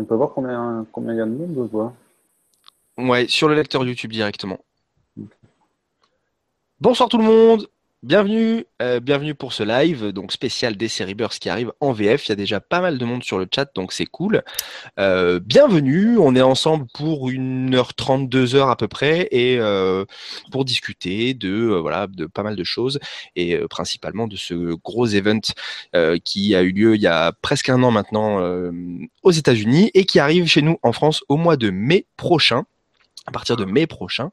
On peut voir combien, combien il y a de monde quoi Ouais, sur le lecteur YouTube directement. Bonsoir tout le monde, bienvenue, euh, bienvenue pour ce live donc spécial DC Rebirth qui arrive en VF. Il y a déjà pas mal de monde sur le chat donc c'est cool. Euh, bienvenue, on est ensemble pour 1h30, 2h à peu près et euh, pour discuter de voilà de pas mal de choses et principalement de ce gros event qui a eu lieu il y a presque un an maintenant aux États-Unis et qui arrive chez nous en France au mois de mai prochain à partir de mai prochain.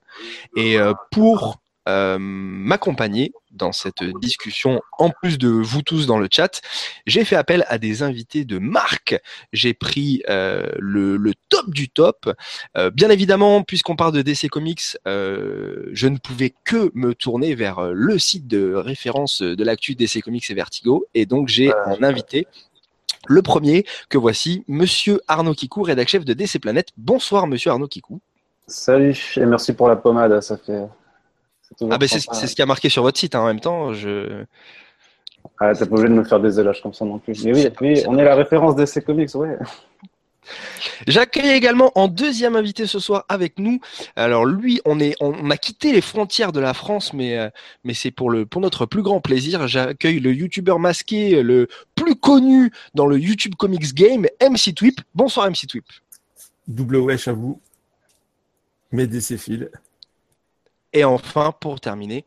Et pour euh, m'accompagner dans cette discussion, en plus de vous tous dans le chat, j'ai fait appel à des invités de marque. J'ai pris euh, le, top du top. Euh, bien évidemment, puisqu'on parle de DC Comics, je ne pouvais que me tourner vers le site de référence de l'actu DC Comics et Vertigo. Et donc, j'ai en invité le premier que voici, Monsieur Arnaud Kikou, rédacteur chef de DC Planète. Bonsoir, Monsieur Arnaud Kikou. Salut et merci pour la pommade, ça fait ah ben c'est ce qui a marqué sur votre site hein, en même temps. Je... Ah, t'es pas obligé de me faire des éloges comme ça non plus. Mais oui, on est la référence DC Comics, ouais. J'accueille également en deuxième invité ce soir avec nous. Alors lui, on est, on a quitté les frontières de la France, mais euh, mais c'est pour le pour notre plus grand plaisir. J'accueille le youtubeur masqué, le plus connu dans le YouTube Comics Game, MC Twip. Bonsoir MC Twip. Double wesh à vous. Mes. Et enfin, pour terminer,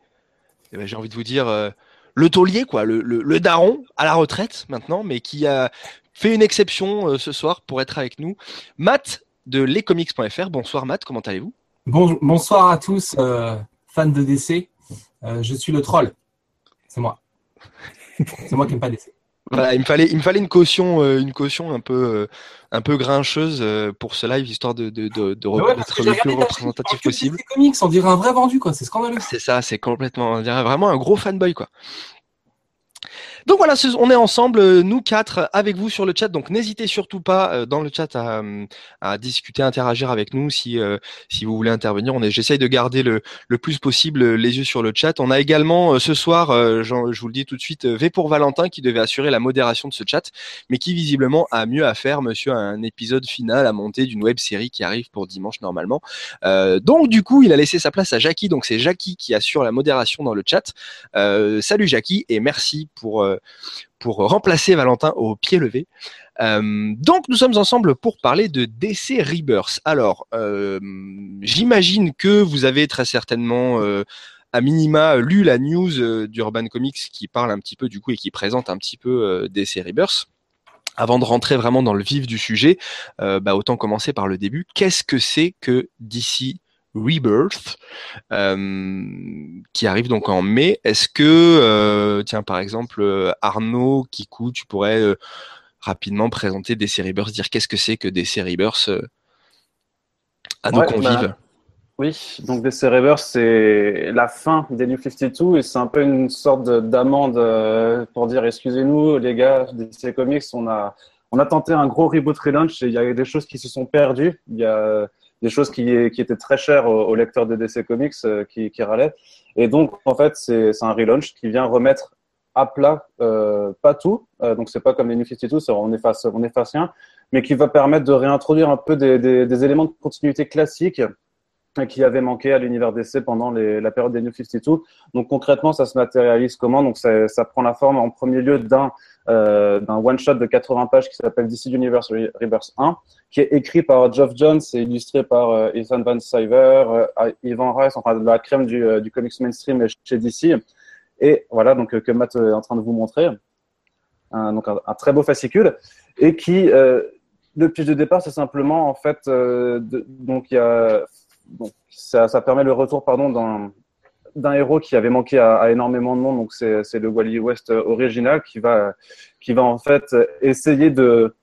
eh ben, j'ai envie de vous dire euh, le taulier, quoi, le, daron à la retraite maintenant, mais qui a fait une exception euh, ce soir pour être avec nous. Matt de lescomics.fr. Bonsoir Matt, comment allez-vous? Bonsoir à tous, euh, fans de DC. je suis le troll. C'est moi. C'est moi qui n'aime pas DC. Voilà, il me fallait, il me fallait une caution, euh, une caution un peu, euh, un peu grincheuse euh, pour ce live, histoire de, de, de, de être le plus représentatif possible. comics, on dirait un vrai vendu, quoi. C'est scandaleux. C'est ça, c'est complètement, on dirait vraiment un gros fanboy, quoi. Donc voilà, on est ensemble, euh, nous quatre, avec vous sur le chat. Donc n'hésitez surtout pas euh, dans le chat à, à, discuter, interagir avec nous si, euh, si vous voulez intervenir. J'essaye de garder le, le plus possible les yeux sur le chat. On a également ce soir, je vous le dis tout de suite, V pour Valentin qui devait assurer la modération de ce chat, mais qui visiblement a mieux à faire, monsieur, un épisode final à monter d'une web série qui arrive pour dimanche normalement. donc du coup, il a laissé sa place à Jackie. Donc c'est Jackie qui assure la modération dans le chat. salut Jackie et merci pour euh, pour remplacer Valentin au pied levé. Euh, donc nous sommes ensemble pour parler de DC Rebirth. Alors, euh, j'imagine que vous avez très certainement à minima lu la news d'Urban Comics qui parle un petit peu du coup et qui présente un petit peu DC Rebirth. Avant de rentrer vraiment dans le vif du sujet, bah, autant commencer par le début. Qu'est-ce que c'est que DC Rebirth, euh, qui arrive donc en mai. Est-ce que, euh, tiens, par exemple, euh, Arnaud, Kikou, tu pourrais rapidement présenter DC Rebirth, dire qu'est-ce que c'est que DC Rebirth à nos convives bah, Oui, donc DC Rebirth, c'est la fin des New 52 et c'est un peu une sorte d'amende pour dire excusez-nous, les gars, DC Comics, on a, on a tenté un gros reboot relaunch et il y a des choses qui se sont perdues. Il y a des choses qui, étaient très chères aux, lecteurs de DC Comics euh, qui, râlaient. Et donc, en fait, c'est un relaunch qui vient remettre à plat, euh, pas tout, euh, donc c'est pas comme les New 52, on efface, on efface rien, mais qui va permettre de réintroduire un peu des, éléments de continuité classiques qui avaient manqué à l'univers DC pendant la période des New 52. Donc concrètement, ça se matérialise comment? Donc ça, prend la forme en premier lieu d'un d'un one-shot de 80 pages qui s'appelle DC Universe Rebirth 1, qui est écrit par Geoff Jones et illustré par euh, Ethan Van Sciver, euh, Ivan Rice, enfin la crème du, euh, du comics mainstream chez DC. Et voilà, donc que Matt est en train de vous montrer. donc un, un, très beau fascicule et qui le pitch de départ, c'est simplement en fait, donc il y a, bon, ça, permet le retour pardon d'un d'un héros qui avait manqué à, énormément de monde, donc c'est le Wally West original qui va, qui va en fait essayer de,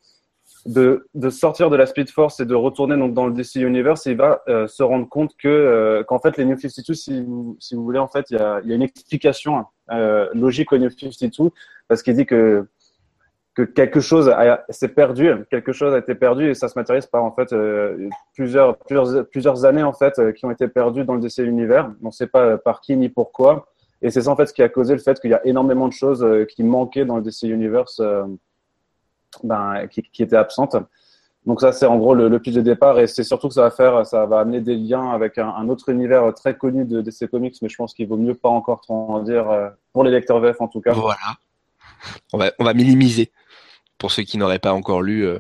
de, sortir de la Speed Force et de retourner donc dans le DC Universe. Il va euh, se rendre compte que euh, qu'en fait les New 52, si vous, si vous voulez, en fait il y a, y a, une explication euh, logique aux New 52 parce qu'il dit que que quelque chose s'est perdu, quelque chose a été perdu et ça se matérialise par en fait plusieurs, plusieurs, plusieurs années en fait qui ont été perdues dans le DC univers. On ne sait pas par qui ni pourquoi. Et c'est ça en fait ce qui a causé le fait qu'il y a énormément de choses qui manquaient dans le DC Universe, ben, qui, qui, étaient absentes. Donc ça, c'est en gros le, le pitch de départ et c'est surtout que ça va faire, ça va amener des liens avec un, un autre univers très connu de DC Comics, mais je pense qu'il vaut mieux pas encore trop en dire euh, pour les lecteurs VF en tout cas. Voilà. On va, on va minimiser pour ceux qui n'auraient pas encore lu. euh,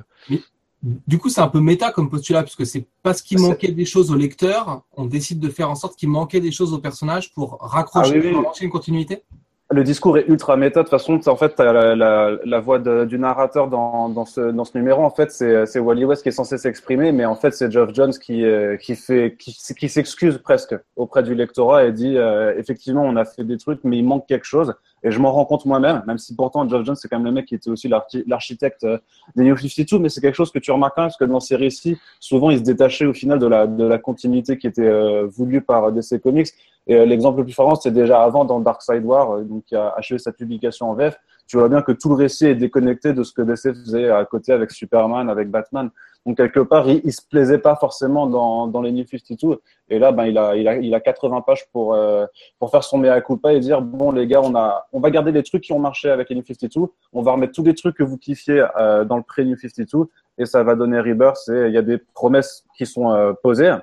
Du coup, c'est un peu méta comme postulat, puisque c'est parce qu'il C'est- manquait des choses au lecteur, on décide de faire en sorte qu'il manquait des choses au personnage pour raccrocher, Ah oui, oui. une continuité? Le discours est ultra méta. De toute façon, en fait, la, la, voix du narrateur dans, ce, dans ce numéro. En fait, c'est Wally West qui est censé s'exprimer, mais en fait, c'est Geoff Jones qui, euh, qui, qui s'excuse presque auprès du lectorat et dit euh, effectivement, on a fait des trucs, mais il manque quelque chose. Et je m'en rends compte moi-même, même si pourtant Geoff Jones, c'est quand même le mec qui était aussi l'archi- l'architecte euh, des New 52, mais c'est quelque chose que tu remarques quand même, parce que dans ces récits, souvent, ils se détachaient au final de la, continuité qui était euh, voulue par DC Comics. Et euh, l'exemple le plus flagrant, c'est déjà avant dans Dark Side War, euh, donc qui a achevé sa publication en VF. Tu vois bien que tout le récit est déconnecté de ce que DC faisait à côté avec Superman, avec Batman. Donc quelque part, il, il se plaisait pas forcément dans, les New 52. Et là, ben il a, il a, il a 80 pages pour euh, pour faire son mea culpa et dire bon les gars, on a, on va garder les trucs qui ont marché avec les New 52. On va remettre tous les trucs que vous kiffiez euh, dans le pré New 52 et ça va donner Rebirth. Et il y a des promesses qui sont euh, posées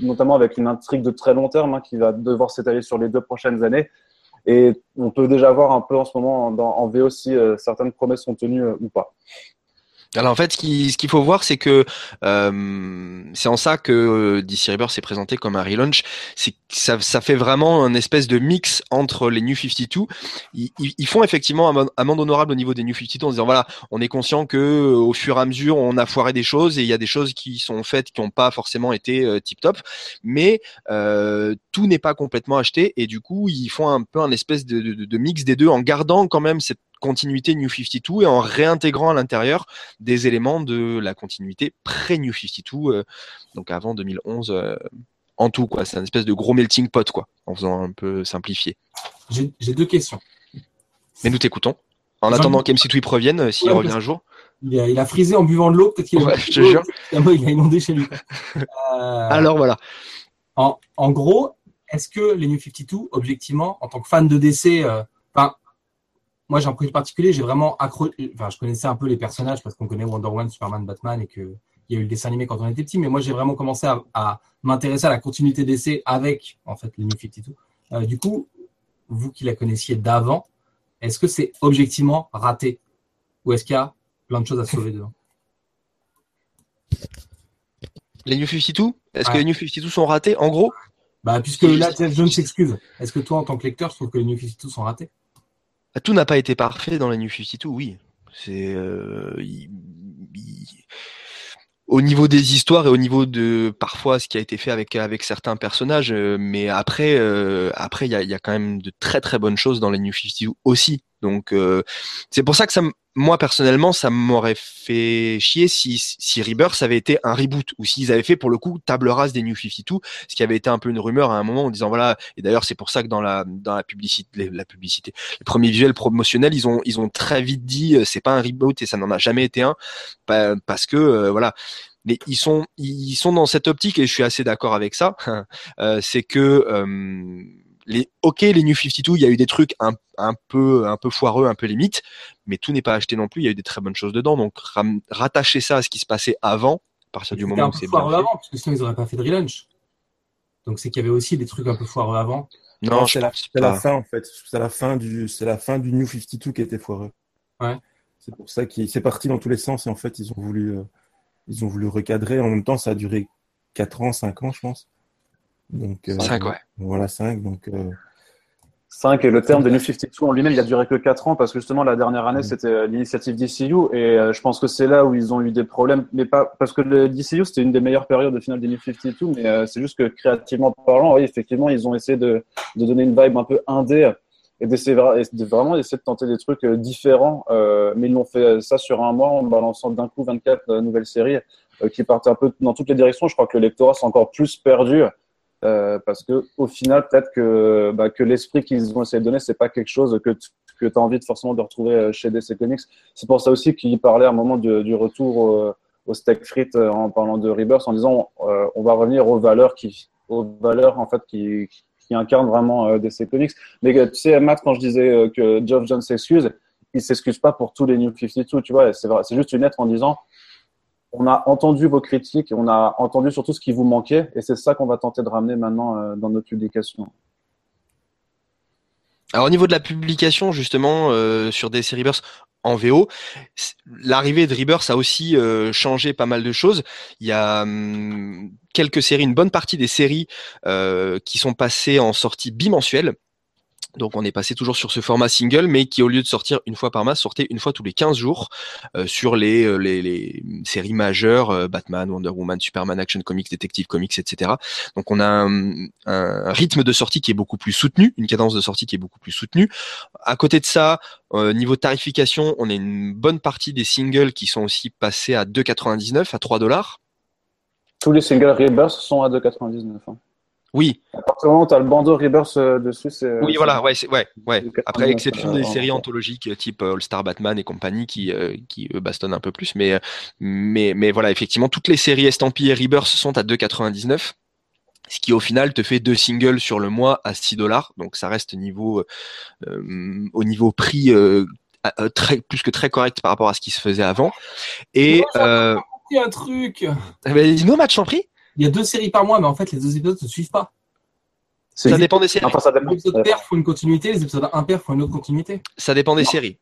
notamment avec une intrigue de très long terme hein, qui va devoir s'étaler sur les deux prochaines années. Et on peut déjà voir un peu en ce moment en VO si certaines promesses sont tenues ou pas. Alors en fait, ce qu'il faut voir, c'est que euh, c'est en ça que euh, DC Rebirth s'est présenté comme un relaunch. C'est ça, ça fait vraiment un espèce de mix entre les New 52. Ils, ils- font effectivement un amende honorable au niveau des New 52 en disant voilà, on est conscient que euh, au fur et à mesure, on a foiré des choses et il y a des choses qui sont faites qui n'ont pas forcément été tip top, mais euh, tout n'est pas complètement acheté et du coup, ils font un peu un espèce de mix des deux en gardant quand même cette continuité New 52 et en réintégrant à l'intérieur des éléments de la continuité pré-New 52, euh, donc avant 2011 euh, en tout quoi. C'est un espèce de gros melting pot quoi, en faisant un peu simplifié. J'ai deux questions. Mais nous t'écoutons. En attendant qu'MC2 revienne, euh, s'il Ouais, revient un jour. Il a, il a frisé en buvant de l'eau, peut-être qu'il a Ouais, je jure. il a inondé chez lui. Euh, Alors voilà. en, en gros, est-ce que les New 52, objectivement, en tant que fan de DC, enfin, moi j'ai un projet particulier, j'ai vraiment accro... Enfin, je connaissais un peu les personnages parce qu'on connaît Wonder Woman, Superman, Batman et que il y a eu le dessin animé quand on était petit, mais moi j'ai vraiment commencé à, à m'intéresser à la continuité DC avec en fait les New 52. Euh, du coup, vous qui la connaissiez d'avant, est-ce que c'est objectivement raté ou est-ce qu'il y a plein de choses à sauver dedans? Les New 52 Est-ce que les New 52 sont ratés En gros, Bah, puisque là, Jeff Jones s'excuse. Est-ce que toi, en tant que lecteur, je trouve que les New 52 sont ratés? Tout n'a pas été parfait dans les New 52, oui. C'est euh, au niveau des histoires et au niveau de parfois ce qui a été fait avec certains personnages, euh, mais après euh, il y a, quand même de très très bonnes choses dans les New 52 aussi. Donc euh, c'est pour ça que moi personnellement ça m'aurait fait chier si si Rebirth avait été un reboot ou s'ils avaient fait pour le coup table rase des New 52, ce qui avait été un peu une rumeur à un moment en disant voilà et d'ailleurs c'est pour ça que dans la dans la publicité les- la publicité les premiers visuels promotionnels, ils ont ils ont très vite dit euh, c'est pas un reboot et ça n'en a jamais été un pa- parce que euh, voilà. Mais ils sont ils sont dans cette optique et je suis assez d'accord avec ça. c'est que les ok les New 52, il y a eu des trucs un, un peu un peu foireux, un peu limite, mais tout n'est pas acheté non plus. Il y a eu des très bonnes choses dedans. Donc ram- rattacher ça à ce qui se passait avant, à partir du C'était moment un où peu c'est bien foireux fait. avant, parce que sinon, ils n'auraient pas fait de relaunch. Donc, c'est qu'il y avait aussi des trucs un peu foireux avant. Non, c'est la, fin en fait. C'est la fin du, c'est la fin du New 52 qui était foireux. Ouais. C'est pour ça qu'il c'est parti dans tous les sens et en fait ils ont voulu, euh, ils ont voulu recadrer. En même temps, ça a duré 4 ans, 5 ans, je pense. Donc euh, Cinq, ouais. Voilà 5 donc. euh, 5 et le terme de New 52 en lui-même, il a duré que 4 ans parce que justement la dernière année Mhm. c'était euh, l'initiative DCU et euh, je pense que c'est là où ils ont eu des problèmes, mais pas parce que le DCU c'était une des meilleures périodes au final des New 52, mais euh, c'est juste que créativement parlant, oui effectivement ils ont essayé de, de donner une vibe un peu indé et d'essayer de vraiment essayer de tenter des trucs euh, différents, euh, mais ils l'ont fait euh, ça sur un mois en balançant d'un coup 24 euh, nouvelles séries euh, qui partent un peu dans toutes les directions. Je crois que le lectorat s'est encore plus perdu. Euh, parce que au final, peut-être que, bah, que l'esprit qu'ils ont essayé de donner, c'est pas quelque chose que tu as envie de forcément de retrouver euh, chez DC Comics. C'est pour ça aussi qu'il parlait à un moment du retour au, steak frites euh, en parlant de Rebirth, en disant on va revenir aux valeurs qui, aux valeurs en fait qui, incarnent vraiment DC Comics. Mais tu sais, Matt, quand je disais que Geoff Jones s'excuse, il s'excuse pas pour tous les New 52, tu vois. C'est juste une lettre en disant on a entendu vos critiques, on a entendu surtout ce qui vous manquait, et c'est ça qu'on va tenter de ramener maintenant euh, dans notre publication. Alors au niveau de la publication, justement, euh, sur DC Rebirth en VO, l'arrivée de Rebirth a aussi euh, changé pas mal de choses. Il y a hum, quelques séries, une bonne partie des séries qui sont passées en sortie bimensuelle. Donc on est passé toujours sur ce format single, mais qui au lieu de sortir une fois par mois, sortait une fois tous les 15 jours euh, sur les, euh, les, les, séries majeures, euh, Batman, Wonder Woman, Superman, Action Comics, Detective Comics, etc. Donc on a un, rythme de sortie qui est beaucoup plus soutenu, une cadence de sortie qui est beaucoup plus soutenue. À côté de ça, niveau tarification, on a une bonne partie des singles qui sont aussi passés à 2,99, à 3 dollars. Tous les singles Rebirth sont à 2,99. Hein. Oui. tu as le bandeau Rebirth euh, dessus. Oui, voilà, ouais, ouais, ouais. Après, exception des séries anthologiques type euh, All Star Batman et compagnie qui, euh, qui bastonnent un peu plus. Mais, mais, mais voilà, effectivement, toutes les séries estampillées Rebirth sont à 2,99 ce qui au final te fait deux singles sur le mois à 6 dollars. Donc ça reste niveau, au niveau prix très, plus que très correct par rapport à ce qui se faisait avant. Et. Euh... un truc. Eh ben, Dis-nous, match en prix il y a deux séries par mois, mais en fait, les deux épisodes ne se suivent pas. Ça dépend des séries. ça dépend. Les épisodes pair font une continuité, les épisodes impair font une autre continuité. Ça dépend des séries.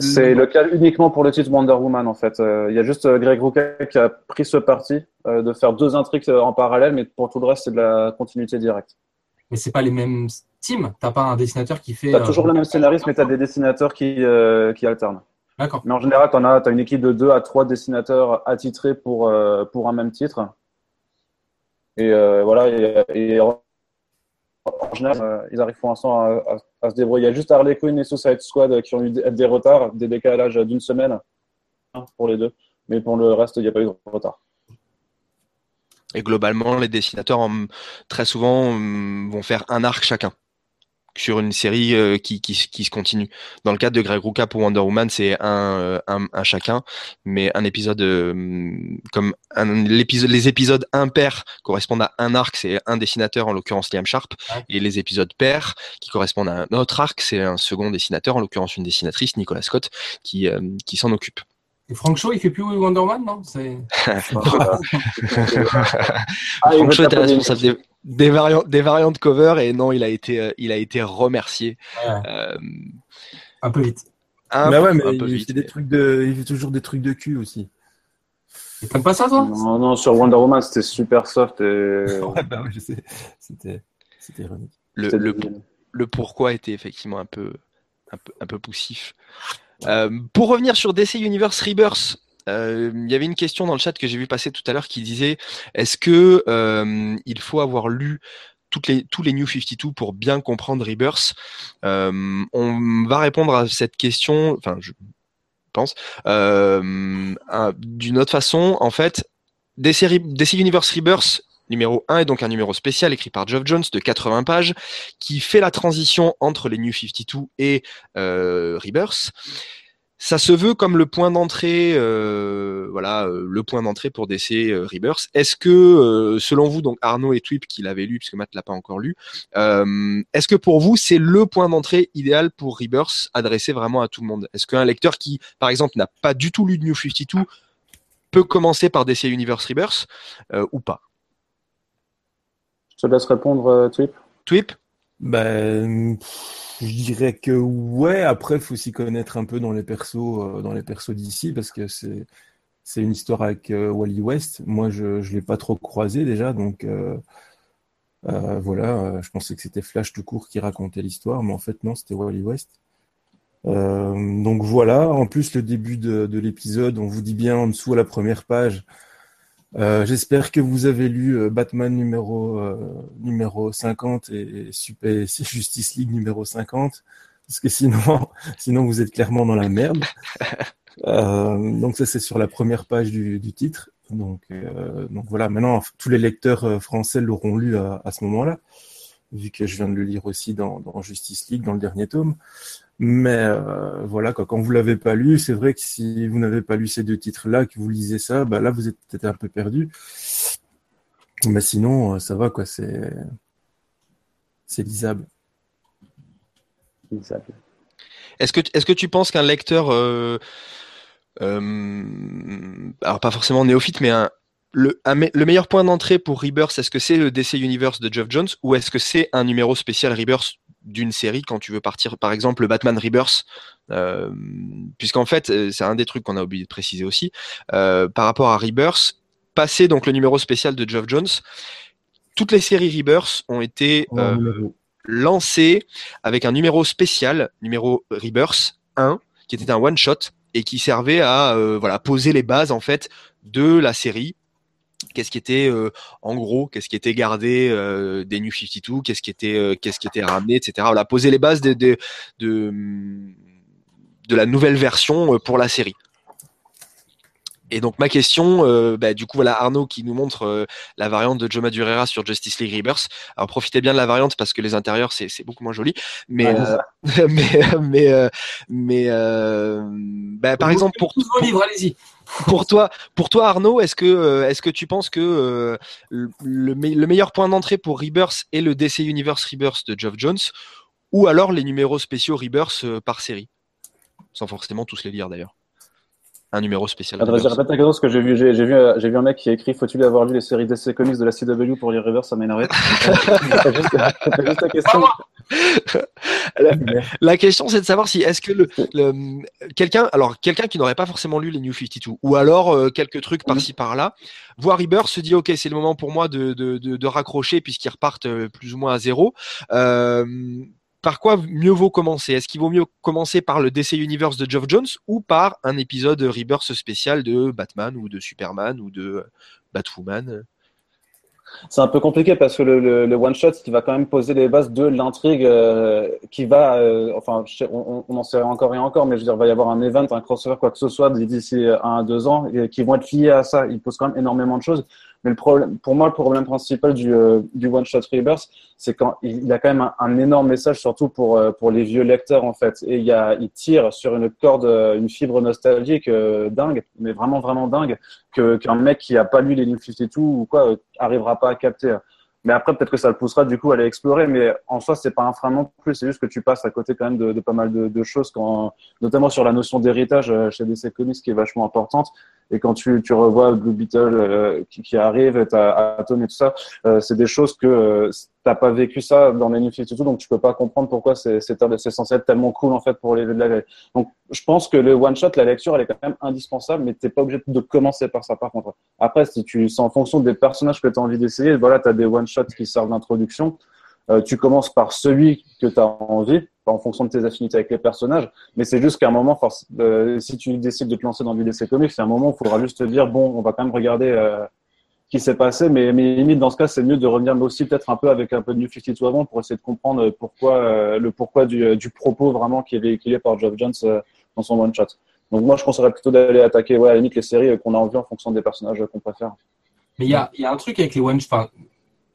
C'est le cas uniquement pour le titre Wonder Woman en fait. Euh, il y a juste euh, Greg Rucka qui a pris ce parti euh, de faire deux intrigues en parallèle, mais pour tout le reste c'est de la continuité directe. Mais c'est pas les mêmes teams. T'as pas un dessinateur qui fait. T'as toujours le même scénariste, mais t'as des dessinateurs qui qui alternent. D'accord. Mais en général, t'en as, as une équipe de deux à trois dessinateurs attitrés pour pour un même titre. Et euh, voilà, et, en général, euh, ils arrivent pour l'instant à, se débrouiller. Il y a juste Harley Quinn et Suicide Squad qui ont eu des, retards, des décalages d'une semaine pour les deux. Mais pour le reste, il n'y a pas eu de retard. Et globalement, les dessinateurs, très souvent, vont faire un arc chacun sur une série euh, qui, qui, qui, se continue. Dans le cadre de Greg Rucka pour Wonder Woman, c'est un, euh, un, un, chacun, mais un épisode euh, comme un, les épisodes impairs correspondent à un arc, c'est un dessinateur, en l'occurrence Liam Sharp, et les épisodes pairs qui correspondent à un autre arc, c'est un second dessinateur, en l'occurrence une dessinatrice, Nicolas Scott, qui, qui s'en occupe. Et Frank Shaw, il fait plus Wonder Woman, non? C'est... Frank Shaw était responsable des, des, variantes, des variantes cover et non, il a été, euh, il a été remercié. Euh, un peu vite. Un bah ouais, mais il, fait des trucs de, il fait toujours des trucs de cul aussi. T'aimes pas ça, toi? Non, non, sur Wonder Woman, c'était super soft et. ouais, bah ouais, je sais. C'était, c'était ironique. Le, le, le, pourquoi était effectivement un peu, un peu, un peu poussif. Euh, pour revenir sur DC Universe Rebirth, euh, il y avait une question dans le chat que j'ai vu passer tout à l'heure qui disait est-ce que euh, il faut avoir lu tous les New 52 pour bien comprendre Rebirth? On va répondre à cette question, enfin je pense, d'une autre façon. En fait, DC Universe Rebirth numéro 1 est donc un numéro spécial écrit par Geoff Jones de 80 pages qui fait la transition entre les New 52 et euh, Rebirth. Ça se veut comme le point d'entrée, euh, voilà, euh, le point d'entrée pour DC Rebirth. Est-ce que, selon vous, donc Arnaud et Twip qui l'avaient lu, puisque Matt l'a pas encore lu, est-ce que pour vous c'est le point d'entrée idéal pour Rebirth, adressé vraiment à tout le monde? Est-ce qu'un lecteur qui, par exemple, n'a pas du tout lu de New 52 peut commencer par DC Universe Rebirth ou pas? Je te laisse répondre, euh, Twip. Twip? Ben, je dirais que ouais. Après, il faut s'y connaître un peu dans les persos, euh, dans les persos d'ici, parce que c'est c'est une histoire avec euh, Wally West. Moi, je ne l'ai pas trop croisé déjà, donc voilà. je pensais que c'était Flash tout court qui racontait l'histoire, mais en fait non, c'était Wally West. donc voilà. En plus, le début de, de l'épisode, on vous dit bien en dessous à la première page euh, j'espère que vous avez lu euh, Batman numéro euh, numéro 50 et, Super Justice League numéro 50 parce que sinon sinon vous êtes clairement dans la merde. donc ça c'est sur la première page du, du titre. Donc donc voilà. Maintenant tous les lecteurs français l'auront lu à, à ce moment-là vu que je viens de le lire aussi dans, dans Justice League dans le dernier tome. Mais euh, voilà, quoi, quand vous l'avez pas lu, c'est vrai que si vous n'avez pas lu ces deux titres-là, que vous lisez ça, bah là vous êtes peut-être un peu perdu. Mais sinon, euh, ça va, quoi, c'est c'est lisable. Est-ce que, est-ce que tu penses qu'un lecteur euh, euh, alors pas forcément néophyte, mais un, le, le meilleur point d'entrée pour Rebirth, est-ce que c'est le DC Universe de Geoff Jones ou est-ce que c'est un numéro spécial Rebirth d'une série quand tu veux partir, par exemple, le Batman Rebirth euh, Puisqu'en fait, euh, c'est un des trucs qu'on a oublié de préciser aussi, euh, par rapport à Rebirth, passer donc le numéro spécial de Geoff Jones, toutes les séries Rebirth ont été euh, lancées avec un numéro spécial, numéro Rebirth 1, qui était un one-shot et qui servait à voilà poser les bases en fait de la série qu'est-ce qui était euh, en gros, qu'est-ce qui était gardé euh, des New 52, qu'est-ce qui était euh, qu'est-ce qui était ramené, etc. Voilà, poser les bases de, de, de, de la nouvelle version pour la série. Et donc ma question, euh, bah, du coup voilà Arnaud qui nous montre euh, la variante de Joe Madureira sur Justice League Rebirth. Alors profitez bien de la variante parce que les intérieurs c'est beaucoup moins joli. Mais euh, mais mais mais bah, par exemple pour tous vos livres, allez-y. Pour toi, Arnaud, est-ce que euh, tu penses que euh, le meilleur point d'entrée pour Rebirth est le DC Universe Rebirth de Geoff Jones ou alors les numéros spéciaux Rebirth euh, par série, sans forcément tous les lire d'ailleurs. Un numéro spécial. Attends, Rebirth. répète que j'ai vu, j'ai, j'ai vu, euh, j'ai vu un mec qui a écrit Faut-il avoir lu les séries DC Comics de la CW pour lire Reverse Ça. T'as juste, question. La question, c'est de savoir si est-ce que le, le- quelqu'un, alors quelqu'un qui n'aurait pas forcément lu les New 52, ou alors euh, quelques trucs par-ci par-là, voit Rebirth se dit ok, c'est le moment pour moi de de, de, de raccrocher puisqu'ils repartent euh, plus ou moins à zéro. Euh, par quoi mieux vaut commencer? Est-ce qu'il vaut mieux commencer par le DC Universe de Geoff Jones ou par un épisode Rebirth spécial de Batman ou de Superman ou de Batwoman? C'est un peu compliqué parce que le, one shot qui va quand même poser les bases de l'intrigue euh, qui va, euh, enfin, on, en sait encore et encore, mais je veux dire, il va y avoir un event, un crossover, quoi que ce soit d'ici un à deux ans, qui vont être liés à ça. Il pose quand même énormément de choses. Mais pour moi, le problème principal du, euh, du one shot rebirth, c'est quand il, il a quand même un, énorme message, surtout pour euh, pour les vieux lecteurs en fait. Et il y tire sur une corde, euh, une fibre nostalgique dingue, mais vraiment vraiment dingue, qu'un mec qui a pas lu les New 52 ou quoi arrivera pas à capter. Mais après, peut-être que ça le poussera du coup à aller explorer. Mais en soi, c'est pas un frein non plus. C'est juste que tu passes à côté quand même de, pas mal de, choses, notamment sur la notion d'héritage chez DC Comics, qui est vachement importante. Et quand tu, tu revois Blue Beetle euh, qui, qui arrive, t'as Atom et tout ça, euh, c'est des choses que euh, t'as pas vécu ça dans les New 52, donc tu peux pas comprendre pourquoi c'est censé être tellement cool en fait pour les la Donc je pense que le one shot, la lecture, elle est quand même indispensable, mais t'es pas obligé de commencer par ça par contre. Après, si tu, c'est en fonction des personnages que tu as envie d'essayer. Voilà, tu as des one-shots qui servent d'introduction. Euh, tu commences par celui que tu as envie, en fonction de tes affinités avec les personnages. Mais c'est juste qu'à un moment, euh, si tu décides de te lancer dans du DC Comics, c'est un moment où il faudra juste te dire, bon, on va quand même regarder euh, qui s'est passé. Mais, limite, dans ce cas, c'est mieux de revenir aussi peut-être un peu avec un peu de New 52 avant pour essayer de comprendre pourquoi, le pourquoi du, propos vraiment qui est véhiculé par Geoff Jones dans son one-shot. Donc moi, je conseillerais plutôt d'aller attaquer, ouais, à la limite, les séries qu'on a envie en fonction des personnages qu'on préfère. Mais il y a, y a un truc avec les one enfin,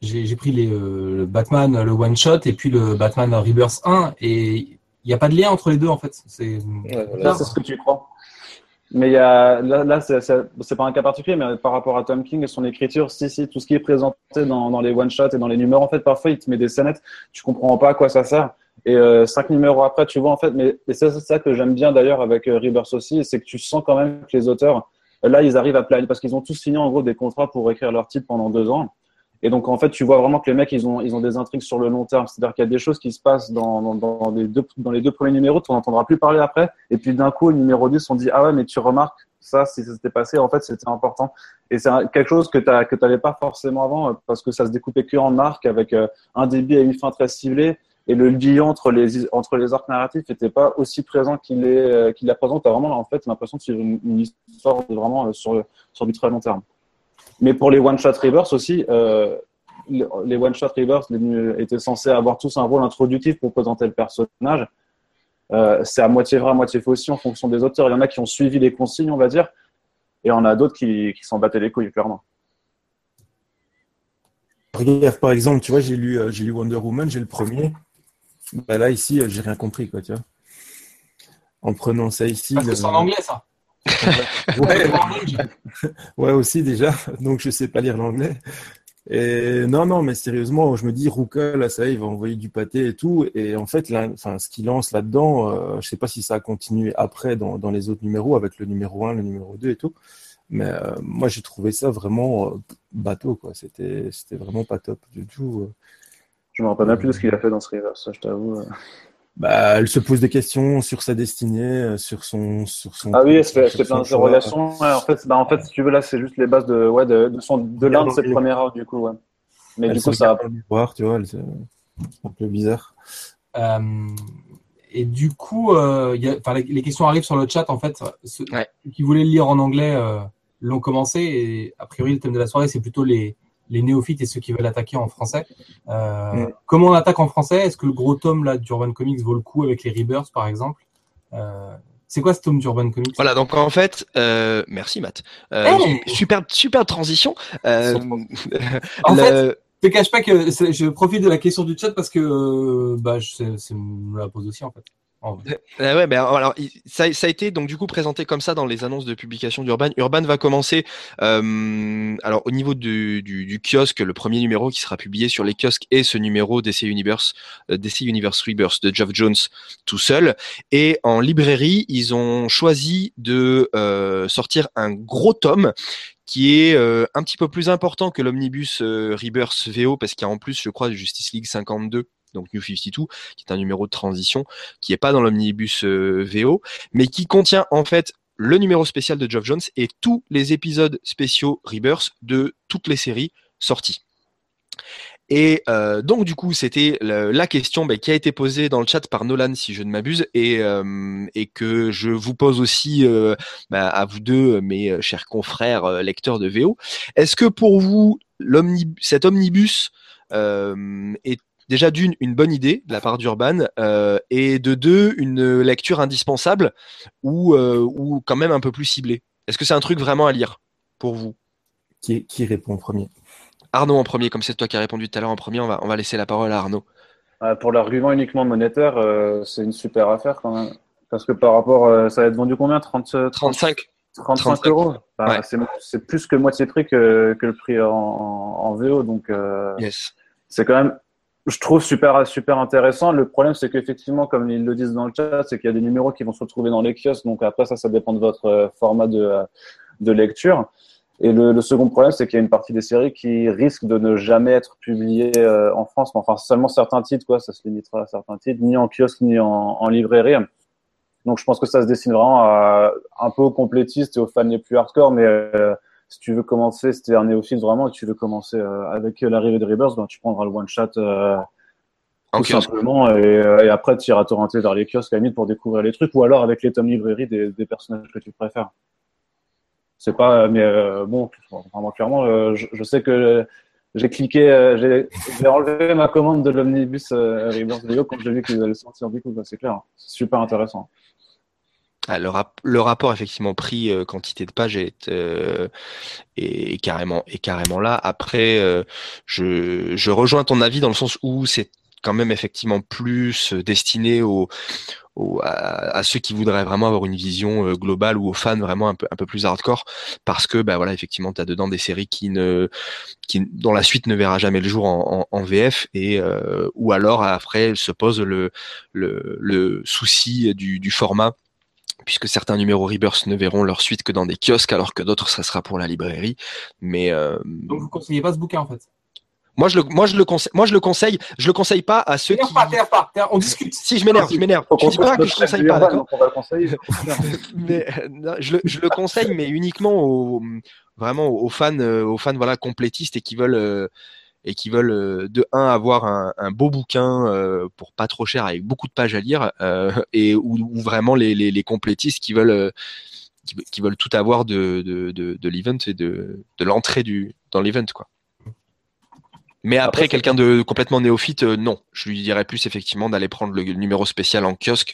j'ai j'ai pris les, euh, le Batman, le one shot et puis le Batman Rebirth 1 et il n'y a pas de lien entre les deux en fait. C'est Là, c'est ce que tu crois. Mais il y a, là, là c'est c'est- c'est pas un cas particulier, mais par rapport à Tom King et son écriture, si, si, tout ce qui est présenté dans, dans les one-shots et dans les numéros, en fait, parfois, il te met des scénettes, tu comprends pas à quoi ça sert. Et euh, cinq numéros après, tu vois, en fait, mais et c'est ça que j'aime bien d'ailleurs avec euh, Rebirth aussi, c'est que tu sens quand même que les auteurs, là, ils arrivent à planifier, parce qu'ils ont tous signé en gros des contrats pour écrire leur titre pendant deux ans. Et donc, en fait, tu vois vraiment que les mecs, ils ont, ils ont des intrigues sur le long terme. C'est-à-dire qu'il y a des choses qui se passent dans, dans, dans, les, deux, dans les deux premiers numéros, tu n'en entendras plus parler après. Et puis, d'un coup, au numéro 10, on dit, ah ouais, mais tu remarques ça, si ça s'était passé, en fait, c'était important. Et c'est quelque chose que tu n'avais pas forcément avant, euh, parce que ça se découpait que en arc, avec euh, un début et une fin très ciblée. Et le lien entre les, entre les arcs narratifs n'était pas aussi présent qu'il est, euh, qu'il la présente. Tu as vraiment, en fait, l'impression de suivre une, histoire vraiment sur, sur du très long terme. Mais pour les one-shot reverse aussi, euh, les one-shot reverse étaient censés avoir tous un rôle introductif pour présenter le personnage. Euh, c'est à moitié vrai, à moitié faux aussi en fonction des auteurs. Il y en a qui ont suivi les consignes, on va dire, et il y en a d'autres qui, qui s'en battaient les couilles, clairement. Regarde, par exemple, tu vois, j'ai lu, euh, j'ai lu Wonder Woman, j'ai le premier. Bah là, ici, j'ai rien compris, quoi, tu vois. En prenant ça ici. parce que le- c'est en anglais ça. Ouais, ouais, aussi déjà. Donc, je sais pas lire l'anglais. Et non, non, mais sérieusement, je me dis, Ruka, là, ça y est, il va envoyer du pâté et tout. Et en fait, là, enfin, ce qu'il lance là-dedans, euh, je sais pas si ça a continué après dans, dans les autres numéros, avec le numéro 1, le numéro 2 et tout. Mais euh, moi, j'ai trouvé ça vraiment euh, bateau, quoi. C'était, c'était vraiment pas top du tout. euh. Je me rappelle même plus de ce qu'il a fait dans ce reverse, je t'avoue. Bah, elle se pose des questions sur sa destinée, euh, sur son, sur son. Ah oui, elle se fait, plein d'interrogations. Ouais, en fait, bah, en fait, si tu veux, là, c'est juste les bases de, ouais, de, de son, de l'un de ses premières heures, du coup, ouais. Mais Elle du coup, ça le miroir, tu vois, elle c'est un peu bizarre. Euh, et du coup, euh, y a, les, les questions arrivent sur le chat. En fait, ceux Ouais. qui voulaient le lire en anglais euh, l'ont commencé. Et a priori, le thème de la soirée, c'est plutôt les, les néophytes et ceux qui veulent attaquer en français. Euh, Mm. Comment on attaque en français? Est-ce que le gros tome là d'Urban Comics vaut le coup avec les Rebirths, par exemple? Euh, C'est quoi ce tome d'Urban Comics? Voilà, donc en fait, euh, merci Matt. Euh, Hey super, super transition. Euh, En le- fait, je te cache pas que je profite de la question du chat parce que euh, bah, je, c'est- c'est- me la pose aussi en fait. Euh, ouais, ben alors ça, ça a été donc du coup présenté comme ça dans les annonces de publication d'Urban. Urban va commencer euh, alors au niveau du, du, du kiosque, le premier numéro qui sera publié sur les kiosques est ce numéro DC Universe, euh, DC Universe Rebirth de Geoff Jones tout seul. Et en librairie, ils ont choisi de euh, sortir un gros tome qui est euh, un petit peu plus important que l'omnibus euh, Rebirth VO parce qu'il y a en plus, je crois, Justice League 52 donc New 52, qui est un numéro de transition, qui est pas dans l'omnibus euh, VO, mais qui contient en fait le numéro spécial de Geoff Jones et tous les épisodes spéciaux Rebirth de toutes les séries sorties. Et euh, donc du coup, c'était la question bah, qui a été posée dans le chat par Nolan, si je ne m'abuse, et, euh, que je vous pose aussi bah, à vous deux, mes chers confrères lecteurs de VO. Est-ce que pour vous, cet omnibus est déjà d'une une bonne idée de la part d'Urban euh, et de deux une lecture indispensable ou euh, ou quand même un peu plus ciblée. Est-ce que c'est un truc vraiment à lire pour vous? Qui, qui répond en premier? Arnaud en premier, comme c'est toi qui as répondu tout à l'heure en premier, on va on va laisser la parole à Arnaud. Euh, pour l'argument uniquement monétaire, euh, c'est une super affaire quand même. Parce que par rapport, euh, ça va être vendu combien? 30, euh, 35. 35 35. euros? Enfin, Ouais. c'est, c'est plus que moitié prix que, que le prix en, en VO. Donc, euh, Yes. c'est quand même, je trouve super, super intéressant. Le problème, c'est qu'effectivement, comme ils le disent dans le chat, c'est qu'il y a des numéros qui vont se retrouver dans les kiosques. Donc après, ça, ça dépend de votre euh, format de, euh, de lecture. Et le, second problème, c'est qu'il y a une partie des séries qui risquent de ne jamais être publiées euh, en France. Enfin, seulement certains titres, quoi. Ça se limitera à certains titres, ni en kiosque, ni en, librairie. Donc, je pense que ça se destine vraiment un peu aux complétistes et aux fans les plus hardcore. Mais si tu veux commencer, si tu es un néophyte vraiment et tu veux commencer euh, avec l'arrivée de Rebirth, ben, tu prendras le one shot euh, tout simplement. Et, euh, et après, tu iras torrenter vers les kiosques à la limite pour découvrir les trucs ou alors avec les tomes librairie des, des personnages que tu préfères. C'est pas, mais euh, bon, vraiment clairement, euh, je, je sais que j'ai cliqué, euh, j'ai enlevé ma commande de l'omnibus Rebirth Video quand j'ai vu qu'ils allaient sortir du coup, bah, c'est clair, c'est super intéressant. Ah, le, rap- le rapport effectivement prix euh, quantité de pages est, euh, carrément carrément là. Après, euh, je, rejoins ton avis dans le sens où c'est quand même effectivement plus destiné à, ceux qui voudraient vraiment avoir une vision globale ou aux fans vraiment un peu plus hardcore parce que bah voilà effectivement tu as dedans des séries qui ne qui dont la suite ne verra jamais le jour en, VF et ou alors après se pose le souci du format puisque certains numéros Rebirth ne verront leur suite que dans des kiosques, alors que d'autres, ça sera pour la librairie. Mais euh, Donc vous conseillez pas ce bouquin en fait? moi, je le, moi, je le conseille, moi, je le conseille, je le conseille pas à ceux qui. Pas, pas, on discute. Si je m'énerve, je m'énerve. Je dis pas que je notre conseille pas, d'accord. mais non, je, le, je le conseille, mais uniquement aux vraiment aux fans, euh, aux fans voilà complétistes et qui veulent euh, et qui veulent euh, de un avoir un, un beau bouquin euh, pour pas trop cher avec beaucoup de pages à lire euh, et ou, ou vraiment les, les, les complétistes qui veulent qui, qui veulent tout avoir de de, de, de l'event et de, de l'entrée du dans l'event quoi. Mais après, quelqu'un de complètement néophyte, euh, non. Je lui dirais plus effectivement d'aller prendre le, numéro spécial en kiosque,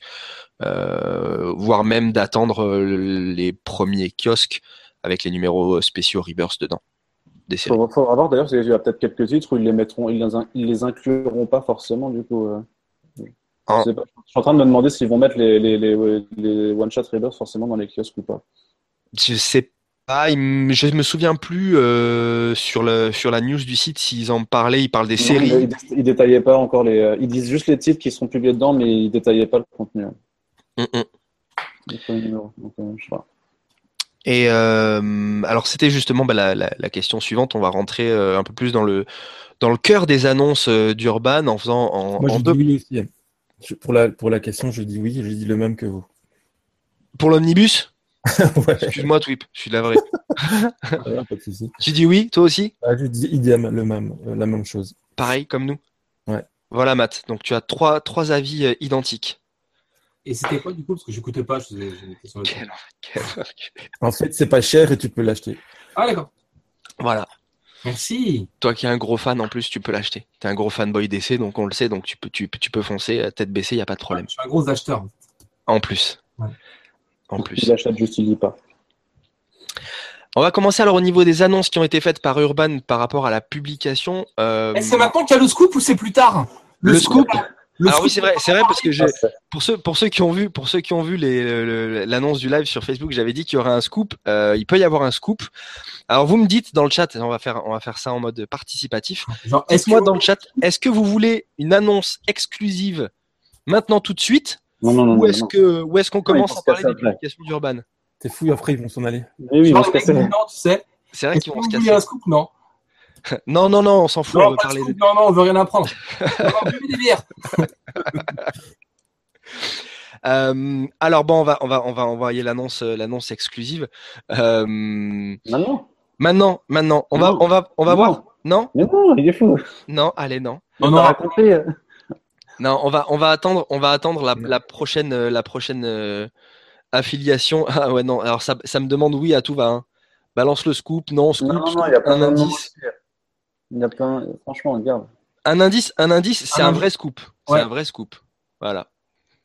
euh, voire même d'attendre les premiers kiosques avec les numéros spéciaux Rebirth dedans. Des séries. Faudra, faudra voir d'ailleurs, parce qu'il y a peut-être quelques titres où ils les mettront, ils les, in- ils les incluront pas forcément du coup. euh. Je, Ah. pas. Je suis en train de me demander s'ils vont mettre les, les, les, les one shot Rebirth forcément dans les kiosques ou pas. Je sais il m- je me souviens plus euh, sur le sur la news du site s'ils en parlaient. Ils parlent des Non, séries. Ils, dé- ils détaillaient pas encore les. euh, Ils disent juste les titres qui sont publiés dedans, mais ils détaillaient pas le contenu. Mm, mm. Donc, euh, je sais pas. Et euh, alors c'était justement bah, la, la, la question suivante. On va rentrer euh, un peu plus dans le dans le cœur des annonces euh, d'Urban en faisant en, Moi, en je deux dis oui aussi. Je- pour, la, pour la question, je dis oui, je dis le même que vous. pour l'omnibus? ouais, Excuse-moi, Twip, je suis pas de souci. Tu dis oui, toi aussi? Ah, je dis idem, le même, euh, la même chose. Pareil comme nous? Ouais. Voilà, Matt. Donc tu as trois trois avis identiques. Et c'était quoi du coup Parce que j'écoutais pas, je faisais- j'étais sur le Quel- quel- En fait, c'est pas cher et tu peux l'acheter. Ah d'accord. Voilà. Merci. Toi qui es un gros fan, en plus, tu peux l'acheter. Tu es un gros fanboy d'essai, donc on le sait, donc tu peux, tu, peux- tu peux foncer, tête baissée, il n'y a pas de problème. Je suis un gros acheteur. En plus. Ouais. En plus. Juste, il lit pas. On va commencer alors au niveau des annonces qui ont été faites par Urban par rapport à la publication. Euh, Eh, c'est maintenant qu'il y a le scoop ou c'est plus tard? Le scoop Le Alors oui, c'est vrai, c'est vrai parce que j'ai, Ah, c'est- pour ceux, pour ceux qui ont vu, pour ceux qui ont vu l'annonce du live sur Facebook, j'avais dit qu'il y aurait un scoop. Euh, il peut y avoir un scoop. Alors vous me dites dans le chat, on va faire, on va faire ça en mode participatif. Dites-moi que dans le chat, est-ce que vous voulez une annonce exclusive maintenant tout de suite, Non, non, non. ou est-ce que, ou est-ce qu'on commence à parler des publications d'Urban T'es fou, après ils vont s'en aller. Oui, oui, ils vont se casser. disent non, tu sais C'est vrai qu'ils vont se casser. un scoop? Non. Non, non, non, on s'en fout. on veut parler non, non, on veut rien apprendre. on va buver des bières. Euh, alors bon, on va, on va, on va envoyer l'annonce, euh, l'annonce exclusive. Euh, Maintenant? Maintenant, maintenant, on va, on va, on va Non. voir. Non, Mais non, il est fou. non, allez, non. Non, On a compris. Non, on va, on va attendre, on va attendre la, la prochaine, euh, la prochaine euh, affiliation. Ah ouais, non. Alors ça, ça me demande oui à tout va. hein. Balance le scoop, non, scoop, Non, non, scoop, non, il y a plein un indice. Il y a plein. Franchement, regarde. Un indice, un indice, c'est Un un vrai scoop. C'est Ouais. un vrai scoop. Voilà.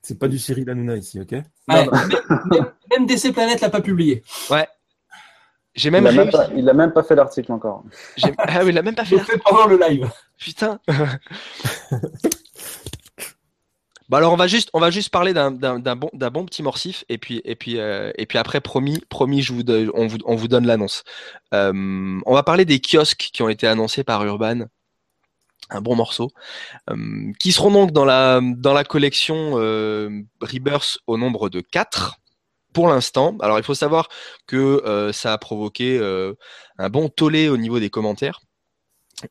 C'est pas du Cyril Hanouna ici, ok? Ouais, même, même- même DC Planète l'a pas publié. J'ai Il même a même réussi. pas, il a même pas fait l'article encore. j'ai- Ah oui, il a même pas Je fait l'ai fait pendant le live. Putain. Bon alors on va juste parler d'un bon petit puis euh, et puis après promis promis je vous on vous on vous donne l'annonce. Euh, on va parler des kiosques qui ont été annoncés par Urban. Un bon morceau euh, qui seront donc dans la dans la collection Rebirth au nombre de 4 pour l'instant. Alors il faut savoir que ça a provoqué un bon tollé au niveau des commentaires.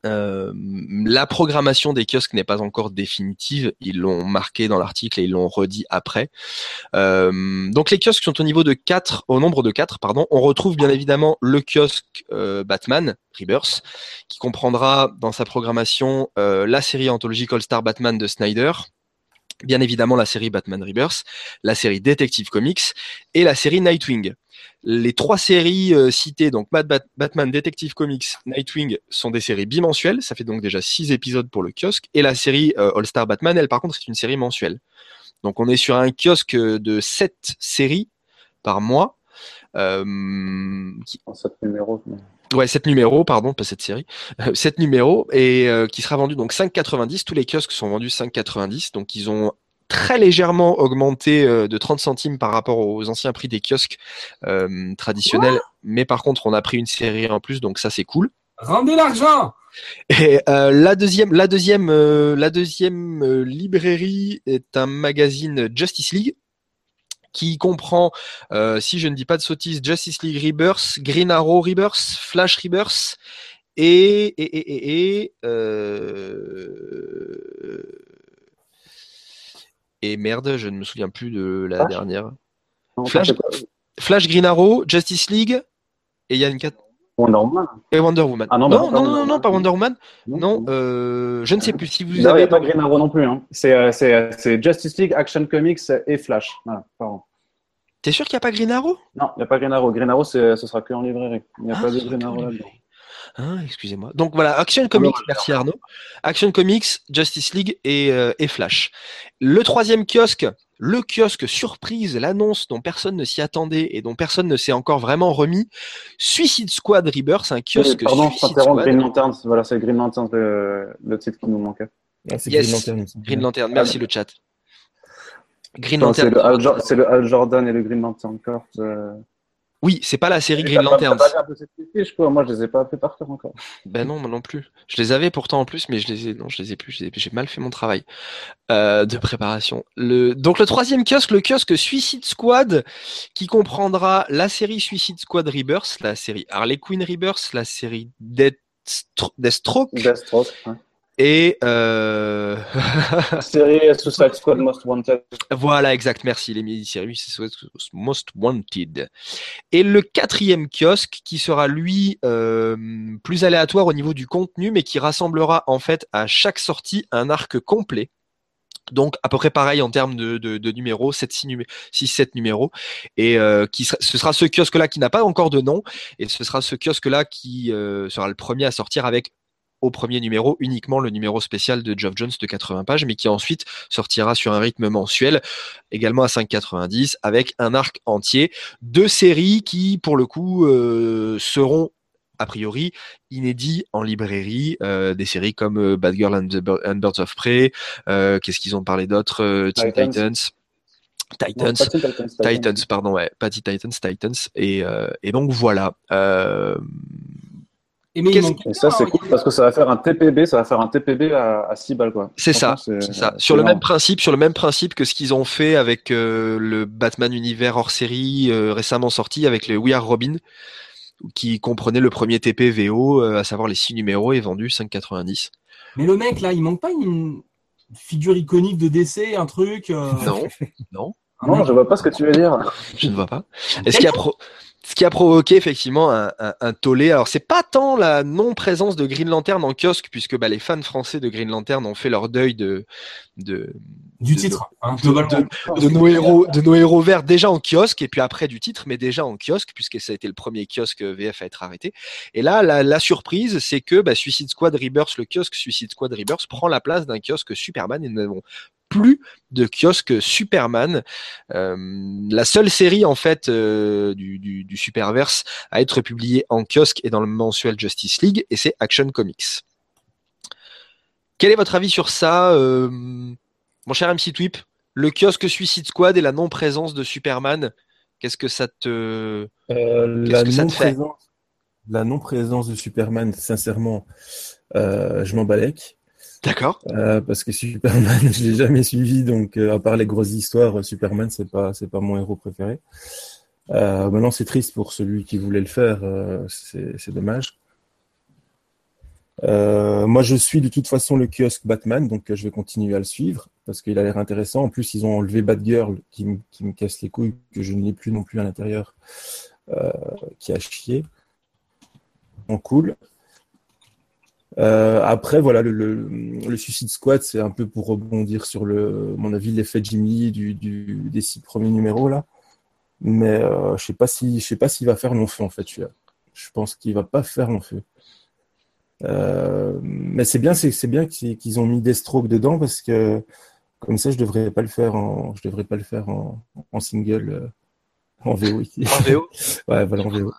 Euh, la programmation des kiosques n'est pas encore définitive. Ils l'ont marqué dans l'article et ils l'ont redit après. Euh, donc les kiosques sont au niveau de 4, au nombre de 4, pardon. On retrouve bien évidemment le kiosque euh, Batman Rebirth, qui comprendra dans sa programmation la série anthologique All Star Batman de Snyder. Bien évidemment la série Batman Rebirth, la série Detective Comics et la série Nightwing. Les trois séries euh, citées, donc Bat- Bat- Batman, Detective Comics, Nightwing, sont des séries bimensuelles. Ça fait donc déjà six épisodes pour le kiosque. Et la série euh, All Star Batman, elle, par contre, c'est une série mensuelle. Donc on est sur un kiosque de sept séries par mois. Euh, En sept numéros. Ouais, 7 numéros, pardon, pas cette série. 7 numéros et euh, qui sera vendu donc 5,90. Tous les kiosques sont vendus 5,90. Donc ils ont très légèrement augmenté euh, de 30 centimes par rapport aux anciens prix des kiosques euh, traditionnels. Mais par contre, on a pris une série en plus, donc ça c'est cool. Rendez l'argent Et euh, la deuxième, la deuxième, euh, la deuxième euh, librairie est un magazine Justice League qui comprend, euh, si je ne dis pas de sottises, Justice League Rebirth, Green Arrow Rebirth, Flash Rebirth et et et et, et, euh, et merde, je ne me souviens plus de la Flash? dernière. Non, Flash- Green Arrow, Justice League et il y a une quatre Wonder Woman. et Wonder Woman. Ah non, non, bah, non, pas non, Wonder non, non, Woman. pas Wonder Woman. Non, euh, je ne sais plus si vous Non, n'y avez. pas Green Arrow non plus. Hein. C'est euh, euh, c'est Justice League, Action Comics et Flash. Voilà, pardon. T'es sûr qu'il n'y a pas Green Arrow? Non, il n'y a pas Green Arrow. Green Arrow, ce sera que en librairie. Il n'y a Ah, pas de Green Arrow là-dedans. Hein, excusez-moi. Donc voilà, Action Comics, merci Arnaud. Action Comics, Justice League et, euh, et Flash. Le troisième kiosque, le kiosque surprise, l'annonce dont personne ne s'y attendait et dont personne ne s'est encore vraiment remis. Suicide Squad Rebirth, un kiosque Pardon, je Suicide t'interromps. Squad. Green Lanterns. Voilà, c'est Green Lanterns le, le titre qui nous manquait. Ah, c'est Yes. Green Lantern. Green Lantern, merci le chat. Green Non, C'est Lantern. le, Al Jo- c'est le Al Jordan et le Green Lantern Corps. euh, Oui, c'est pas la série Green quoi. Moi, je les ai pas fait par cœur encore. Ben non, moi non plus. Je les avais pourtant en plus, mais je les ai, non, je les ai plus. J'ai mal fait mon travail euh, de préparation. Le, donc le troisième kiosque, le kiosque Suicide Squad, qui comprendra la série Suicide Squad Rebirth, la série Harley Quinn Rebirth, la série Deathstro- Deathstroke Deathstroke. ouais. Et euh... Série Suicide Squad Most Wanted. Voilà, exact, merci. Les c'est Most Wanted. Et le quatrième kiosque, qui sera lui euh, plus aléatoire au niveau du contenu, mais qui rassemblera en fait à chaque sortie un arc complet. Donc à peu près pareil en termes de, de, de numéros, 6-7 numéros. Et euh, qui sera- ce sera ce kiosque-là qui n'a pas encore de nom, et ce sera ce kiosque-là qui euh, sera le premier à sortir avec au premier numéro uniquement le numéro spécial de Geoff Jones de 80 pages, mais qui ensuite sortira sur un rythme mensuel, également à 5,90, avec un arc entier. Deux séries qui, pour le coup, euh, seront a priori inédits en librairie, euh, des séries comme euh, Bad Girl and, the Bir- and Birds of Prey, euh, qu'est-ce qu'ils ont parlé d'autre Teen Titans. Titans. Titans, Titans, Titans. Titans, pardon, ouais, Teen Titans, Titans, et, et donc voilà. Euh, Et mais il ça, c'est hein, cool y parce que ça va faire un TPB, ça va faire un TPB à, à 6 balles, quoi. C'est ça, c'est ça. c'est Sur le même principe, sur le même principe que ce qu'ils ont fait avec euh, le Batman univers hors série euh, récemment sorti avec le We Are Robin, qui comprenait le premier TP VO, euh, à savoir les six numéros et vendu 5,90. Mais le mec, là, il manque pas une figure iconique de DC, un truc. euh, Non, non, Non, je vois pas ce que tu veux dire. je ne vois pas. Et ce qui a pro- ce qui a provoqué effectivement un, un, un tollé. Alors c'est pas tant la non présence de Green Lantern en kiosque, puisque bah, les fans français de Green Lantern ont fait leur deuil de de Du titre, hein, de- de nos héros, de nos héros verts déjà en kiosque et puis après du titre, mais déjà en kiosque puisque ça a été le premier kiosque VF à être arrêté. Et là, la, la surprise, c'est que bah, Suicide Squad Rebirth, le kiosque Suicide Squad Rebirth prend la place d'un kiosque Superman et nous n'avons plus de kiosque Superman. Euh, la seule série en fait euh, du, du, du Superverse à être publiée en kiosque et dans le mensuel Justice League et c'est Action Comics. Quel est votre avis sur ça, euh, mon cher MC Twip Le kiosque Suicide Squad et la non-présence de Superman, qu'est-ce que ça te... Euh, la que ça te fait non-présence, la non-présence de Superman, sincèrement, euh, je m'en balèque. D'accord Euh, parce que Superman, je l'ai jamais suivi, donc à part les grosses histoires, Superman, c'est pas, c'est pas mon héros préféré. Maintenant, c'est triste pour celui qui voulait le faire, c'est dommage. Euh, moi, je suis de toute façon le kiosque Batman, donc euh, je vais continuer à le suivre parce qu'il a l'air intéressant. En plus, ils ont enlevé Batgirl qui, me- casse les couilles, que je n'ai plus non plus à l'intérieur, euh, qui a chié. Cool. Après, voilà, le, Suicide Squad, c'est un peu pour rebondir sur mon avis, l'effet Jimmy du, du, des six premiers numéros là. Mais je sais pas si, je sais pas s'il va faire long feu en fait. Je pense qu'il va pas faire long feu. Euh, mais c'est bien, c'est c'est bien qu'ils qu'ils ont mis des strokes dedans parce que comme ça, je devrais pas le faire en, je devrais pas le faire en, en single, euh, en VO ici. En VO Ouais, voilà, en VO.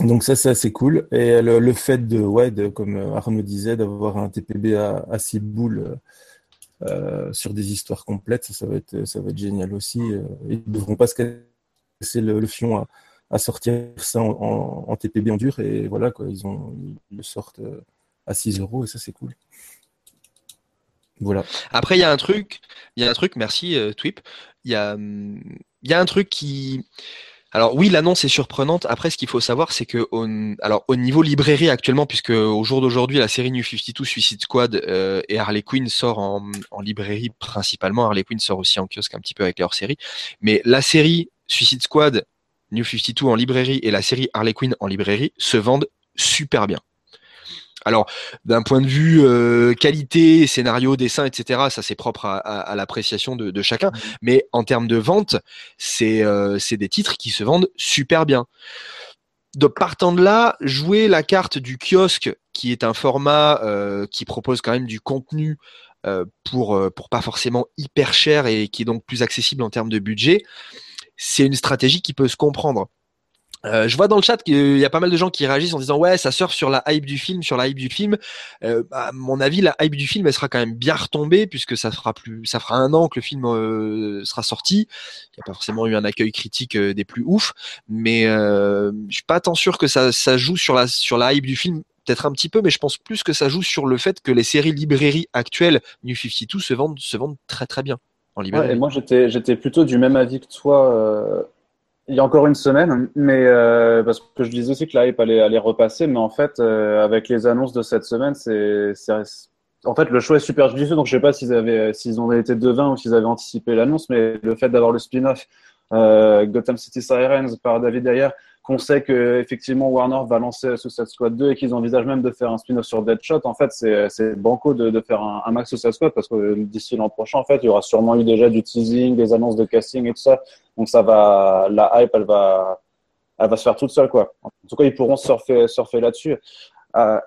Donc ça, c'est assez cool. Et le, le fait de, ouais, de, comme Arnaud disait, d'avoir un TPB à, à six boules euh, sur des histoires complètes, ça, ça va être, ça va être génial aussi. Euh, Ils ne devront pas se casser le, le fion à, à sortir ça en, TPB en dur. Et voilà, quoi, ils, ont, le sortent euh, à 6 euros et ça, c'est cool. Voilà. Après, il y a un truc, il y a un truc, merci euh, Twip, il y a, hum, un truc qui... Alors oui, l'annonce est surprenante. Après, ce qu'il faut savoir, c'est que au, alors au niveau librairie actuellement, puisque au jour d'aujourd'hui, la série New 52 Suicide Squad euh, et Harley Quinn sort en, en librairie principalement. Harley Quinn sort aussi en kiosque un petit peu avec leur série. Mais la série Suicide Squad, New 52 en librairie et la série Harley Quinn en librairie se vendent super bien. Alors, d'un point de vue euh, qualité, scénario, dessin, etc., ça c'est propre à, l'appréciation de, chacun. Mais en termes de vente, c'est euh, des titres qui se vendent super bien. De partant de là, jouer la carte du kiosque, qui est un format euh, qui propose quand même du contenu pour pour pas forcément hyper cher et qui est donc plus accessible en termes de budget, c'est une stratégie qui peut se comprendre. Euh, je vois dans le chat qu'il y a pas mal de gens qui réagissent en disant ouais ça surfe sur la hype du film, sur la hype du film. Euh, à mon avis, la hype du film elle sera quand même bien retombée puisque ça fera plus, ça fera un an que le film euh, sera sorti. Il n'y a pas forcément eu un accueil critique euh, des plus ouf, mais euh, je suis pas tant sûr que ça, ça joue sur la sur la hype du film. Peut-être un petit peu, mais je pense plus que ça joue sur le fait que les séries librairies actuelles New 52 se vendent se vendent très très bien en librairie. Ouais, et moi, j'étais, plutôt du même avis que toi euh, il y a encore une semaine, mais euh, parce que je disais aussi que la hype allait, allait repasser, mais en fait, euh, avec les annonces de cette semaine, c'est, c'est, en fait, le choix est super judicieux, donc je sais pas s'ils avaient, s'ils ont été devins ou s'ils avaient anticipé l'annonce, mais le fait d'avoir le spin-off euh, Gotham City Sirens par David Ayer, qu'on sait que effectivement Warner va lancer Suicide Squad 2 et qu'ils envisagent même de faire un spin-off sur Deadshot, en fait, c'est, banco de, faire un, max Suicide Squad parce que d'ici l'an prochain, en fait, il y aura sûrement eu déjà du teasing, des annonces de casting et tout ça. Donc ça va, la hype, elle va, elle va se faire toute seule, quoi. En tout cas, ils pourront surfer, surfer là-dessus. Euh,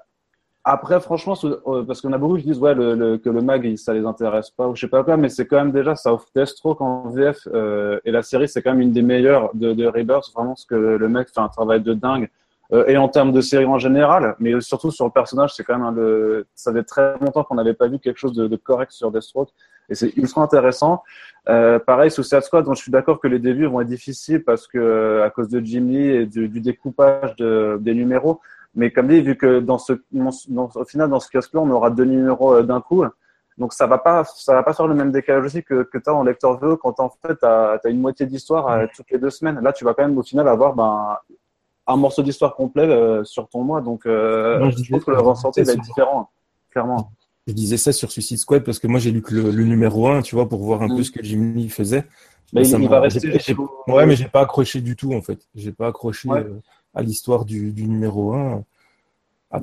après, franchement, euh, parce qu'on a beaucoup qui disent ouais, le, le- que le mag, ça les intéresse pas ou je sais pas quoi, mais c'est quand même déjà, ça offre Deathstroke en VF euh, et la série, c'est quand même une des meilleures de, de Rebirth. Vraiment, ce que le mec fait un travail de dingue. Euh, et en termes de série en général, mais surtout sur le personnage, c'est quand même un de, ça fait très longtemps qu'on n'avait pas vu quelque chose de, de correct sur Deathstroke et c'est ultra intéressant. Euh, pareil, Suicide Squad, dont je suis d'accord que les débuts vont être difficiles parce que à cause de Jim Lee et du, du découpage de, des numéros. Mais comme dit, vu que dans ce, dans- au final, dans ce kiosque-là, on aura deux numéros euh, d'un coup. Donc ça va pas, ça va pas faire le même décalage aussi que, que tu as en lecteur VE quand en fait tu as, une moitié d'histoire euh, toutes les deux semaines. Là, tu vas quand même au final avoir ben, un morceau d'histoire complet euh, sur ton mois. Donc euh, je je pense que le ressenti va être différent, clairement. Je disais ça sur Suicide Squad parce que moi j'ai lu que le, le numéro 1, tu vois, pour voir un Mm. peu ce que Jim Lee faisait. Mais il, il va rester Ouais, mais j'ai pas accroché du tout en fait. J'ai pas accroché Ouais. euh, à l'histoire du, du numéro 1.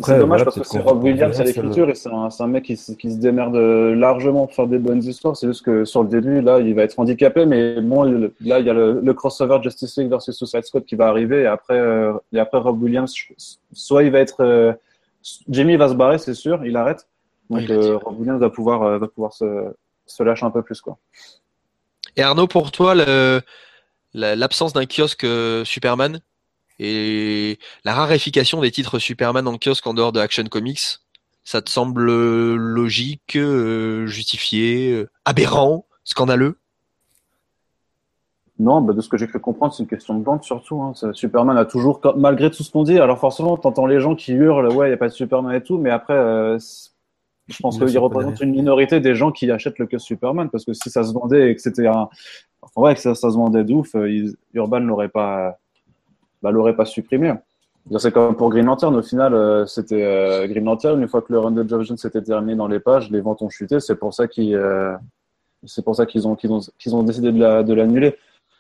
C'est dommage voilà, parce que c'est Rob Williams à l'écriture et c'est un, mec qui, se- qui se démerde largement pour faire des bonnes histoires. C'est juste que sur le début, là, il va être handicapé, mais bon, là, il y a le, le crossover Justice League versus Suicide Squad qui va arriver et après, euh, et après Rob Williams, soit il va être, euh, Jamie va se barrer, c'est sûr, il arrête. Donc Oui, euh, Rob Williams va pouvoir, euh, va pouvoir se, se lâcher un peu plus, quoi. Et Arnaud, pour toi, l'absence d'un kiosque Superman et la raréfication des titres Superman en kiosque en dehors de Action Comics, ça te semble euh, logique, euh, justifié, euh, aberrant, scandaleux? Non, bah, de ce que j'ai cru comprendre, c'est une question de vente surtout. Hein. Superman a toujours, malgré tout ce qu'on dit, alors forcément, t'entends les gens qui hurlent, ouais, il n'y a pas de Superman et tout, mais après, euh, je pense qu'il représente une minorité des gens qui achètent le que Superman, parce que si ça se vendait et que c'était un, enfin, ouais, que ça, ça se vendait de ouf, euh, Urban l'aurait pas, bah, l'aurait pas supprimé. C'est comme pour Green Lantern, au final, euh, c'était euh, Green Lantern, une fois que le run de Geoff Jones s'était terminé dans les pages, les ventes ont chuté, c'est pour ça qu'ils, euh, c'est pour ça ont, qu'ils ont, qu'ils ont décidé de la- de l'annuler.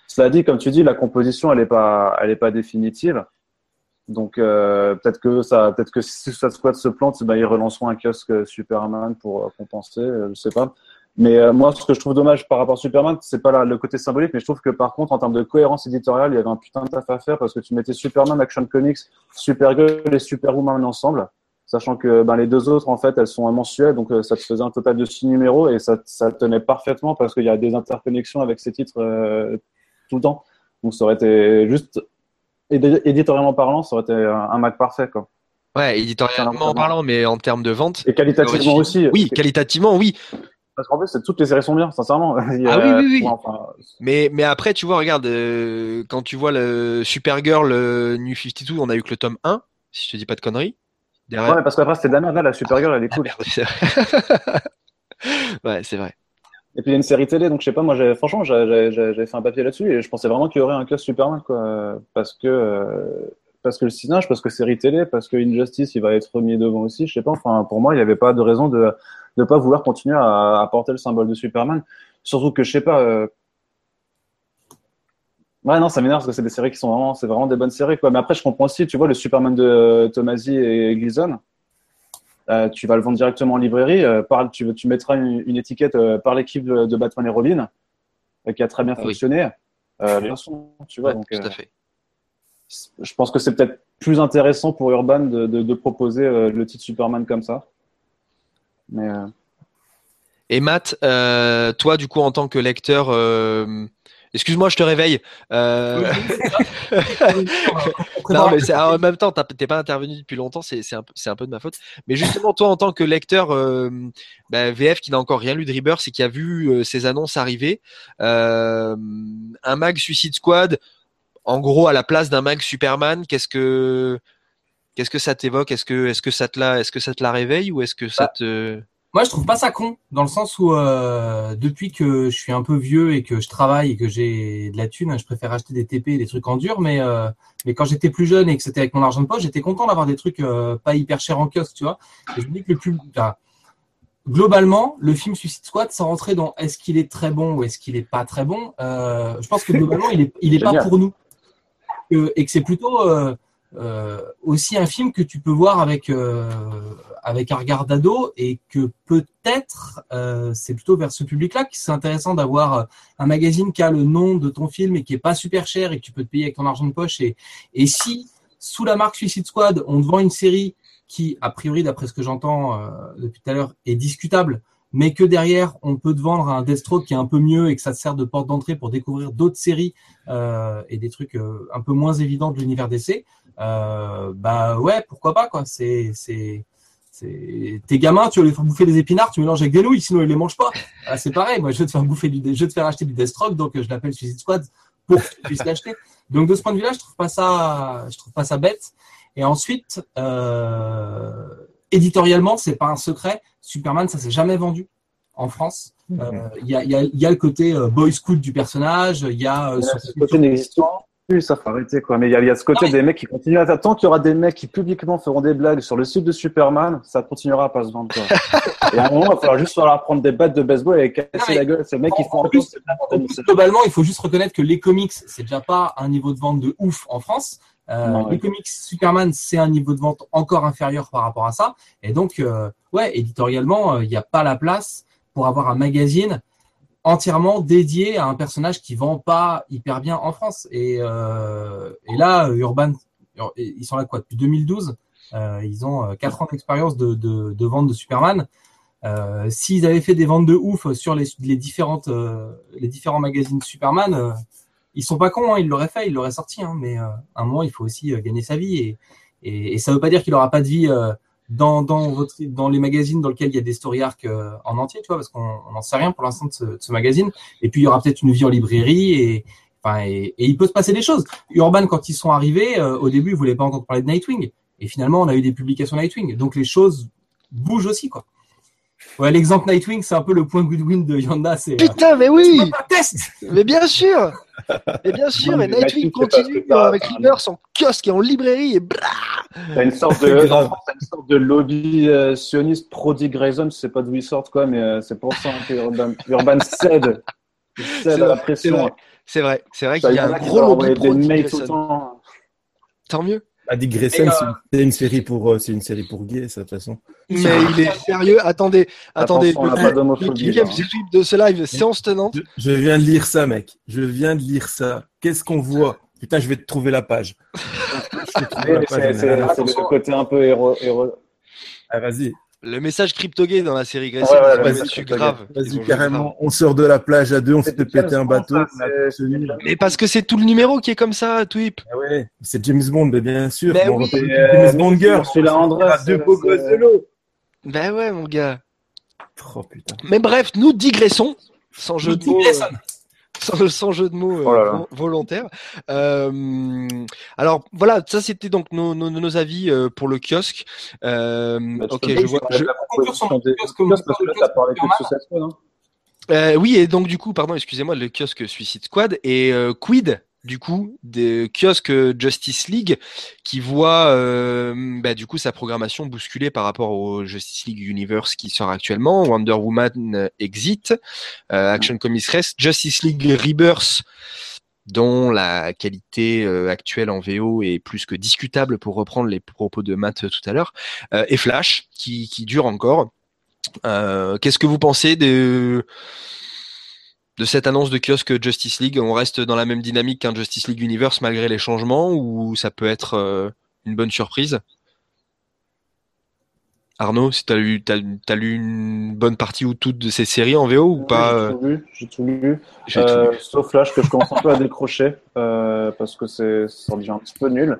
Cela dit, comme tu dis, la composition, elle n'est pas, pas définitive. Donc peut-être que ça, peut-être que si Suicide Squad se plante, bah, ils relanceront un kiosque Superman pour compenser, je sais pas. Mais euh, moi, ce que je trouve dommage par rapport à Superman, c'est pas le côté symbolique, mais je trouve que par contre, en termes de cohérence éditoriale, il y avait un putain de taf à faire parce que tu mettais Superman, Action Comics, Supergirl et Superwoman ensemble, sachant que ben, les deux autres, en fait, elles sont mensuelles, donc euh, ça te faisait un total de six numéros et ça, ça tenait parfaitement parce qu'il y a des interconnexions avec ces titres euh, tout le temps. Donc ça aurait été juste édi- éditorialement parlant, ça aurait été un, un Mac parfait quoi. Ouais, éditorialement parlant, mais en termes de vente. Et qualitativement aussi. Oui, qualitativement, oui. Parce qu'en fait, toutes les séries sont bien, sincèrement. Il y a- Ah oui, oui, oui. enfin, Mais, mais après, tu vois, regarde, euh, quand tu vois le Supergirl le New 52, on a eu que le tome 1, si je te dis pas de conneries. Derrière. ouais, mais parce qu'après c'était de la merde. Là, la Supergirl, elle est Ah, cool. merde, c'est vrai. ouais, c'est vrai. Et puis il y a une série télé, donc je sais pas, moi, franchement, j'avais fait un papier là-dessus et je pensais vraiment qu'il y aurait un club Superman, quoi, parce que euh, parce que le cinéma, parce que série télé, parce que Injustice, il va être remis devant aussi, je sais pas. Enfin, pour moi, il n'y avait pas de raison de ne pas vouloir continuer à, à porter le symbole de Superman, surtout que je sais pas. euh, Ouais, non, ça m'énerve parce que c'est des séries qui sont vraiment, c'est vraiment des bonnes séries, quoi. Mais après, je comprends aussi, tu vois, le Superman de Tomasi et Gleason, euh, tu vas le vendre directement en librairie. euh, par, tu, tu mettras une, une étiquette euh, par l'équipe de, de Batman et Robin, euh, qui a très bien Ah oui. fonctionné. Euh, les gens, tu vois, Ouais, donc, tout euh, à fait. je pense que c'est peut-être plus intéressant pour Urban de, de, de proposer euh, le titre Superman comme ça. Mais euh, Et Matt, euh, toi, du coup, en tant que lecteur, euh, Excuse-moi, je te réveille. Euh, non, mais en même temps, t'es pas intervenu depuis longtemps, c'est un, un, peu de ma faute. Mais justement, toi, en tant que lecteur euh, bah, VF qui n'a encore rien lu de Rebirth et qui a vu euh, ces annonces arriver, un mag Suicide Squad, en gros, à la place d'un mag Superman, qu'est-ce que qu'est-ce que ça t'évoque? Est-ce que est-ce que ça te la est-ce que ça te la réveille ou est-ce que ça bah, te moi, je trouve pas ça con, dans le sens où euh, depuis que je suis un peu vieux et que je travaille et que j'ai de la thune, je préfère acheter des TP et des trucs en dur. Mais euh, mais quand j'étais plus jeune et que c'était avec mon argent de poche, j'étais content d'avoir des trucs euh, pas hyper chers en kiosque, tu vois. Et je me dis que le plus, globalement, le film Suicide Squad, sans rentrer dans est-ce qu'il est très bon ou est-ce qu'il est pas très bon, je pense que globalement, il est il est pas pour nous et que c'est plutôt euh, aussi un film que tu peux voir avec euh, avec un regard d'ado et que peut-être euh, c'est plutôt vers ce public-là que c'est intéressant d'avoir un magazine qui a le nom de ton film et qui est pas super cher et que tu peux te payer avec ton argent de poche. Et et si sous la marque Suicide Squad on te vend une série qui a priori d'après ce que j'entends depuis tout à l'heure est discutable mais que derrière on peut te vendre un Deathstroke qui est un peu mieux et que ça te sert de porte d'entrée pour découvrir d'autres séries euh, et des trucs euh, un peu moins évidents de l'univers DC, euh, bah ouais, pourquoi pas quoi. C'est c'est tes gamins, tu veux les faire bouffer des épinards, tu mélanges avec des nouilles, sinon ils les mangent pas. Ah, c'est pareil, moi je vais te faire bouffer du, je vais te faire acheter du Deathstroke, donc je l'appelle Suicide Squad pour que tu puisses l'acheter. Donc de ce point de vue-là, je trouve pas ça, je trouve pas ça bête. Et ensuite, euh, éditorialement, c'est pas un secret. Superman, ça s'est jamais vendu en France. Mhm. Euh, il y, a, y, a, y, a, le côté euh, boy scout du personnage. Il y a euh, ce côté n'existe plus, ça faut arrêter quoi. Mais il y, y, a ce côté des mecs qui continuent à tant qu'il y aura des mecs qui publiquement feront des blagues sur le site de Superman, ça continuera à pas se vendre. Quoi. et à un moment, il va falloir juste falloir prendre des battes de baseball et casser la gueule. Ces mecs qui font en plus, globalement, il faut juste reconnaître que les comics, c'est déjà pas un niveau de vente de ouf en France. Euh, les comics Superman, c'est un niveau de vente encore inférieur par rapport à ça. Et donc, euh, ouais, éditorialement, euh, il n'y a pas la place pour avoir un magazine entièrement dédié à un personnage qui vend pas hyper bien en France. Et, et là, Urban, ils sont là quoi depuis 2012 Ils ont 4 ans d'expérience de, de, de, vente de Superman. S'ils avaient fait des ventes de ouf sur les, les différentes, les différents magazines Superman, ils sont pas cons, hein, ils l'auraient fait, ils l'auraient sorti, hein, mais euh, à un moment il faut aussi euh, gagner sa vie et, et, et ça veut pas dire qu'il aura pas de vie euh, dans dans votre dans les magazines dans lesquels il y a des story arcs en entier, tu vois, parce qu'on n'en sait rien pour l'instant de de ce, magazine. Et puis il y aura peut-être une vie en librairie et et, et, il peut se passer des choses. Urban quand ils sont arrivés, au début ils voulaient pas entendre parler de Nightwing et finalement on a eu des publications Nightwing, donc les choses bougent aussi quoi. Ouais, l'exemple Nightwing, c'est un peu le point Goodwin de Yanda. C'est, Putain, mais oui! Mais bien sûr! Mais bien sûr, mais Nightwing continue avec Rebirth en kiosque et en librairie et T'as une sorte de, une sorte de lobby euh, sioniste pro-Dick Grayson, je sais pas d'où ils sortent quoi, mais euh, c'est pour ça que Urban, Urban cède, cède à la pression. C'est vrai, c'est vrai, qu'il y a un gros lobby pro-Dick Tant mieux. À digresser, euh, c'est une série pour, euh, c'est une série pour gays, ça, de toute façon. Mais il est sérieux. Attendez, attendez. Le de ce live, séance tenante. Je, viens de lire ça, mec. Je viens de lire ça. Qu'est-ce qu'on voit? Putain, je vais te trouver la page. c'est le côté un peu héros. Ah, vas-y. Le message crypto-gay dans la série Grayson, ouais, ouais, grave. Vas-y, carrément, on sort de la plage à deux, on fait péter un bateau. Mais parce que c'est tout le numéro qui est comme ça, Twip. Ah c'est James Bond, mais bien sûr. Mais oui. James Bond Girl. C'est la André, deux beaux gosses de l'eau. Ben ouais, mon gars. Oh putain. Mais bref, nous digressons, sans jeu de mots sans, jeu de mots euh, oh volontaire. Euh, alors voilà, ça c'était donc nos, nos, nos avis euh, pour le kiosque. Euh, bah, ok, je vois. Je... Euh, oui, et donc du coup, pardon, excusez-moi, le kiosque Suicide Squad et euh, Quid du coup des kiosques Justice League qui voit euh, bah, du coup sa programmation bousculée par rapport au Justice League Universe qui sort actuellement. Wonder Woman Exit. Euh, Action Comics Rest Justice League Rebirth dont la qualité euh, actuelle en VO est plus que discutable pour reprendre les propos de Matt tout à l'heure. Et Flash qui, qui dure encore. Qu'est-ce que vous pensez de de cette annonce de kiosque Justice League On reste dans la même dynamique qu'un Justice League Universe malgré les changements ou ça peut être euh, une bonne surprise? Arnaud, si t'as lu, t'as, t'as lu une bonne partie ou toute de ces séries en VO ou pas J'ai euh, tout lu, j'ai tout lu. j'ai tout Euh, lu. sauf Flash que je commence un peu à décrocher euh, parce que c'est ça devient un petit peu nul.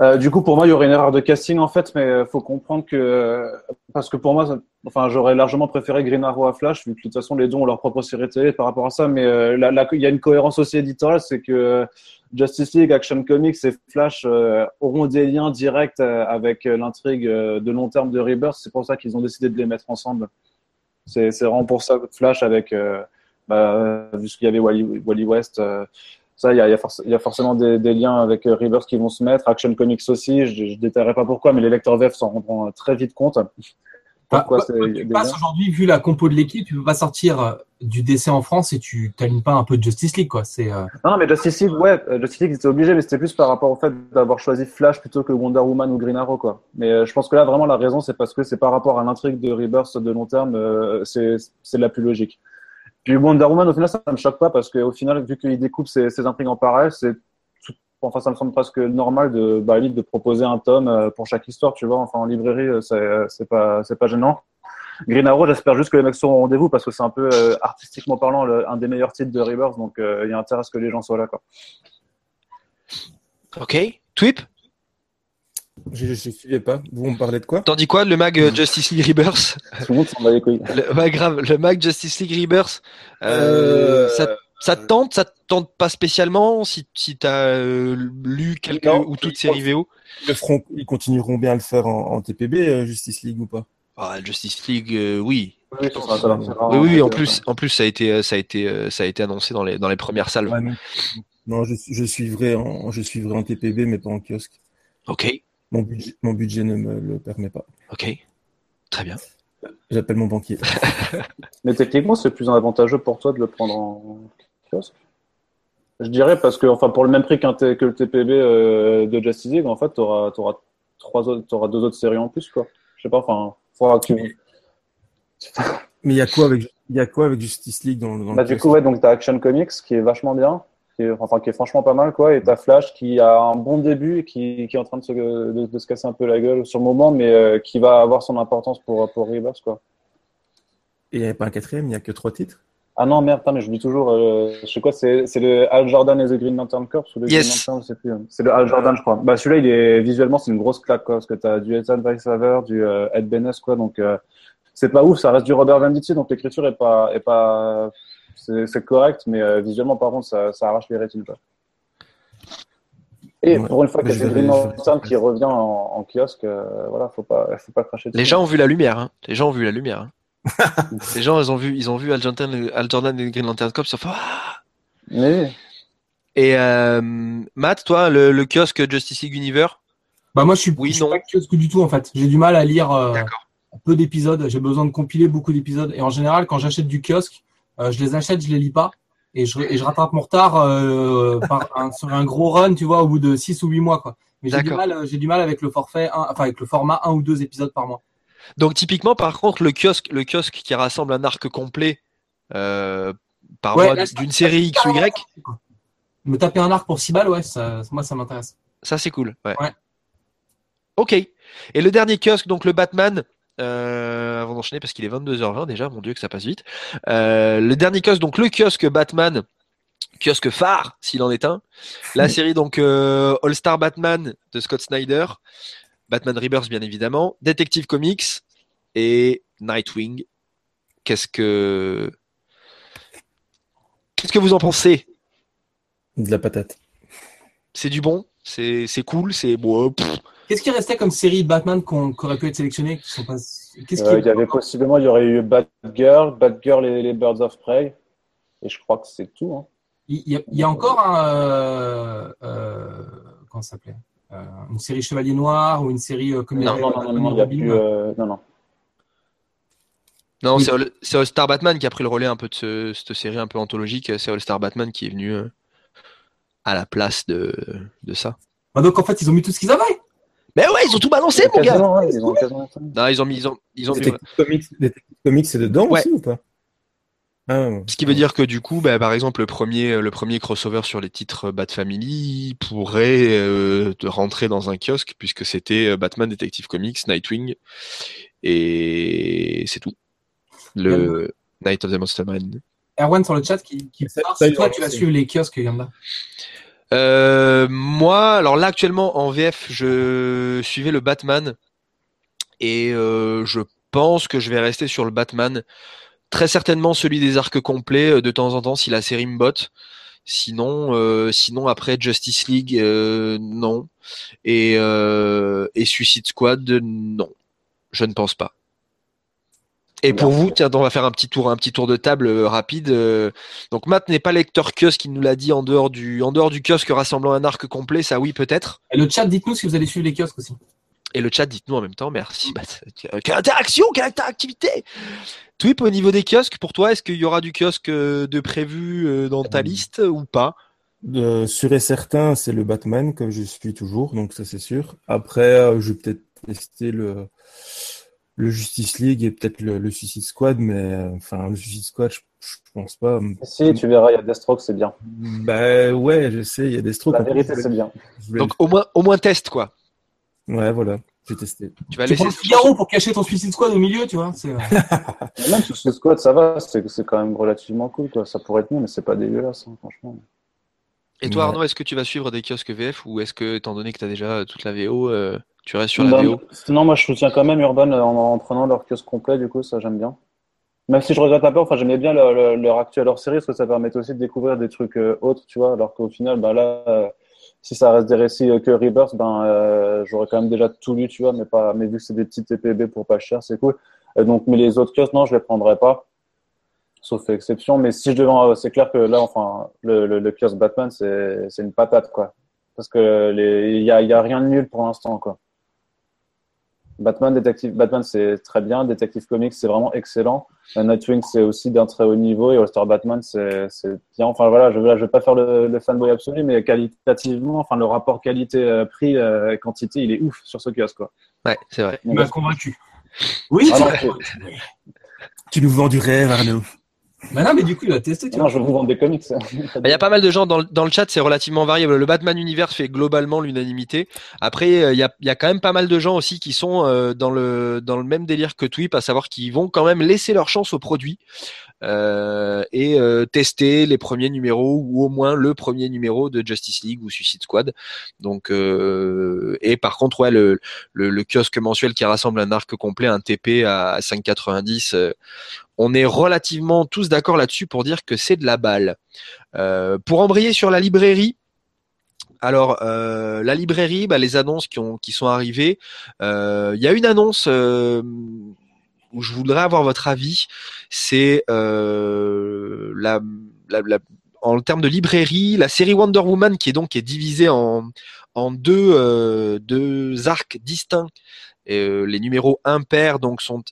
Euh, du coup, pour moi, il y aurait une erreur de casting en fait, mais euh, faut comprendre que euh, parce que pour moi, enfin, j'aurais largement préféré Green Arrow à Flash, vu que de toute façon les deux ont leur propre série télé par rapport à ça. Mais il y a une cohérence aussi éditoriale, c'est que Justice League, Action Comics et Flash auront des liens directs avec l'intrigue de long terme de Rebirth. C'est pour ça qu'ils ont décidé de les mettre ensemble. C'est vraiment pour ça que Flash avec bah, vu ce qu'il y avait Wally, Wally West, ça, il y a, il y a, forc- il y a forcément des, des liens avec euh, Rebirth qui vont se mettre. Action Comics aussi, je ne détaillerai pas pourquoi, mais les lecteurs VF s'en rendront euh, très vite compte. Pourquoi Bah, c'est quoi il y a tu passes aujourd'hui, vu la compo de l'équipe, tu peux pas sortir euh, du DC en France et tu t'alignes pas un peu de Justice League, quoi. C'est euh, Non, mais Justice League, ouais, Justice League, ils étaient obligés, mais c'était plus par rapport au fait d'avoir choisi Flash plutôt que Wonder Woman ou Green Arrow, quoi. Mais euh, je pense que là, vraiment, la raison, c'est parce que c'est par rapport à l'intrigue de Rebirth de long terme, c'est c'est la plus logique. Puis Wonder Woman, au final, ça ne me choque pas parce qu'au final, vu qu'il découpe ses, intrigues en parallèle, c'est enfin, ça me semble presque normal de, bah, de proposer un tome euh, pour chaque histoire, tu vois. Enfin, en librairie, euh, c'est euh, c'est pas, pas gênant. Green Arrow, j'espère juste que les mecs seront au rendez-vous parce que c'est un peu, artistiquement parlant, un des meilleurs titres de Rebirth, donc il y a intérêt à ce que les gens soient là, quoi. Ok. Twip, Je ne suivais pas. Vous, on me parlait de quoi? T'en dis quoi le mag euh, Justice League Rebirth? Tout le monde s'en bat les couilles. le, ouais, grave, le mag Justice League Rebirth, euh, ça, ça te tente, ça te tente pas spécialement si, si t'as euh, lu quelques Non, ou toutes séries VO Ils le feront- ils continueront bien à le faire en, en TPB, euh, Justice League ou pas? Ah, Justice League, euh, oui. Oui, Oui, oui, en euh, plus, en plus, ça a été, euh, ça a été, euh, ça a été annoncé dans les, dans les premières salles. Ouais, non. Non, je, je suivrai en, je suivrai en TPB, mais pas en kiosque. Ok, Mon budget, mon budget ne me le permet pas. ok, très bien. J'appelle mon banquier. Mais techniquement, c'est plus avantageux pour toi de le prendre en kiosque. Je dirais parce que, enfin, pour le même prix T- que le TPB euh, de Justice League, en fait, tu auras, trois autres, t'auras deux autres séries en plus, quoi. Je sais pas, enfin, faudra que tu. Mais il y a quoi avec, il y a quoi avec Justice League dans, dans le Bah, du kiosque coup, ouais, donc t'as Action Comics qui est vachement bien, qui est, enfin, qui est franchement pas mal, quoi, et t'as Flash qui a un bon début et qui, qui est en train de se, de, de se casser un peu la gueule sur le moment, mais euh, qui va avoir son importance pour, pour Rebirth, quoi. Et il n'y a pas un quatrième, il n'y a que trois titres? Ah non, merde, mais je dis toujours, euh, je sais quoi, c'est c'est le Al Jordan et The Green Lantern Corps ou le Yes. Green Lantern, je sais plus. hein. C'est le Al Jordan, je crois. Bah, celui-là, il est visuellement, c'est une grosse claque, quoi, parce que t'as du Ethan Weishaver, du euh, Ed Benes, quoi, donc euh, c'est pas ouf, ça reste du Robert Venditti, donc l'écriture est pas, est pas, c'est correct, mais euh, visuellement, par contre, ça, ça arrache les rétines, quoi. Et Ouais. pour une fois que c'est Green Lantern qui revient en, en kiosque, euh, voilà, faut pas, faut pas cracher dessus. Les gens ont vu la lumière, hein. Les gens ont vu la lumière. hein. Les gens, ils ont vu, ils ont vu Al Jordan, Al Jordan et Green Lantern Corps, ils ont fait, Ah Mais Et euh, Matt, toi, le, le kiosque Justice League Universe, Bah moi je suis, Oui, je suis non. pas kiosque du tout en fait. J'ai du mal à lire euh, peu d'épisodes. J'ai besoin de compiler beaucoup d'épisodes. Et en général, quand j'achète du kiosque, je les achète, je les lis pas. Et je, et je rattrape mon retard euh, par un, sur un gros run, tu vois, au bout de 6 ou 8 mois. quoi. Mais j'ai du, D'accord. mal, euh, j'ai du mal avec le forfait, un- enfin avec le format un ou deux épisodes par mois. Donc typiquement, par contre, le kiosque, le kiosque qui rassemble un arc complet euh, par Ouais, mois d'une série X ou Y, Me taper un arc pour 6 balles, ouais, ça, moi ça m'intéresse. ça c'est cool. Ouais. Ouais. Ok. Et le dernier kiosque, donc le Batman. Euh, avant d'enchaîner parce qu'il est 22h20 déjà, mon dieu que ça passe vite. Euh, le dernier kiosque, donc le kiosque Batman, kiosque phare s'il en est un. La série donc euh, All Star Batman de Scott Snyder, Batman Rebirth bien évidemment, Detective Comics et Nightwing. Qu'est-ce que qu'est-ce que vous en pensez? De la patate. C'est du bon, c'est c'est cool, c'est bon. pff. Qu'est-ce qui restait comme série Batman qu'on qui aurait pu être sélectionné qui sont pas... Qu'est-ce qui Euh, il y avait possiblement, il y aurait eu Batgirl, Batgirl et les Birds of Prey. Et je crois que c'est tout. Hein. Il y, a, il y a encore un. Euh, euh, comment ça s'appelait euh, Une série Chevalier Noir ou une série euh, comme Non, Non, non, non, non, il y a Robin. plus. euh, non, non. Non, Oui. c'est All, c'est All Star Batman qui a pris le relais un peu de ce- cette série un peu anthologique. C'est All Star Batman qui est venu euh, à la place de, de ça. Ah, donc en fait, ils ont mis tout ce qu'ils avaient. Mais ouais, ils ont tout balancé, mon gars. Ouais, ils ont. Non, ils ont mis, ils ont, ils ont mis- Detective Comics, c'est dedans Ouais. aussi ou pas? Ah, ouais. Ce qui veut dire que du coup, bah, par exemple, le premier, le premier crossover sur les titres Bat Family pourrait euh, te rentrer dans un kiosque puisque c'était euh, Batman Detective Comics, Nightwing, et c'est tout. Le Night of the Monster Man. Erwan sur le chat qui, qui Ça- part ça, toi tu vas suivre les kiosques Yanda. Euh, moi, alors là actuellement en VF, je suivais le Batman et euh, je pense que je vais rester sur le Batman. Très certainement celui des arcs complets euh, de temps en temps si la série me botte. Sinon, sinon après Justice League, non. Et Suicide Squad, non. Je ne pense pas. Et pour vous, tiens, on va faire un petit tour, un petit tour de table euh, rapide. euh, donc Matt n'est pas lecteur kiosque, qui nous l'a dit en dehors du, en dehors du kiosque rassemblant un arc complet, ça oui peut-être. Et le chat, dites-nous si vous allez suivre les kiosques aussi. Et le chat, dites-nous en même temps, merci. Bah, quelle interaction, quelle interactivité Twip, au niveau des kiosques, pour toi, est-ce qu'il y aura du kiosque euh, de prévu dans ta liste ou pas? Euh, sûr et certain, c'est le Batman que je suis toujours, donc ça c'est sûr. Après, euh, je vais peut-être tester le, le Justice League et peut-être le, le Suicide Squad, mais enfin le Suicide Squad, je, je pense pas. Si, tu verras, il y a Deathstroke, c'est bien. Bah ouais, je sais, il y a des strokes. La vérité, c'est voulais- bien. voulais- Donc au moins, au moins test quoi. Ouais, voilà, j'ai testé. Tu vas Tu laisser. Figaro pour cacher ton Suicide Squad au milieu, tu vois. euh, Même sur ce squad, ça va, c'est c'est quand même relativement cool. Quoi. Ça pourrait être mieux, mais c'est pas dégueulasse, hein, franchement. Et toi Ouais. Arnaud, est-ce que tu vas suivre des kiosques VF ou est-ce que, étant donné que tu as déjà toute la VO, euh, tu restes sur la non, VO non, moi je soutiens quand même Urban en, en prenant leur kiosque complet, du coup, ça j'aime bien. Même si je regrette un peu, enfin j'aimais bien leur, leur, leur actuelle hors série, parce que ça permettait aussi de découvrir des trucs euh, autres, tu vois, alors qu'au final, bah là, euh, si ça reste des récits euh, que Rebirth, ben euh, j'aurais quand même déjà tout lu, tu vois, mais pas, mais vu que c'est des petites TPB pour pas cher, c'est cool. Donc, mais les autres kiosques, non, je les prendrais pas, sauf exception. Mais si je devais, c'est clair que là, enfin, le, le, le kiosque Batman, c'est une patate, quoi, parce que les, il y a, il y a rien de nul pour l'instant, quoi. Batman, Détective, Batman, c'est très bien. Detective Comics, c'est vraiment excellent. Euh, Nightwing, c'est aussi d'un très haut niveau. Et All-Star Batman, c'est c'est bien. Enfin, voilà, je ne vais pas faire le, le fanboy absolu, mais qualitativement, enfin, le rapport qualité-prix, euh, quantité, il est ouf sur ce kiosque, quoi. Ouais, c'est vrai. Il m'a convaincu. Oui, Ah non. Tu nous vends du rêve, Arnaud. Bah non, mais du coup, il a testé, tu Non, vois. je vais vous vendre des comics. Il y a pas mal de gens dans, le- dans le chat, c'est relativement variable. Le Batman Universe fait globalement l'unanimité. Après, euh, il y a, il y a quand même pas mal de gens aussi qui sont euh, dans le dans le même délire que Twip, à savoir qu'ils vont quand même laisser leur chance au produit euh, et euh, tester les premiers numéros ou au moins le premier numéro de Justice League ou Suicide Squad. Donc euh, et par contre, ouais, le, le, le kiosque mensuel qui rassemble un arc complet, un TP à 5,90. Euh, on est relativement tous d'accord là-dessus pour dire que c'est de la balle. Euh, pour embrayer sur la librairie, alors euh, la librairie, bah, les annonces qui, ont, qui sont arrivées, euh, il y a une annonce euh, où je voudrais avoir votre avis, c'est euh, en termes de librairie, la série Wonder Woman qui est donc est divisée en, deux, euh, arcs distincts. Euh, les numéros impairs donc sont